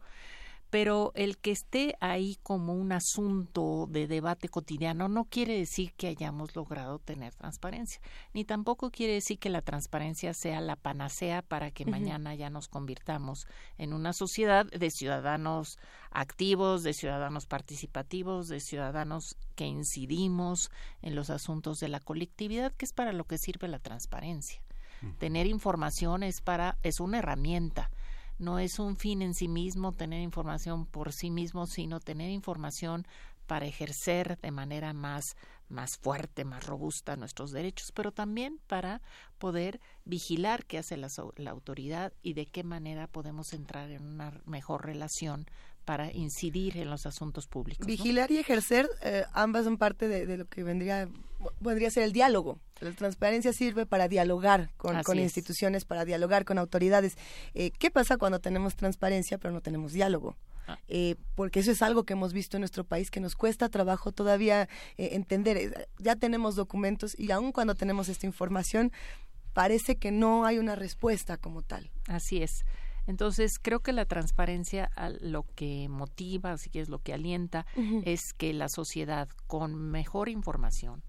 Pero el que esté ahí como un asunto de debate cotidiano no quiere decir que hayamos logrado tener transparencia, ni tampoco quiere decir que la transparencia sea la panacea para que mañana ya nos convirtamos en una sociedad de ciudadanos activos, de ciudadanos participativos, de ciudadanos que incidimos en los asuntos de la colectividad, que es para lo que sirve la transparencia. Tener información es para es una herramienta no es un fin en sí mismo tener información por sí mismo, sino tener información para ejercer de manera más más fuerte, más robusta nuestros derechos, pero también para poder vigilar qué hace la, la, autoridad y de qué manera podemos entrar en una mejor relación para incidir en los asuntos públicos. Vigilar y ejercer, eh, ambas son parte de, lo que vendría, podría ser el diálogo. La transparencia sirve para dialogar con, con instituciones, para dialogar con autoridades. Eh, ¿Qué pasa cuando tenemos transparencia pero no tenemos diálogo? Ah. Eh, porque eso es algo que hemos visto en nuestro país que nos cuesta trabajo todavía entender. Ya tenemos documentos y aun cuando tenemos esta información, parece que no hay una respuesta como tal. Así es. Entonces, creo que la transparencia lo que motiva, así que es lo que alienta, es que la sociedad con mejor información,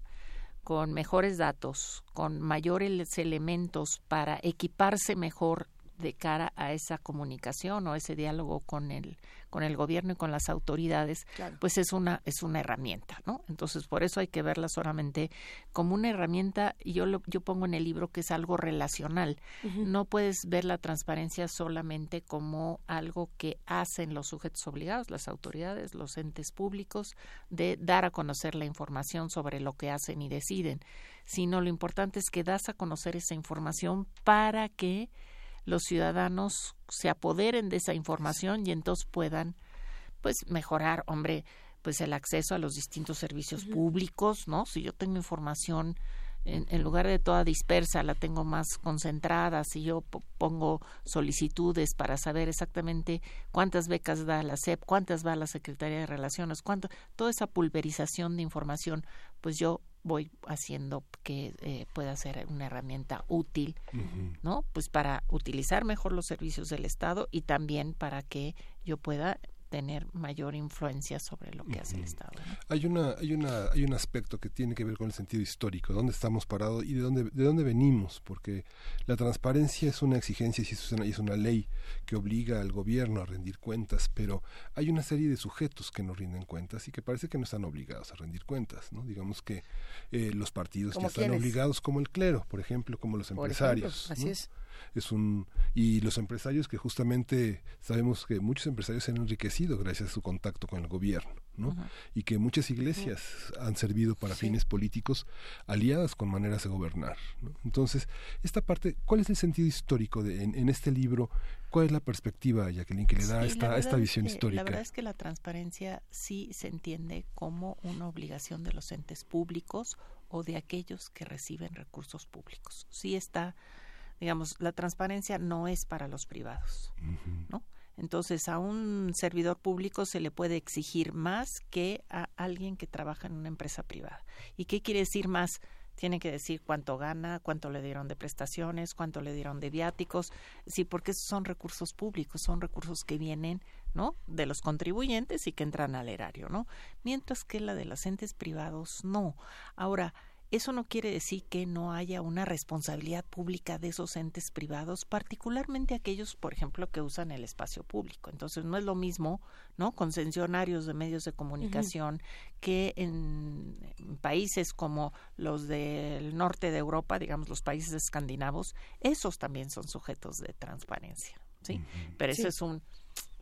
con mejores datos, con mayores elementos para equiparse mejor de cara a esa comunicación o ese diálogo con el con el gobierno y con las autoridades, pues es una es una herramienta, ¿no? Entonces por eso hay que verla solamente como una herramienta. Y yo lo, yo pongo en el libro que es algo relacional. No puedes ver la transparencia solamente como algo que hacen los sujetos obligados, las autoridades, los entes públicos, de dar a conocer la información sobre lo que hacen y deciden, sino lo importante es que das a conocer esa información para que los ciudadanos se apoderen de esa información y entonces puedan pues mejorar, hombre, pues el acceso a los distintos servicios públicos, ¿no? Si yo tengo información en, en, lugar de toda dispersa, la tengo más concentrada, si yo pongo solicitudes para saber exactamente cuántas becas da la SEP, cuántas va la Secretaría de Relaciones, cuánto, toda esa pulverización de información, pues yo voy haciendo que eh, pueda ser una herramienta útil, ¿no? Pues para utilizar mejor los servicios del Estado y también para que yo pueda tener mayor influencia sobre lo que hace el Estado. Hay una, hay una, hay un aspecto que tiene que ver con el sentido histórico, dónde estamos parados y de dónde, de dónde venimos, porque la transparencia es una exigencia y es una, es una ley que obliga al gobierno a rendir cuentas, pero hay una serie de sujetos que no rinden cuentas y que parece que no están obligados a rendir cuentas, ¿no? Digamos que eh, los partidos que están obligados, como el clero, por ejemplo, como los empresarios. así es es un y los empresarios que justamente sabemos que muchos empresarios se han enriquecido gracias a su contacto con el gobierno ¿no? y que muchas iglesias han servido para fines políticos aliadas con maneras de gobernar entonces esta parte cuál es el sentido histórico de, en, este libro cuál es la perspectiva Jacqueline que le da esta, esta visión histórica la verdad es que la transparencia sí se entiende como una obligación de los entes públicos o de aquellos que reciben recursos públicos. Sí está digamos, la transparencia no es para los privados, ¿no? Entonces, a un servidor público se le puede exigir más que a alguien que trabaja en una empresa privada. ¿Y qué quiere decir más? Tiene que decir cuánto gana, cuánto le dieron de prestaciones, cuánto le dieron de viáticos, sí, porque esos son recursos públicos, son recursos que vienen, ¿no? De los contribuyentes y que entran al erario, ¿no? Mientras que la de los entes privados no. Ahora, eso no quiere decir que no haya una responsabilidad pública de esos entes privados, particularmente aquellos, por ejemplo, que usan el espacio público. Entonces, no es lo mismo, ¿no? Concesionarios de medios de comunicación que en, países como los del norte de Europa, digamos los países escandinavos, esos también son sujetos de transparencia, ¿sí? Pero eso es un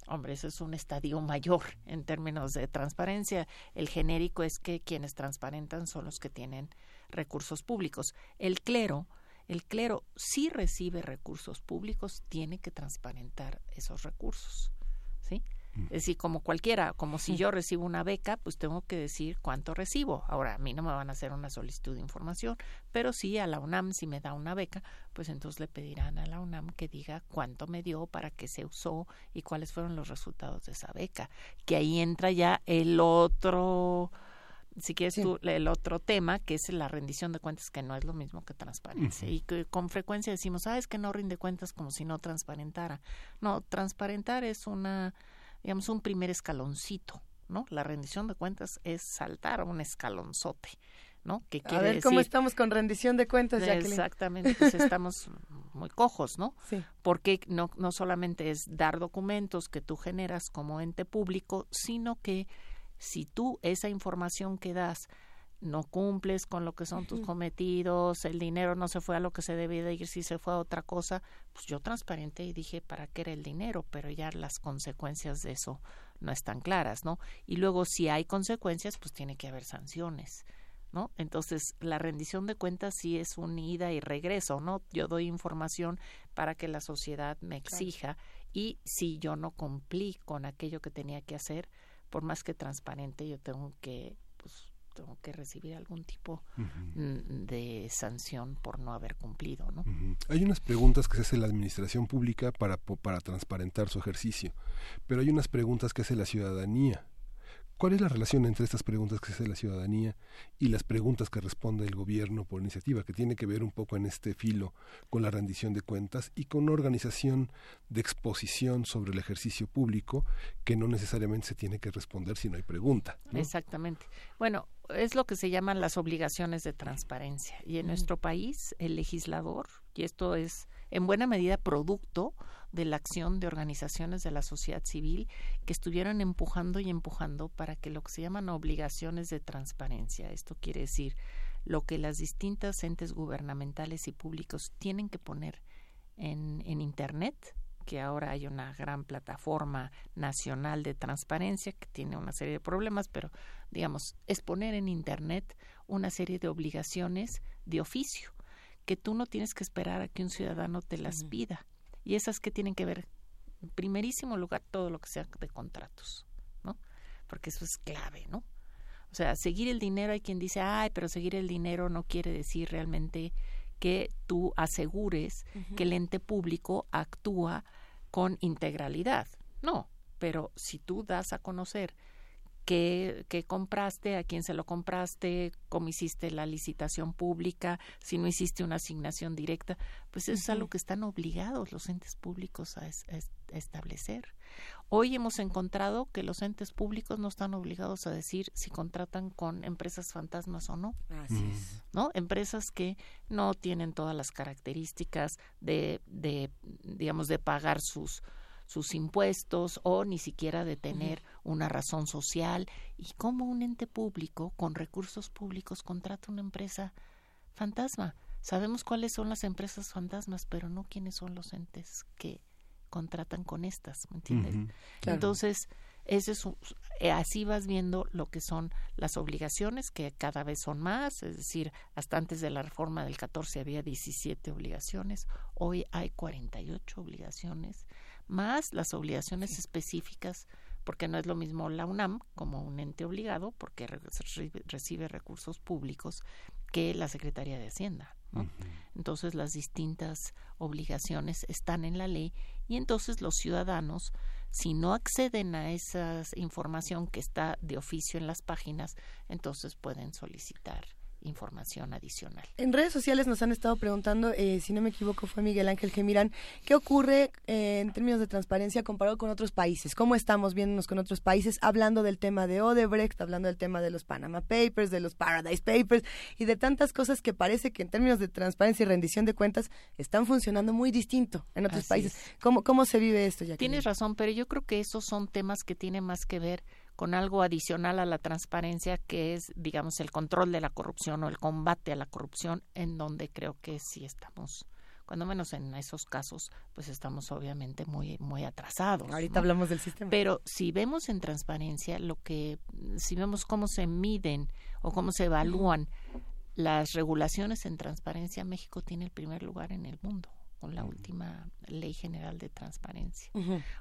hombre, eso es un estadio mayor en términos de transparencia. El genérico es que quienes transparentan son los que tienen recursos públicos. El clero, el clero si recibe recursos públicos, tiene que transparentar esos recursos, ¿sí? Es decir, como cualquiera, como si yo recibo una beca, pues tengo que decir cuánto recibo. Ahora, a mí no me van a hacer una solicitud de información, pero sí a la UNAM, si me da una beca, pues entonces le pedirán a la UNAM que diga cuánto me dio, para qué se usó y cuáles fueron los resultados de esa beca. Que ahí entra ya el otro si quieres tú, el otro tema, que es la rendición de cuentas, que no es lo mismo que transparencia. Y que con frecuencia decimos, ah, es que no rinde cuentas como si no transparentara. No, transparentar es una digamos, un primer escaloncito, ¿no? La rendición de cuentas es saltar a un escalonzote. ¿no? Que a ver cómo estamos con rendición de cuentas, Jacqueline. Exactamente, pues estamos muy cojos, ¿no? Sí. Porque no, no solamente es dar documentos que tú generas como ente público, sino que si tú esa información que das no cumples con lo que son tus cometidos, el dinero no se fue a lo que se debía de ir, si se fue a otra cosa, pues yo transparente y dije para qué era el dinero, pero ya las consecuencias de eso no están claras, ¿no? Y luego si hay consecuencias, pues tiene que haber sanciones. ¿No? Entonces, la rendición de cuentas sí es un ida y regreso, ¿no? Yo doy información para que la sociedad me exija y si yo no cumplí con aquello que tenía que hacer, por más que transparente, yo tengo que pues, tengo que recibir algún tipo de sanción por no haber cumplido. ¿no? Hay unas preguntas que se hace la administración pública para, para transparentar su ejercicio, pero hay unas preguntas que hace la ciudadanía ¿Cuál es la relación entre estas preguntas que hace la ciudadanía y las preguntas que responde el gobierno por iniciativa, que tiene que ver un poco en este filo con la rendición de cuentas y con una organización de exposición sobre el ejercicio público que no necesariamente se tiene que responder si no hay pregunta? Exactamente. Bueno, es lo que se llaman las obligaciones de transparencia. Y en nuestro país, el legislador, y esto es en buena medida producto de la acción de organizaciones de la sociedad civil que estuvieron empujando y empujando para que lo que se llaman obligaciones de transparencia, esto quiere decir lo que las distintas entes gubernamentales y públicos tienen que poner en, en Internet, que ahora hay una gran plataforma nacional de transparencia que tiene una serie de problemas, pero digamos, es poner en Internet una serie de obligaciones de oficio que tú no tienes que esperar a que un ciudadano te las pida. Y esas que tienen que ver, en primerísimo lugar, todo lo que sea de contratos, ¿no? Porque eso es clave, ¿no? O sea, seguir el dinero, hay quien dice, ay, pero seguir el dinero no quiere decir realmente que tú asegures que el ente público actúa con integralidad. No, pero si tú das a conocer qué, compraste, a quién se lo compraste, cómo hiciste la licitación pública, si no hiciste una asignación directa, pues eso es algo que están obligados los entes públicos a, establecer. Hoy hemos encontrado que los entes públicos no están obligados a decir si contratan con empresas fantasmas o no. Así es. ¿No? Empresas que no tienen todas las características de, de digamos, de pagar sus sus impuestos o ni siquiera de tener una razón social y cómo un ente público con recursos públicos contrata una empresa fantasma. Sabemos cuáles son las empresas fantasmas, pero no quiénes son los entes que contratan con estas, ¿me entiendes? Entonces, ese es eh, así vas viendo lo que son las obligaciones, que cada vez son más, es decir, hasta antes de la reforma del 14 había 17 obligaciones, hoy hay 48 obligaciones más las obligaciones específicas, porque no es lo mismo la UNAM como un ente obligado, porque recibe recursos públicos, que la Secretaría de Hacienda. Entonces las distintas obligaciones están en la ley y entonces los ciudadanos, si no acceden a esa información que está de oficio en las páginas, entonces pueden solicitar información adicional. En redes sociales nos han estado preguntando, eh, si no me equivoco fue Miguel Ángel Gemirán, ¿qué ocurre eh, en términos de transparencia comparado con otros países? ¿Cómo estamos viéndonos con otros países hablando del tema de Odebrecht, hablando del tema de los Panama Papers, de los Paradise Papers y de tantas cosas que parece que en términos de transparencia y rendición de cuentas están funcionando muy distinto en otros países? ¿Cómo, ¿Cómo se vive esto, ya? Tienes razón, pero yo creo que esos son temas que tienen más que ver con algo adicional a la transparencia que es, digamos, el control de la corrupción o el combate a la corrupción, en donde creo que sí estamos cuando menos en esos casos, pues estamos obviamente muy muy atrasados. Ahorita hablamos del sistema. Pero si vemos en transparencia lo que si vemos cómo se miden o cómo se evalúan las regulaciones en transparencia, México tiene el primer lugar en el mundo con la última ley general de transparencia,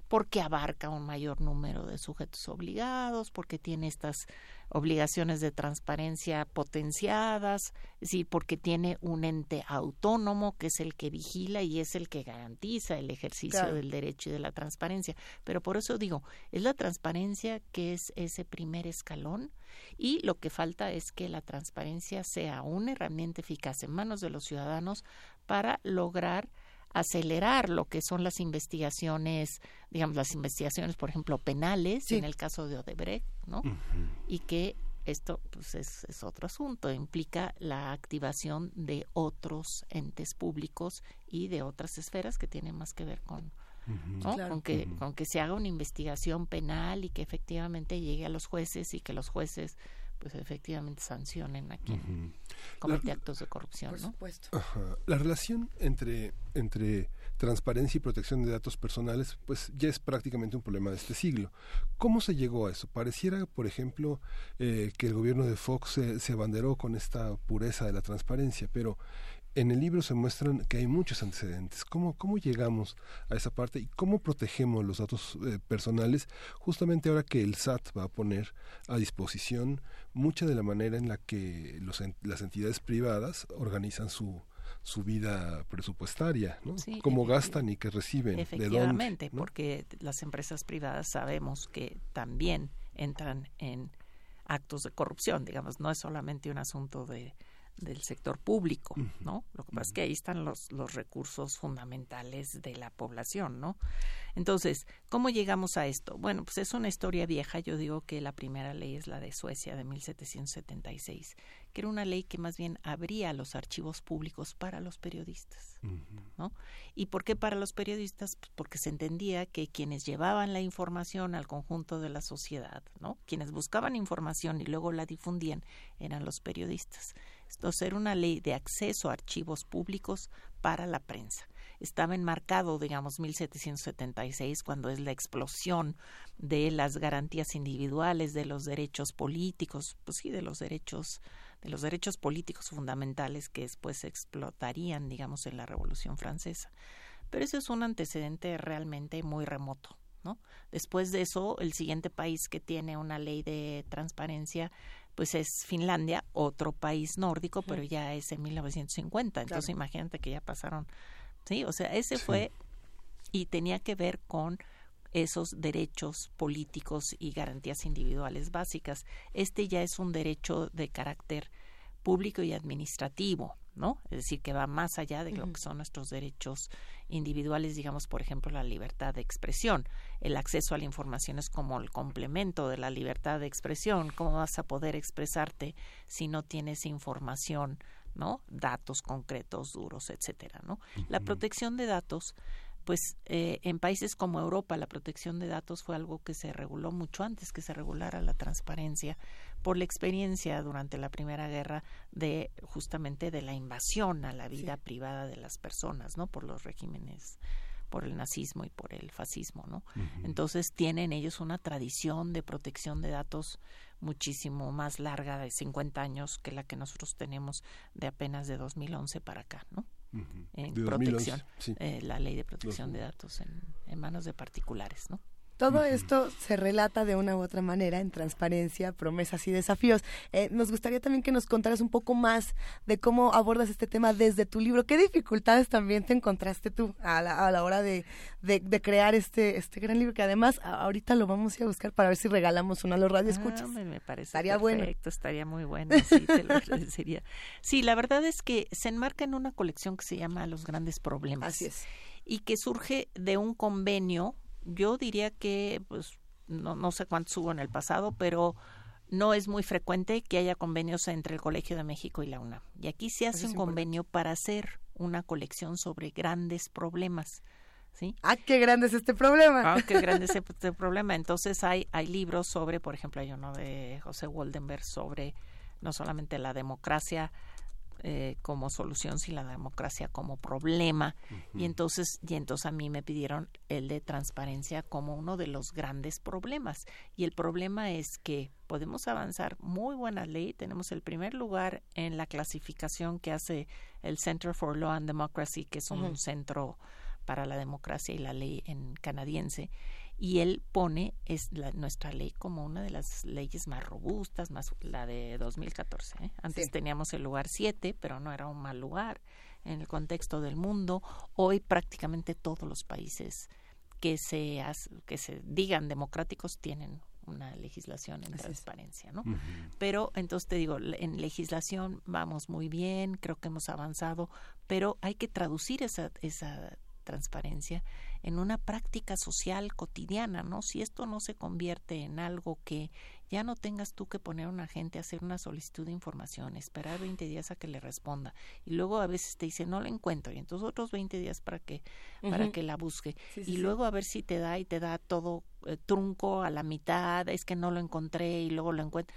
porque abarca un mayor número de sujetos obligados, porque tiene estas obligaciones de transparencia potenciadas, sí, porque tiene un ente autónomo que es el que vigila y es el que garantiza el ejercicio del derecho y de la transparencia. Pero por eso digo, es la transparencia que es ese primer escalón y lo que falta es que la transparencia sea una herramienta eficaz en manos de los ciudadanos para lograr acelerar lo que son las investigaciones, digamos, las investigaciones, por ejemplo, penales, en el caso de Odebrecht, ¿no? Y que esto pues es, es, otro asunto, implica la activación de otros entes públicos y de otras esferas que tienen más que ver con, con, que, con que se haga una investigación penal y que efectivamente llegue a los jueces y que los jueces pues efectivamente sancionen a quien comete actos de corrupción. Por supuesto. La relación entre, entre transparencia y protección de datos personales pues ya es prácticamente un problema de este siglo. ¿Cómo se llegó a eso? Pareciera, por ejemplo, eh, que el gobierno de Fox se, se abanderó con esta pureza de la transparencia, pero en el libro se muestran que hay muchos antecedentes. ¿Cómo, cómo llegamos a esa parte y cómo protegemos los datos eh, personales justamente ahora que el SAT va a poner a disposición mucha de la manera en la que los, las entidades privadas organizan su, su vida presupuestaria, ¿no? cómo gastan y qué reciben. Efectivamente, de porque las empresas privadas sabemos que también entran en actos de corrupción, digamos, no es solamente un asunto de del sector público, ¿no? Lo que pasa es que ahí están los, los recursos fundamentales de la población, ¿no? Entonces, ¿cómo llegamos a esto? Bueno, pues es una historia vieja. Yo digo que la primera ley es la de Suecia de 1776, que era una ley que más bien abría los archivos públicos para los periodistas, ¿no? ¿Y por qué para los periodistas? Pues porque se entendía que quienes llevaban la información al conjunto de la sociedad, ¿no? Quienes buscaban información y luego la difundían eran los periodistas. Era una ley de acceso a archivos públicos para la prensa. Estaba enmarcado, digamos, 1776, cuando es la explosión de las garantías individuales, de los derechos políticos, pues sí, de los derechos, de los derechos políticos fundamentales que después explotarían, digamos, en la Revolución Francesa. Pero ese es un antecedente realmente muy remoto. ¿No? Después de eso, el siguiente país que tiene una ley de transparencia pues es Finlandia, otro país nórdico, pero ya es en 1950. Entonces imagínate que ya pasaron, sí, o sea, ese fue y tenía que ver con esos derechos políticos y garantías individuales básicas. Este ya es un derecho de carácter público y administrativo. ¿No? Es decir, que va más allá de lo que son nuestros derechos individuales, digamos, por ejemplo, la libertad de expresión. El acceso a la información es como el complemento de la libertad de expresión. ¿Cómo vas a poder expresarte si no tienes información, ¿no? Datos concretos, duros, etcétera, ¿no? La protección de datos pues eh, en países como Europa la protección de datos fue algo que se reguló mucho antes que se regulara la transparencia por la experiencia durante la Primera Guerra de justamente de la invasión a la vida privada de las personas, ¿no? Por los regímenes por el nazismo y por el fascismo, ¿no? Entonces tienen ellos una tradición de protección de datos muchísimo más larga de 50 años que la que nosotros tenemos de apenas de 2011 para acá, ¿no? En protección, eh, la ley de protección de datos en, en manos de particulares, ¿no? Todo esto se relata de una u otra manera en transparencia, promesas y desafíos. Eh, nos gustaría también que nos contaras un poco más de cómo abordas este tema desde tu libro. ¿Qué dificultades también te encontraste tú a la, a la hora de, de, crear este, este gran libro? Que además ahorita lo vamos a, ir a buscar para ver si regalamos uno a los radioescuchas. Ah, me, parece estaría perfecto, estaría muy bueno. Sí, te lo agradecería. Sí, la verdad es que se enmarca en una colección que se llama Los Grandes Problemas. Así es. Y que surge de un convenio yo diría que, pues, no, no sé cuántos hubo en el pasado, pero no es muy frecuente que haya convenios entre el Colegio de México y la UNAM. Y aquí se hace un convenio para hacer una colección sobre grandes problemas. ¿Sí? Ah, qué grande es este problema. Ah, qué grande es este problema. Entonces hay, hay libros sobre, por ejemplo, hay uno de José Waldenberg sobre no solamente la democracia eh, como solución, sino la democracia como problema. Y entonces, y entonces a mí me pidieron el de transparencia como uno de los grandes problemas. Y el problema es que podemos avanzar muy buena ley. Tenemos el primer lugar en la clasificación que hace el Center for Law and Democracy, que es un centro para la democracia y la ley en canadiense y él pone es nuestra ley como una de las leyes más robustas, más la de 2014. ¿eh? Antes teníamos el lugar 7, pero no era un mal lugar en el contexto del mundo. Hoy prácticamente todos los países que se que se digan democráticos tienen una legislación en transparencia, ¿no? Pero entonces te digo, en legislación vamos muy bien, creo que hemos avanzado, pero hay que traducir esa, esa transparencia en una práctica social cotidiana, ¿no? Si esto no se convierte en algo que ya no tengas tú que poner a una gente a hacer una solicitud de información, esperar 20 días a que le responda y luego a veces te dice no la encuentro y entonces otros 20 días para que para que la busque y luego a ver si te da y te da todo eh, trunco a la mitad, es que no lo encontré y luego lo encuentro.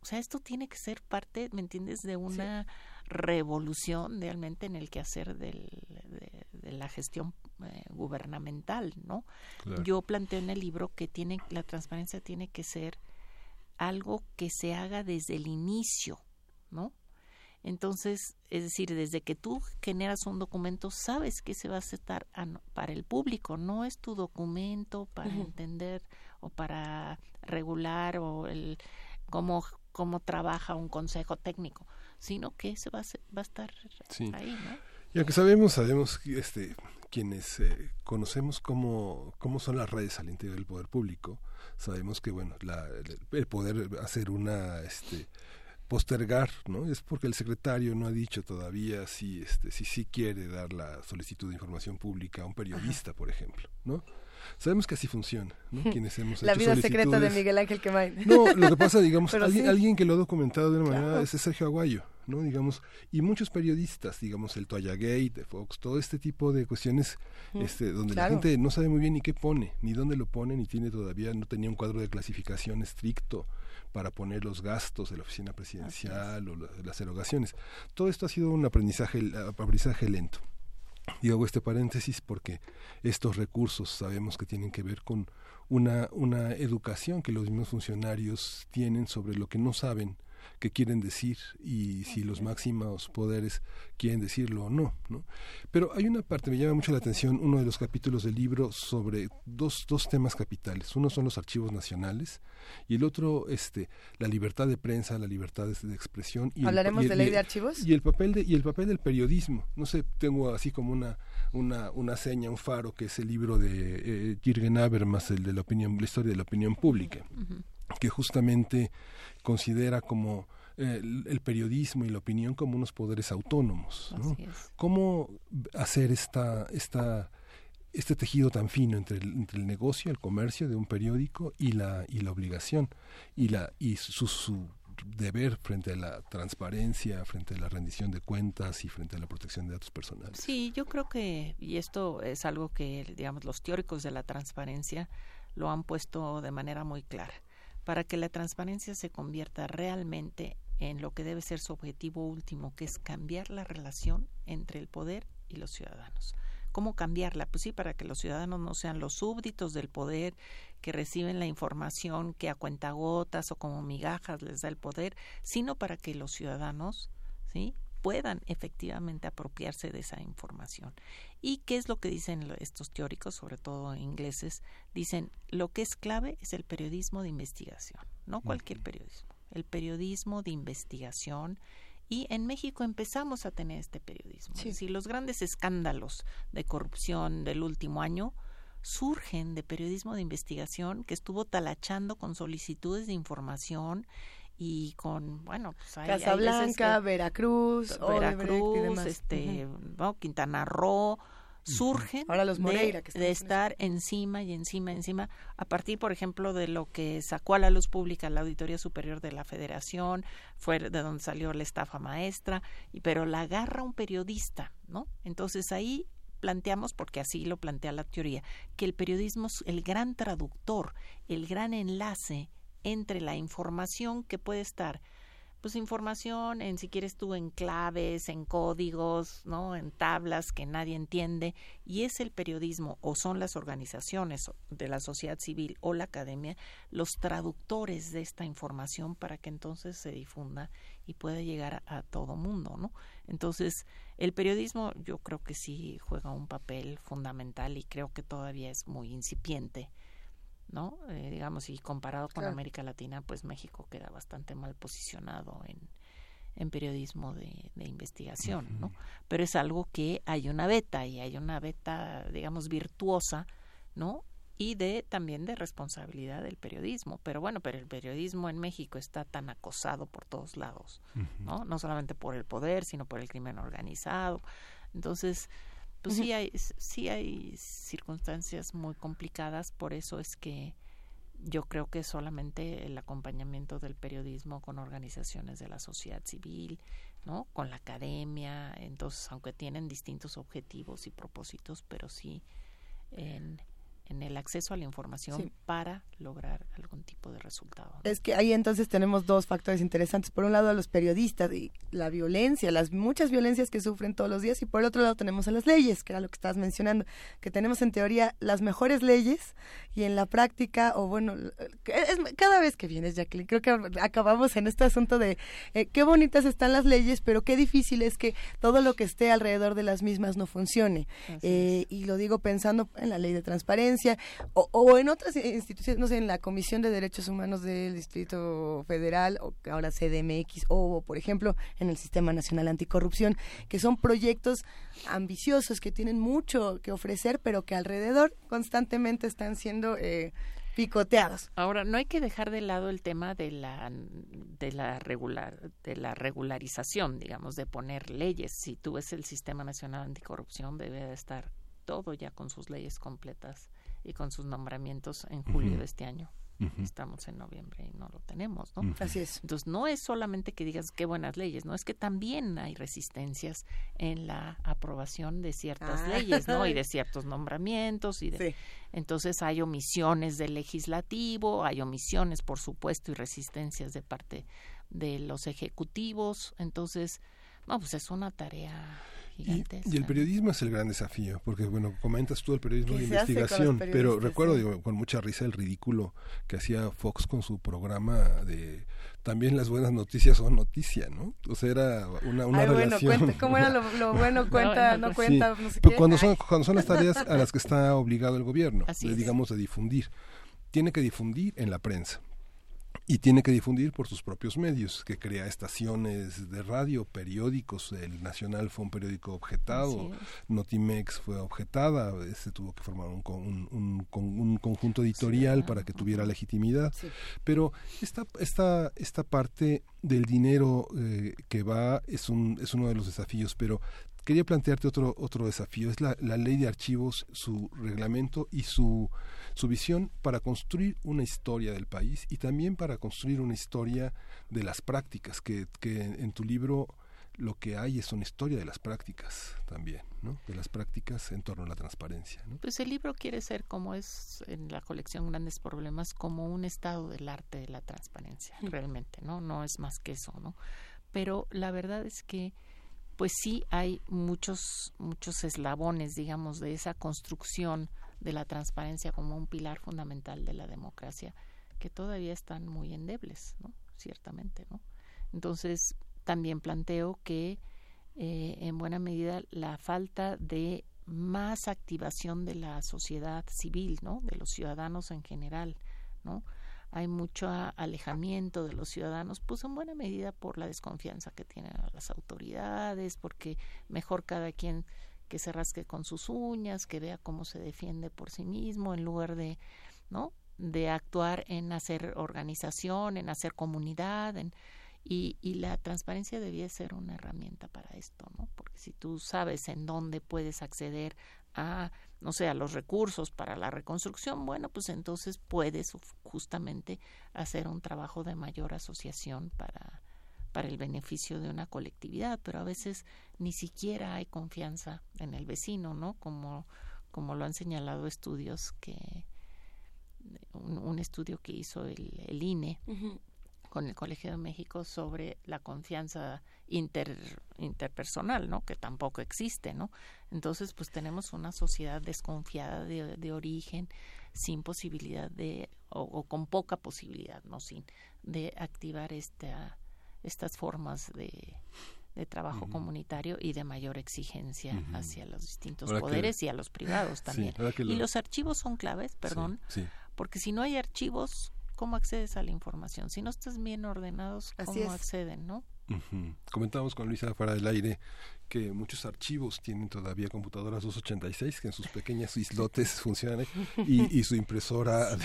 O sea, esto tiene que ser parte, ¿me entiendes?, de una revolución realmente en el quehacer del, de, la gestión eh, gubernamental, ¿no? Yo planteo en el libro que tiene la transparencia tiene que ser algo que se haga desde el inicio, ¿no? Entonces, es decir, desde que tú generas un documento, sabes que se va a aceptar para el público, no es tu documento para entender o para regular o el cómo, cómo trabaja un consejo técnico sino que se va a, va a estar ahí, ¿no? Y aunque sabemos, sabemos este, quienes eh, conocemos cómo, cómo son las redes al interior del poder público, sabemos que bueno, la, el poder hacer una este, postergar, ¿no? Es porque el secretario no ha dicho todavía si este si sí quiere dar la solicitud de información pública a un periodista, por ejemplo, ¿no? Sabemos que así funciona, ¿no? Quienes hemos La vida secreta de Miguel Ángel Quemain. No, lo que pasa, digamos, alguien, que lo ha documentado de una manera es Sergio Aguayo, ¿no? Digamos, y muchos periodistas, digamos, el Toya Gate, de Fox, todo este tipo de cuestiones este, donde la gente no sabe muy bien ni qué pone, ni dónde lo pone, ni tiene todavía, no tenía un cuadro de clasificación estricto para poner los gastos de la oficina presidencial o las erogaciones. Todo esto ha sido un aprendizaje, aprendizaje lento. Y hago este paréntesis porque estos recursos sabemos que tienen que ver con una, una educación que los mismos funcionarios tienen sobre lo que no saben qué quieren decir y si los máximos poderes quieren decirlo o no, ¿no? Pero hay una parte, me llama mucho la atención, uno de los capítulos del libro sobre dos, dos temas capitales. Uno son los archivos nacionales y el otro, este, la libertad de prensa, la libertad de, expresión. Y ¿Hablaremos de ley de archivos? Y el papel de, y el papel del periodismo. No sé, tengo así como una, una, una seña, un faro, que es el libro de eh, Jürgen Habermas, el de la opinión, la historia de la opinión pública que justamente considera como eh, el, periodismo y la opinión como unos poderes autónomos. ¿Cómo hacer esta, esta, este tejido tan fino entre el, entre el negocio, el comercio de un periódico y la, y la obligación y, la, y su, su deber frente a la transparencia, frente a la rendición de cuentas y frente a la protección de datos personales. Sí, yo creo que, y esto es algo que, digamos, los teóricos de la transparencia lo han puesto de manera muy clara para que la transparencia se convierta realmente en lo que debe ser su objetivo último, que es cambiar la relación entre el poder y los ciudadanos. ¿Cómo cambiarla? Pues sí, para que los ciudadanos no sean los súbditos del poder, que reciben la información que a cuentagotas o como migajas les da el poder, sino para que los ciudadanos, ¿sí? puedan efectivamente apropiarse de esa información. ¿Y qué es lo que dicen estos teóricos, sobre todo ingleses? Dicen, lo que es clave es el periodismo de investigación, no cualquier periodismo, el periodismo de investigación. Y en México empezamos a tener este periodismo. Sí. los grandes escándalos de corrupción del último año surgen de periodismo de investigación que estuvo talachando con solicitudes de información y con bueno pues hay, Casablanca, Veracruz, Veracruz, este, Quintana Roo surgen Ahora los Moreira, de, de estar encima y encima encima a partir por ejemplo de lo que sacó a la luz pública la auditoría superior de la Federación fue de donde salió la estafa maestra y pero la agarra un periodista no entonces ahí planteamos, porque así lo plantea la teoría, que el periodismo es el gran traductor, el gran enlace entre la información que puede estar pues información en si quieres tú en claves, en códigos, ¿no? en tablas que nadie entiende y es el periodismo o son las organizaciones de la sociedad civil o la academia los traductores de esta información para que entonces se difunda y pueda llegar a, a todo mundo, ¿no? Entonces, el periodismo yo creo que sí juega un papel fundamental y creo que todavía es muy incipiente ¿no? Eh, digamos, y comparado con América Latina, pues México queda bastante mal posicionado en, en periodismo de, investigación, ¿no? Pero es algo que hay una beta y hay una beta, digamos, virtuosa, ¿no? y de también de responsabilidad del periodismo. Pero bueno, pero el periodismo en México está tan acosado por todos lados, ¿no? No solamente por el poder, sino por el crimen organizado. Entonces, pues sí hay sí hay circunstancias muy complicadas, por eso es que yo creo que solamente el acompañamiento del periodismo con organizaciones de la sociedad civil, ¿no? Con la academia, entonces aunque tienen distintos objetivos y propósitos, pero sí en en el acceso a la información para lograr algún tipo de resultado. Es que ahí entonces tenemos dos factores interesantes. Por un lado a los periodistas y la violencia, las muchas violencias que sufren todos los días y por el otro lado tenemos a las leyes, que era lo que estabas mencionando, que tenemos en teoría las mejores leyes y en la práctica, o bueno, es, cada vez que vienes, Jacqueline, creo que acabamos en este asunto de eh, qué bonitas están las leyes, pero qué difícil es que todo lo que esté alrededor de las mismas no funcione. Eh, y lo digo pensando en la ley de transparencia, o, en otras instituciones, no sé, en la Comisión de Derechos Humanos del Distrito Federal, o ahora CDMX, o por ejemplo en el Sistema Nacional Anticorrupción, que son proyectos ambiciosos que tienen mucho que ofrecer, pero que alrededor constantemente están siendo... Eh, picoteados. Ahora, no hay que dejar de lado el tema de la de la regular de la regularización, digamos, de poner leyes. Si tú ves el Sistema Nacional Anticorrupción debe de estar todo ya con sus leyes completas y con sus nombramientos en julio de este año. Estamos en noviembre y no lo tenemos, ¿no? Así es. Entonces, no es solamente que digas qué buenas leyes, ¿no? Es que también hay resistencias en la aprobación de ciertas ah. leyes, ¿no? Y de ciertos nombramientos y de... Entonces, hay omisiones del legislativo, hay omisiones, por supuesto, y resistencias de parte de los ejecutivos. Entonces, no, pues es una tarea y, el periodismo es el gran desafío, porque bueno, comentas tú el periodismo de investigación, pero recuerdo digo, con mucha risa el ridículo que hacía Fox con su programa de también las buenas noticias son noticia, ¿no? O sea, era una, una Ay, relación. Bueno, ¿cómo era lo, bueno? Cuenta, no, cuenta, no sé qué. Cuando son, cuando son las tareas a las que está obligado el gobierno, digamos, de difundir. Tiene que difundir en la prensa y tiene que difundir por sus propios medios, que crea estaciones de radio, periódicos, el Nacional fue un periódico objetado, Notimex fue objetada, se tuvo que formar un, un, un, conjunto editorial para que tuviera legitimidad, pero esta, esta, esta parte del dinero eh, que va es, un, es uno de los desafíos, pero quería plantearte otro, otro desafío, es la, la ley de archivos, su reglamento y su su visión para construir una historia del país y también para construir una historia de las prácticas, que, que en tu libro lo que hay es una historia de las prácticas también, ¿no? De las prácticas en torno a la transparencia. ¿no? Pues el libro quiere ser como es en la colección Grandes Problemas, como un estado del arte de la transparencia, realmente, ¿no? No es más que eso, ¿no? Pero la verdad es que pues sí hay muchos muchos eslabones, digamos, de esa construcción de la transparencia como un pilar fundamental de la democracia que todavía están muy endebles, ¿no? Ciertamente, ¿no? Entonces, también planteo que eh, en buena medida la falta de más activación de la sociedad civil, ¿no? De los ciudadanos en general, ¿no? Hay mucho alejamiento de los ciudadanos, pues en buena medida por la desconfianza que tienen a las autoridades, porque mejor cada quien que se rasque con sus uñas, que vea cómo se defiende por sí mismo, en lugar de, ¿no? de actuar en hacer organización, en hacer comunidad, y, y la transparencia debía ser una herramienta para esto, ¿no? Porque si tú sabes en dónde puedes acceder a, no sé, a los recursos para la reconstrucción, bueno, pues entonces puedes justamente hacer un trabajo de mayor asociación para, para el beneficio de una colectividad, pero a veces ni siquiera hay confianza en el vecino, ¿no? Como, como lo han señalado estudios que un, estudio que hizo el, el INE con el Colegio de México sobre la confianza inter, interpersonal, ¿no? Que tampoco existe, ¿no? Entonces, pues tenemos una sociedad desconfiada de, de origen, sin posibilidad de, o, o, con poca posibilidad, no sin, de activar esta estas formas de, de trabajo comunitario y de mayor exigencia hacia los distintos poderes y a los privados también. Y los archivos son claves, perdón, porque si no hay archivos, ¿cómo accedes a la información? Si no estás bien ordenados, ¿cómo acceden, no? Comentamos con Luisa fuera del aire que muchos archivos tienen todavía computadoras 286 que en sus pequeñas islotes funcionan y, y su impresora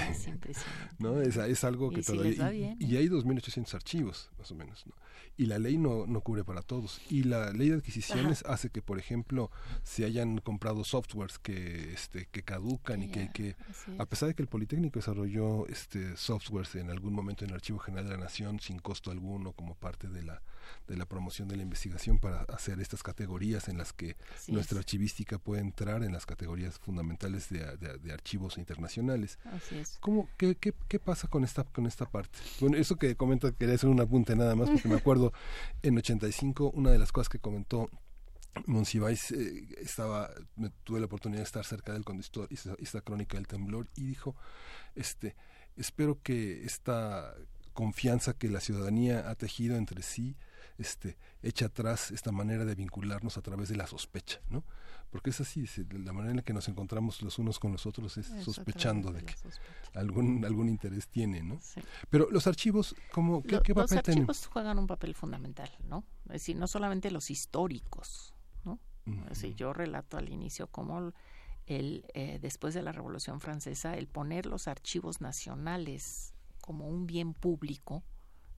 no es, es algo que todavía y, hay 2800 archivos más o menos ¿no? y la ley no, no cubre para todos. Y la ley de adquisiciones hace que por ejemplo se hayan comprado softwares que este que caducan y que, que a pesar de que el Politécnico desarrolló este softwares en algún momento en el Archivo General de la Nación sin costo alguno como parte de la de la promoción de la investigación para hacer estas categorías en las que nuestra archivística puede entrar en las categorías fundamentales de, de, archivos internacionales. Así es. ¿Cómo, qué, qué, qué, pasa con esta, con esta parte? Bueno, eso que comenta, quería hacer un apunte nada más, porque me acuerdo en 85, una de las cosas que comentó Monsiváis eh, estaba, me tuve la oportunidad de estar cerca del cuando esta crónica del temblor y dijo, este, espero que esta confianza que la ciudadanía ha tejido entre sí este, echa atrás esta manera de vincularnos a través de la sospecha, ¿no? Porque es así, la manera en la que nos encontramos los unos con los otros es, sospechando de, que algún algún interés tiene, ¿no? Pero los archivos, ¿cómo, qué, Los archivos juegan un papel fundamental, ¿no? Es decir, no solamente los históricos, ¿no? yo relato al inicio cómo el, eh, después de la Revolución Francesa, el poner los archivos nacionales como un bien público,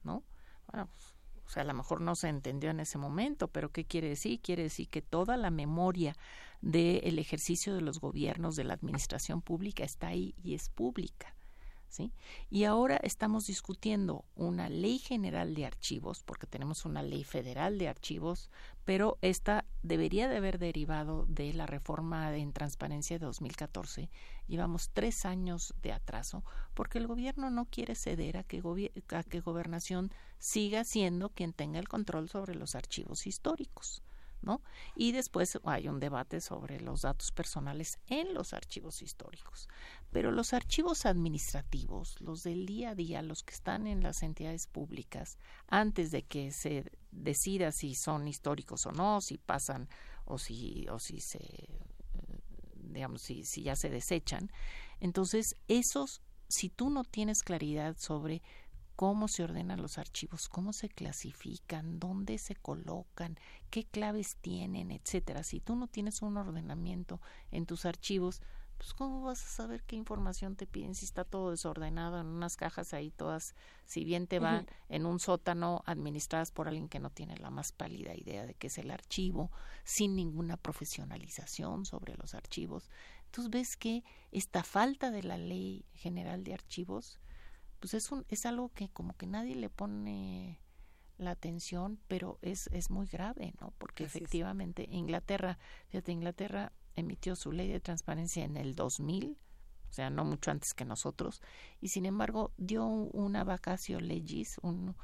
¿no? Bueno, pues, o sea, a lo mejor no se entendió en ese momento, pero ¿qué quiere decir? Quiere decir que toda la memoria del ejercicio de los gobiernos, de la administración pública, está ahí y es pública. Y ahora estamos discutiendo una ley general de archivos, porque tenemos una ley federal de archivos, pero esta debería de haber derivado de la reforma en transparencia de 2014. Llevamos tres años de atraso porque el gobierno no quiere ceder a que, a que gobernación siga siendo quien tenga el control sobre los archivos históricos. ¿no? Y después hay un debate sobre los datos personales en los archivos históricos. Pero los archivos administrativos, los del día a día, los que están en las entidades públicas, antes de que se decida si son históricos o no, si pasan o si, o si se digamos, si, si ya se desechan. Entonces, esos, si tú no tienes claridad sobre cómo se ordenan los archivos, cómo se clasifican, dónde se colocan, qué claves tienen, etcétera. Si tú no tienes un ordenamiento en tus archivos, pues cómo vas a saber qué información te piden si está todo desordenado en unas cajas ahí todas, si bien te van en un sótano administradas por alguien que no tiene la más pálida idea de qué es el archivo, sin ninguna profesionalización sobre los archivos. Entonces ves que esta falta de la ley general de archivos pues es, un, es algo que como que nadie le pone la atención, pero es, es muy grave, ¿no? Porque efectivamente Inglaterra, fíjate, Inglaterra emitió su ley de transparencia en el 2000, o sea, no mucho antes que nosotros, y sin embargo dio una vacacio legis, un,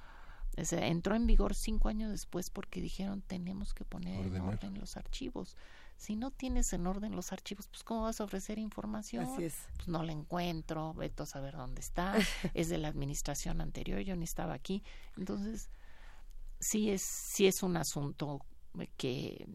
o sea, entró en vigor cinco años después porque dijeron tenemos que poner en orden los archivos si no tienes en orden los archivos, pues ¿cómo vas a ofrecer información? Así es. Pues no la encuentro, veto a saber dónde está, es de la administración anterior, yo ni estaba aquí. Entonces, sí es, sí es un asunto que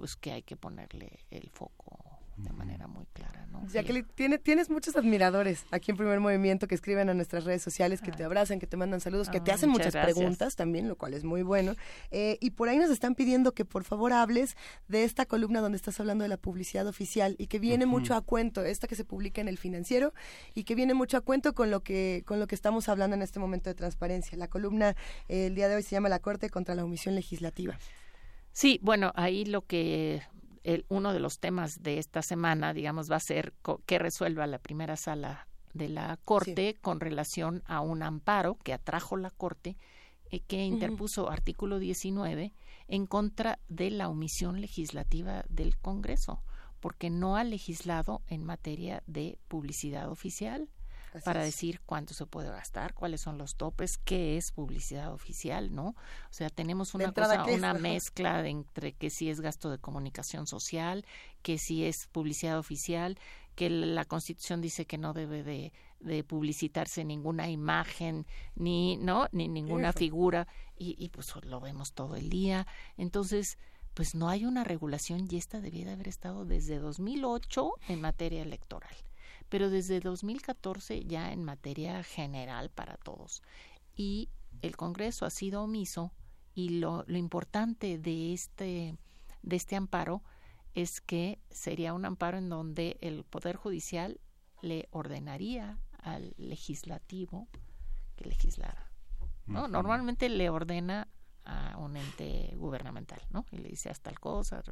pues que hay que ponerle el foco de manera muy clara, ¿no? Jacqueline, tiene, tienes muchos admiradores aquí en Primer Movimiento que escriben a nuestras redes sociales, que te abrazan, que te mandan saludos, que te hacen muchas, preguntas también, lo cual es muy bueno. Eh, y por ahí nos están pidiendo que por favor hables de esta columna donde estás hablando de la publicidad oficial y que viene mucho a cuento, esta que se publica en El Financiero y que viene mucho a cuento con lo que, con lo que estamos hablando en este momento de transparencia. La columna eh, el día de hoy se llama La Corte contra la Omisión Legislativa. Sí, bueno, ahí lo que el, uno de los temas de esta semana, digamos, va a ser que resuelva la primera sala de la Corte con relación a un amparo que atrajo la Corte eh, que interpuso artículo 19 en contra de la omisión legislativa del Congreso, porque no ha legislado en materia de publicidad oficial para decir cuánto se puede gastar, cuáles son los topes, qué es publicidad oficial, ¿no? O sea, tenemos una cosa, una mezcla entre que si es gasto de comunicación social, que si es publicidad oficial, que la Constitución dice que no debe de, de publicitarse ninguna imagen ni no ni ninguna figura y, y pues lo vemos todo el día. Entonces, pues no hay una regulación y esta debía de haber estado desde 2008 en materia electoral pero desde 2014 ya en materia general para todos. Y el Congreso ha sido omiso y lo, lo importante de este de este amparo es que sería un amparo en donde el Poder Judicial le ordenaría al legislativo que legislara. ¿no? Normalmente le ordena a un ente gubernamental, ¿no? Y le dice hasta tal cosa,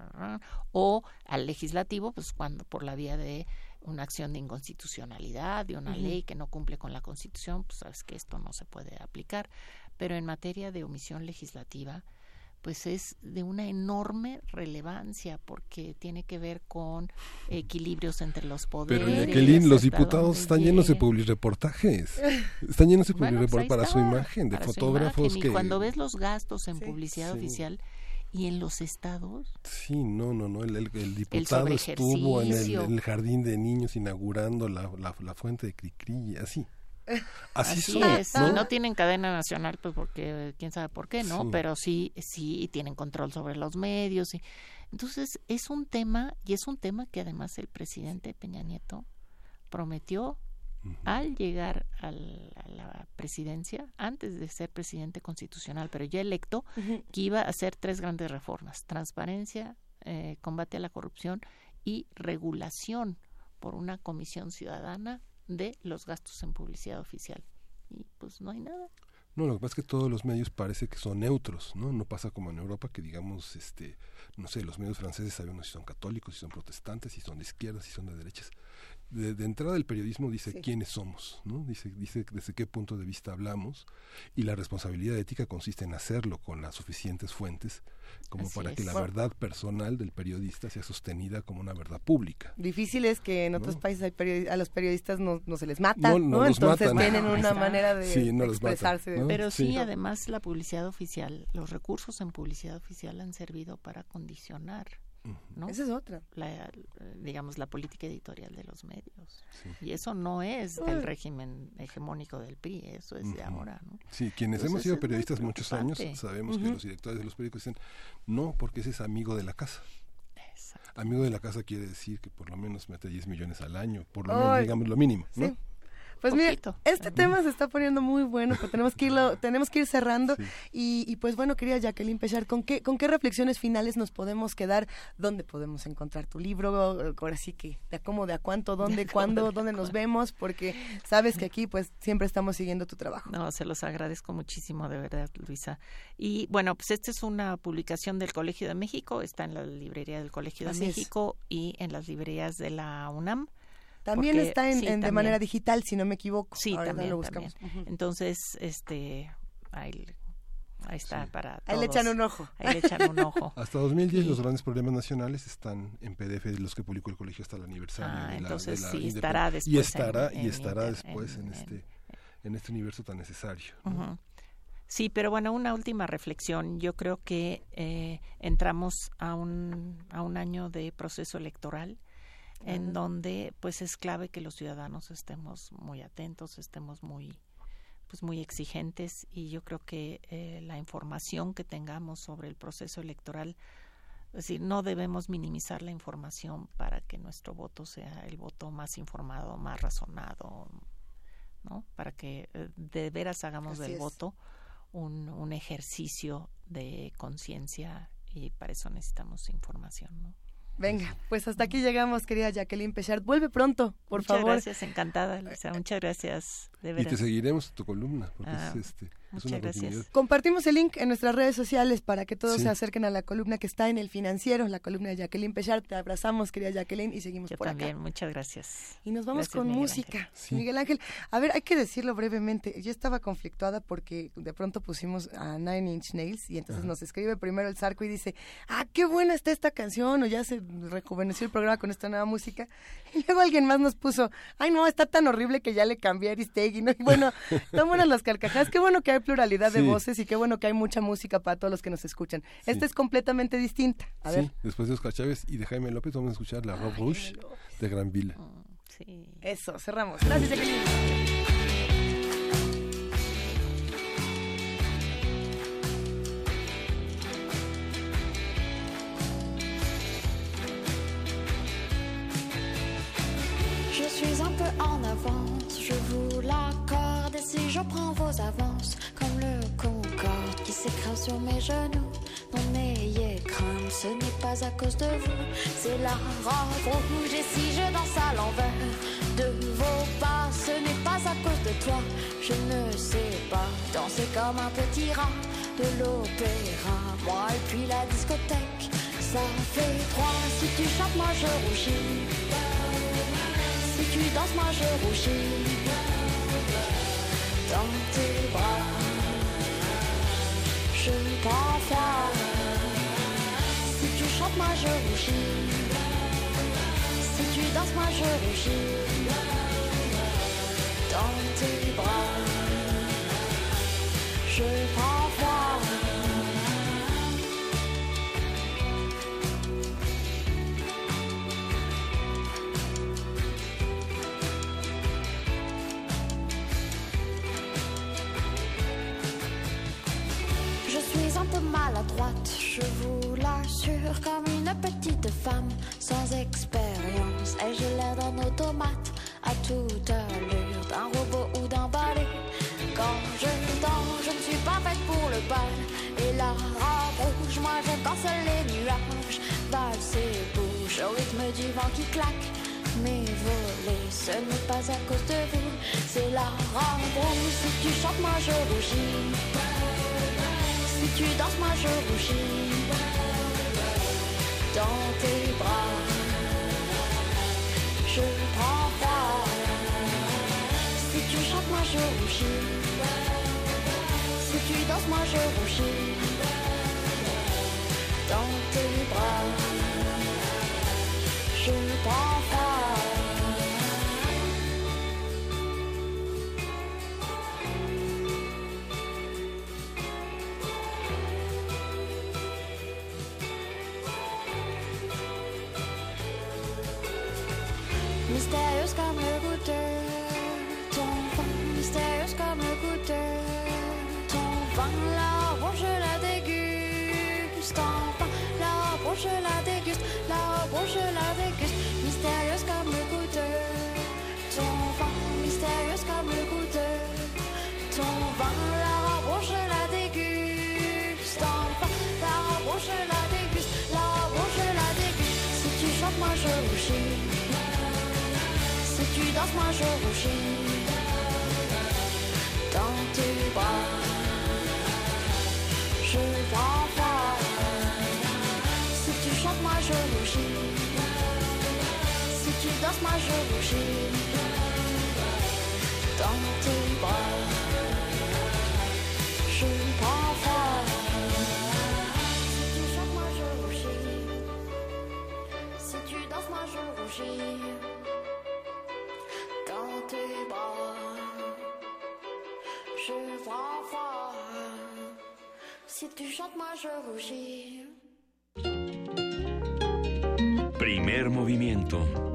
o al legislativo, pues cuando por la vía de una acción de inconstitucionalidad, de una ley que no cumple con la Constitución, pues sabes que esto no se puede aplicar. Pero en materia de omisión legislativa, pues es de una enorme relevancia porque tiene que ver con equilibrios entre los poderes. Pero Jacqueline, los diputados están llenos de reportajes, están llenos de publireportajes pues para su imagen, de fotógrafos Y cuando ves los gastos en publicidad oficial y en los estados. Sí, no, no, no. El, diputado estuvo en el, jardín de niños inaugurando la, la, fuente de Cricri, así. Así, es. ¿no? no tienen cadena nacional, pues porque quién sabe por qué, ¿no? Pero sí, sí tienen control sobre los medios. Y, entonces es un tema y es un tema que además el presidente Peña Nieto prometió al llegar a la presidencia, antes de ser presidente constitucional, pero ya electo, que iba a hacer tres grandes reformas: transparencia, eh, combate a la corrupción y regulación por una comisión ciudadana de los gastos en publicidad oficial. Y pues no hay nada. No, lo que pasa es que todos los medios parece que son neutros, ¿no? No pasa como en Europa que digamos, este, no sé, los medios franceses sabemos si son católicos, si son protestantes, si son de izquierdas, si son de derechas de, entrada del periodismo dice quiénes somos, ¿no? Dice, dice desde qué punto de vista hablamos y la responsabilidad ética consiste en hacerlo con las suficientes fuentes como para que la verdad personal del periodista sea sostenida como una verdad pública. Difícil es que en otros países a los periodistas no, se les mata, ¿no? Entonces tienen una manera de expresarse. Pero sí, además la publicidad oficial, los recursos en publicidad oficial han servido para condicionar ¿no? Esa es otra. La, digamos, la política editorial de los medios. Y eso no es del régimen hegemónico del PRI, eso es de ahora, ¿no? Sí, quienes hemos sido periodistas muchos años sabemos que los directores de los periódicos dicen, no, porque ese es amigo de la casa. Amigo de la casa quiere decir que por lo menos mete 10 millones al año, por lo menos, digamos, lo mínimo, ¿no? Pues mira, este tema se está poniendo muy bueno, pero tenemos que irlo, tenemos que ir cerrando y, pues bueno, quería Jacqueline Pechar, ¿con qué, ¿con qué reflexiones finales nos podemos quedar? ¿Dónde podemos encontrar tu libro? Ahora sí que, ¿de a cómo, de a cuánto, dónde, cuándo, dónde nos vemos? Porque sabes que aquí pues siempre estamos siguiendo tu trabajo. No, se los agradezco muchísimo, de verdad, Luisa. Y bueno, pues esta es una publicación del Colegio de México, está en la librería del Colegio de México y en las librerías de la UNAM. También está en, de manera digital, si no me equivoco. Sí, también, lo buscamos. Entonces, este, ahí, está para Ahí le echan un ojo. Ahí le echan un ojo. Hasta 2010 los grandes problemas nacionales están en PDF, los que publicó el colegio hasta el aniversario. Ah, entonces sí, estará después. Y estará, y estará después en, este, en este universo tan necesario. Sí, pero bueno, una última reflexión. Yo creo que eh, entramos a un, a un año de proceso electoral en donde pues es clave que los ciudadanos estemos muy atentos, estemos muy pues muy exigentes y yo creo que eh, la información que tengamos sobre el proceso electoral es decir, no debemos minimizar la información para que nuestro voto sea el voto más informado, más razonado, ¿no? Para que eh, de veras hagamos del voto un, un ejercicio de conciencia y para eso necesitamos información, ¿no? Venga, pues hasta aquí llegamos, querida Jacqueline Pechard. Vuelve pronto, por favor. Muchas gracias, encantada, Luisa. Muchas gracias, de verdad. Y te seguiremos tu columna, porque es, ah, Muchas gracias. Compartimos el link en nuestras redes sociales para que todos se acerquen a la columna que está en el financiero, la columna de Jacqueline Pechard. Te abrazamos, querida Jacqueline, y seguimos Yo por también, muchas gracias. Y nos vamos con música. Miguel Ángel, a ver, hay que decirlo brevemente. Yo estaba conflictuada porque de pronto pusimos a Nine Inch Nails y entonces nos escribe primero el Zarco y dice, ah, qué buena está esta canción, o ya se rejuveneció el programa con esta nueva música. Y luego alguien más nos puso, ay no, está tan horrible que ya le cambié a Aristegui, ¿no? Y bueno, tan buenas las carcajadas, qué bueno que hay pluralidad de voz y qué bueno que hay mucha música para todos los que nos escuchan. Esta es completamente distinta. A ver. después de Oscar Chávez y de Jaime López vamos a escuchar la Rock Rouge de Granville. Mm, sí. Eso, cerramos. Gracias, Jacqueline. Je suis un peu en avance, je vous l'accorde, et si je prends vos avances, comme le Concorde qui s'écrase sur mes genoux. Non, n'ayez crainte, ce n'est pas à cause de vous. C'est la robe rouge et si je danse à l'envers de vos pas, ce n'est pas à cause de toi. Je ne sais pas danser comme un petit rat de l'opéra. Moi et puis la discothèque, ça fait trois. Si tu chantes, moi je rougis. Tu danses, moi je rougis. Dans tes bras, je froid. Si tu chantes, moi je rougis. Si tu danses, moi je rougis. Dans tes bras, je prends je vous l'assure, comme une petite femme sans expérience. Ai-je l'air d'un automate à toute allure, d'un robot ou d'un balai Quand je danse, je ne suis pas faite pour le bal. Et la robe rouge, moi quand seuls les nuages valsent et bougent au rythme du vent qui claque. Mes volets, ce n'est pas à cause de vous, c'est la robe rouge. Si tu chantes, moi je rougis. Tu danses, moi je rougis dans tes bras. Je prends froid. Si tu chantes, moi je rougis. Si tu danses, moi je rougis dans tes bras. Je prends froid. Danses, moi je rougis dans tes bras. Je prends froid. Si tu chantes, moi je rougis. Si tu danses, moi je rougis dans tes bras. Je prends froid. Si tu chantes, moi je rougis. Primer movimiento.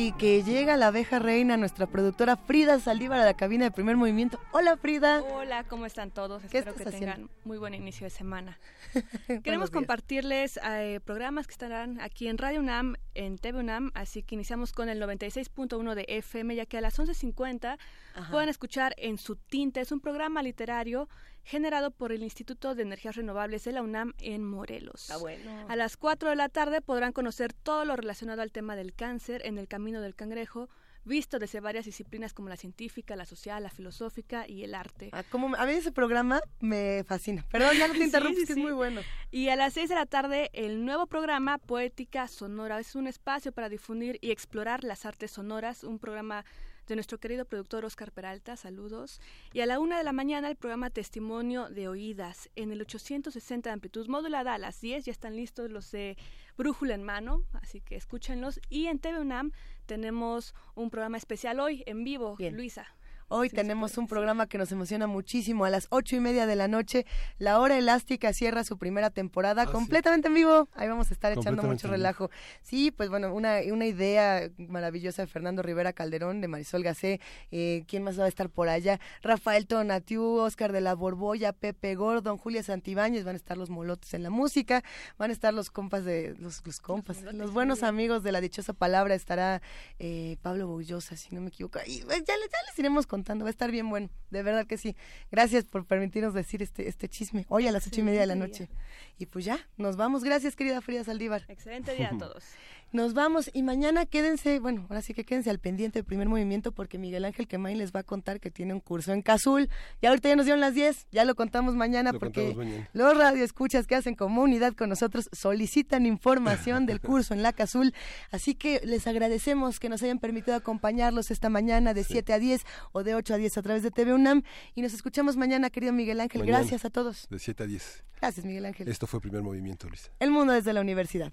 Y que llega la abeja reina, nuestra productora Frida Saldívar a la cabina de primer movimiento. Hola Frida. Hola, ¿cómo están todos? ¿Qué Espero que estás tengan haciendo? muy buen inicio de semana. Queremos compartirles eh, programas que estarán aquí en Radio UNAM, en TV UNAM, así que iniciamos con el 96.1 de FM, ya que a las 11.50 Ajá. pueden escuchar En su tinte, es un programa literario generado por el Instituto de Energías Renovables de la UNAM en Morelos. Ah, bueno. A las 4 de la tarde podrán conocer todo lo relacionado al tema del cáncer en el Camino del Cangrejo, visto desde varias disciplinas como la científica, la social, la filosófica y el arte. Ah, como a mí ese programa me fascina. Perdón, ya no te Sí, interrumpes, sí, que es sí. muy bueno. Y a las 6 de la tarde, el nuevo programa Poética Sonora. Es un espacio para difundir y explorar las artes sonoras, un programa de nuestro querido productor Oscar Peralta, saludos. Y a la una de la mañana, el programa Testimonio de Oídas, en el 860 de amplitud modulada, a las 10 ya están listos los de Brújula en Mano, así que escúchenlos. Y en TV UNAM tenemos un programa especial hoy, en vivo, Luisa. Hoy tenemos un programa que nos emociona muchísimo. A las ocho y media de la noche, La Hora Elástica cierra su primera temporada Ah, completamente en vivo. Ahí vamos a estar echando mucho relajo. Sí, pues bueno, una, una idea maravillosa de Fernando Rivera Calderón, de Marisol Gacé. Eh, ¿Quién más va a estar por allá? Rafael Tonatiu, Oscar de la Borbolla, Pepe Gordon, Julia Santibáñez. Van a estar los molotes en la música. Van a estar los compas de los, los compas, los, buenos amigos de la dichosa palabra. Estará eh, Pablo Boullosa, si no me equivoco. Y pues, ya, les- ya les iremos contando. Va a estar bien bueno. De verdad que sí. Gracias por permitirnos decir este, este chisme. Hoy a las ocho y media de la noche. Y pues ya, nos vamos. Gracias, querida Frida Saldívar. Excelente día a todos. Nos vamos y mañana quédense, bueno, ahora sí que quédense al pendiente del primer movimiento porque Miguel Ángel Quemain les va a contar que tiene un curso en Cazul. Y ahorita ya nos dieron las 10, ya lo contamos mañana Lo porque contamos mañana. los radioescuchas que hacen comunidad con nosotros solicitan información del curso en la Cazul. Así que les agradecemos que nos hayan permitido acompañarlos esta mañana de 7 a 10 o de 8 a 10 a través de TV UNAM. Y nos escuchamos mañana, querido Miguel Ángel. Mañana, Gracias a todos. De 7 a 10. Gracias, Miguel Ángel. Esto fue primer movimiento, Luisa. El mundo desde la universidad.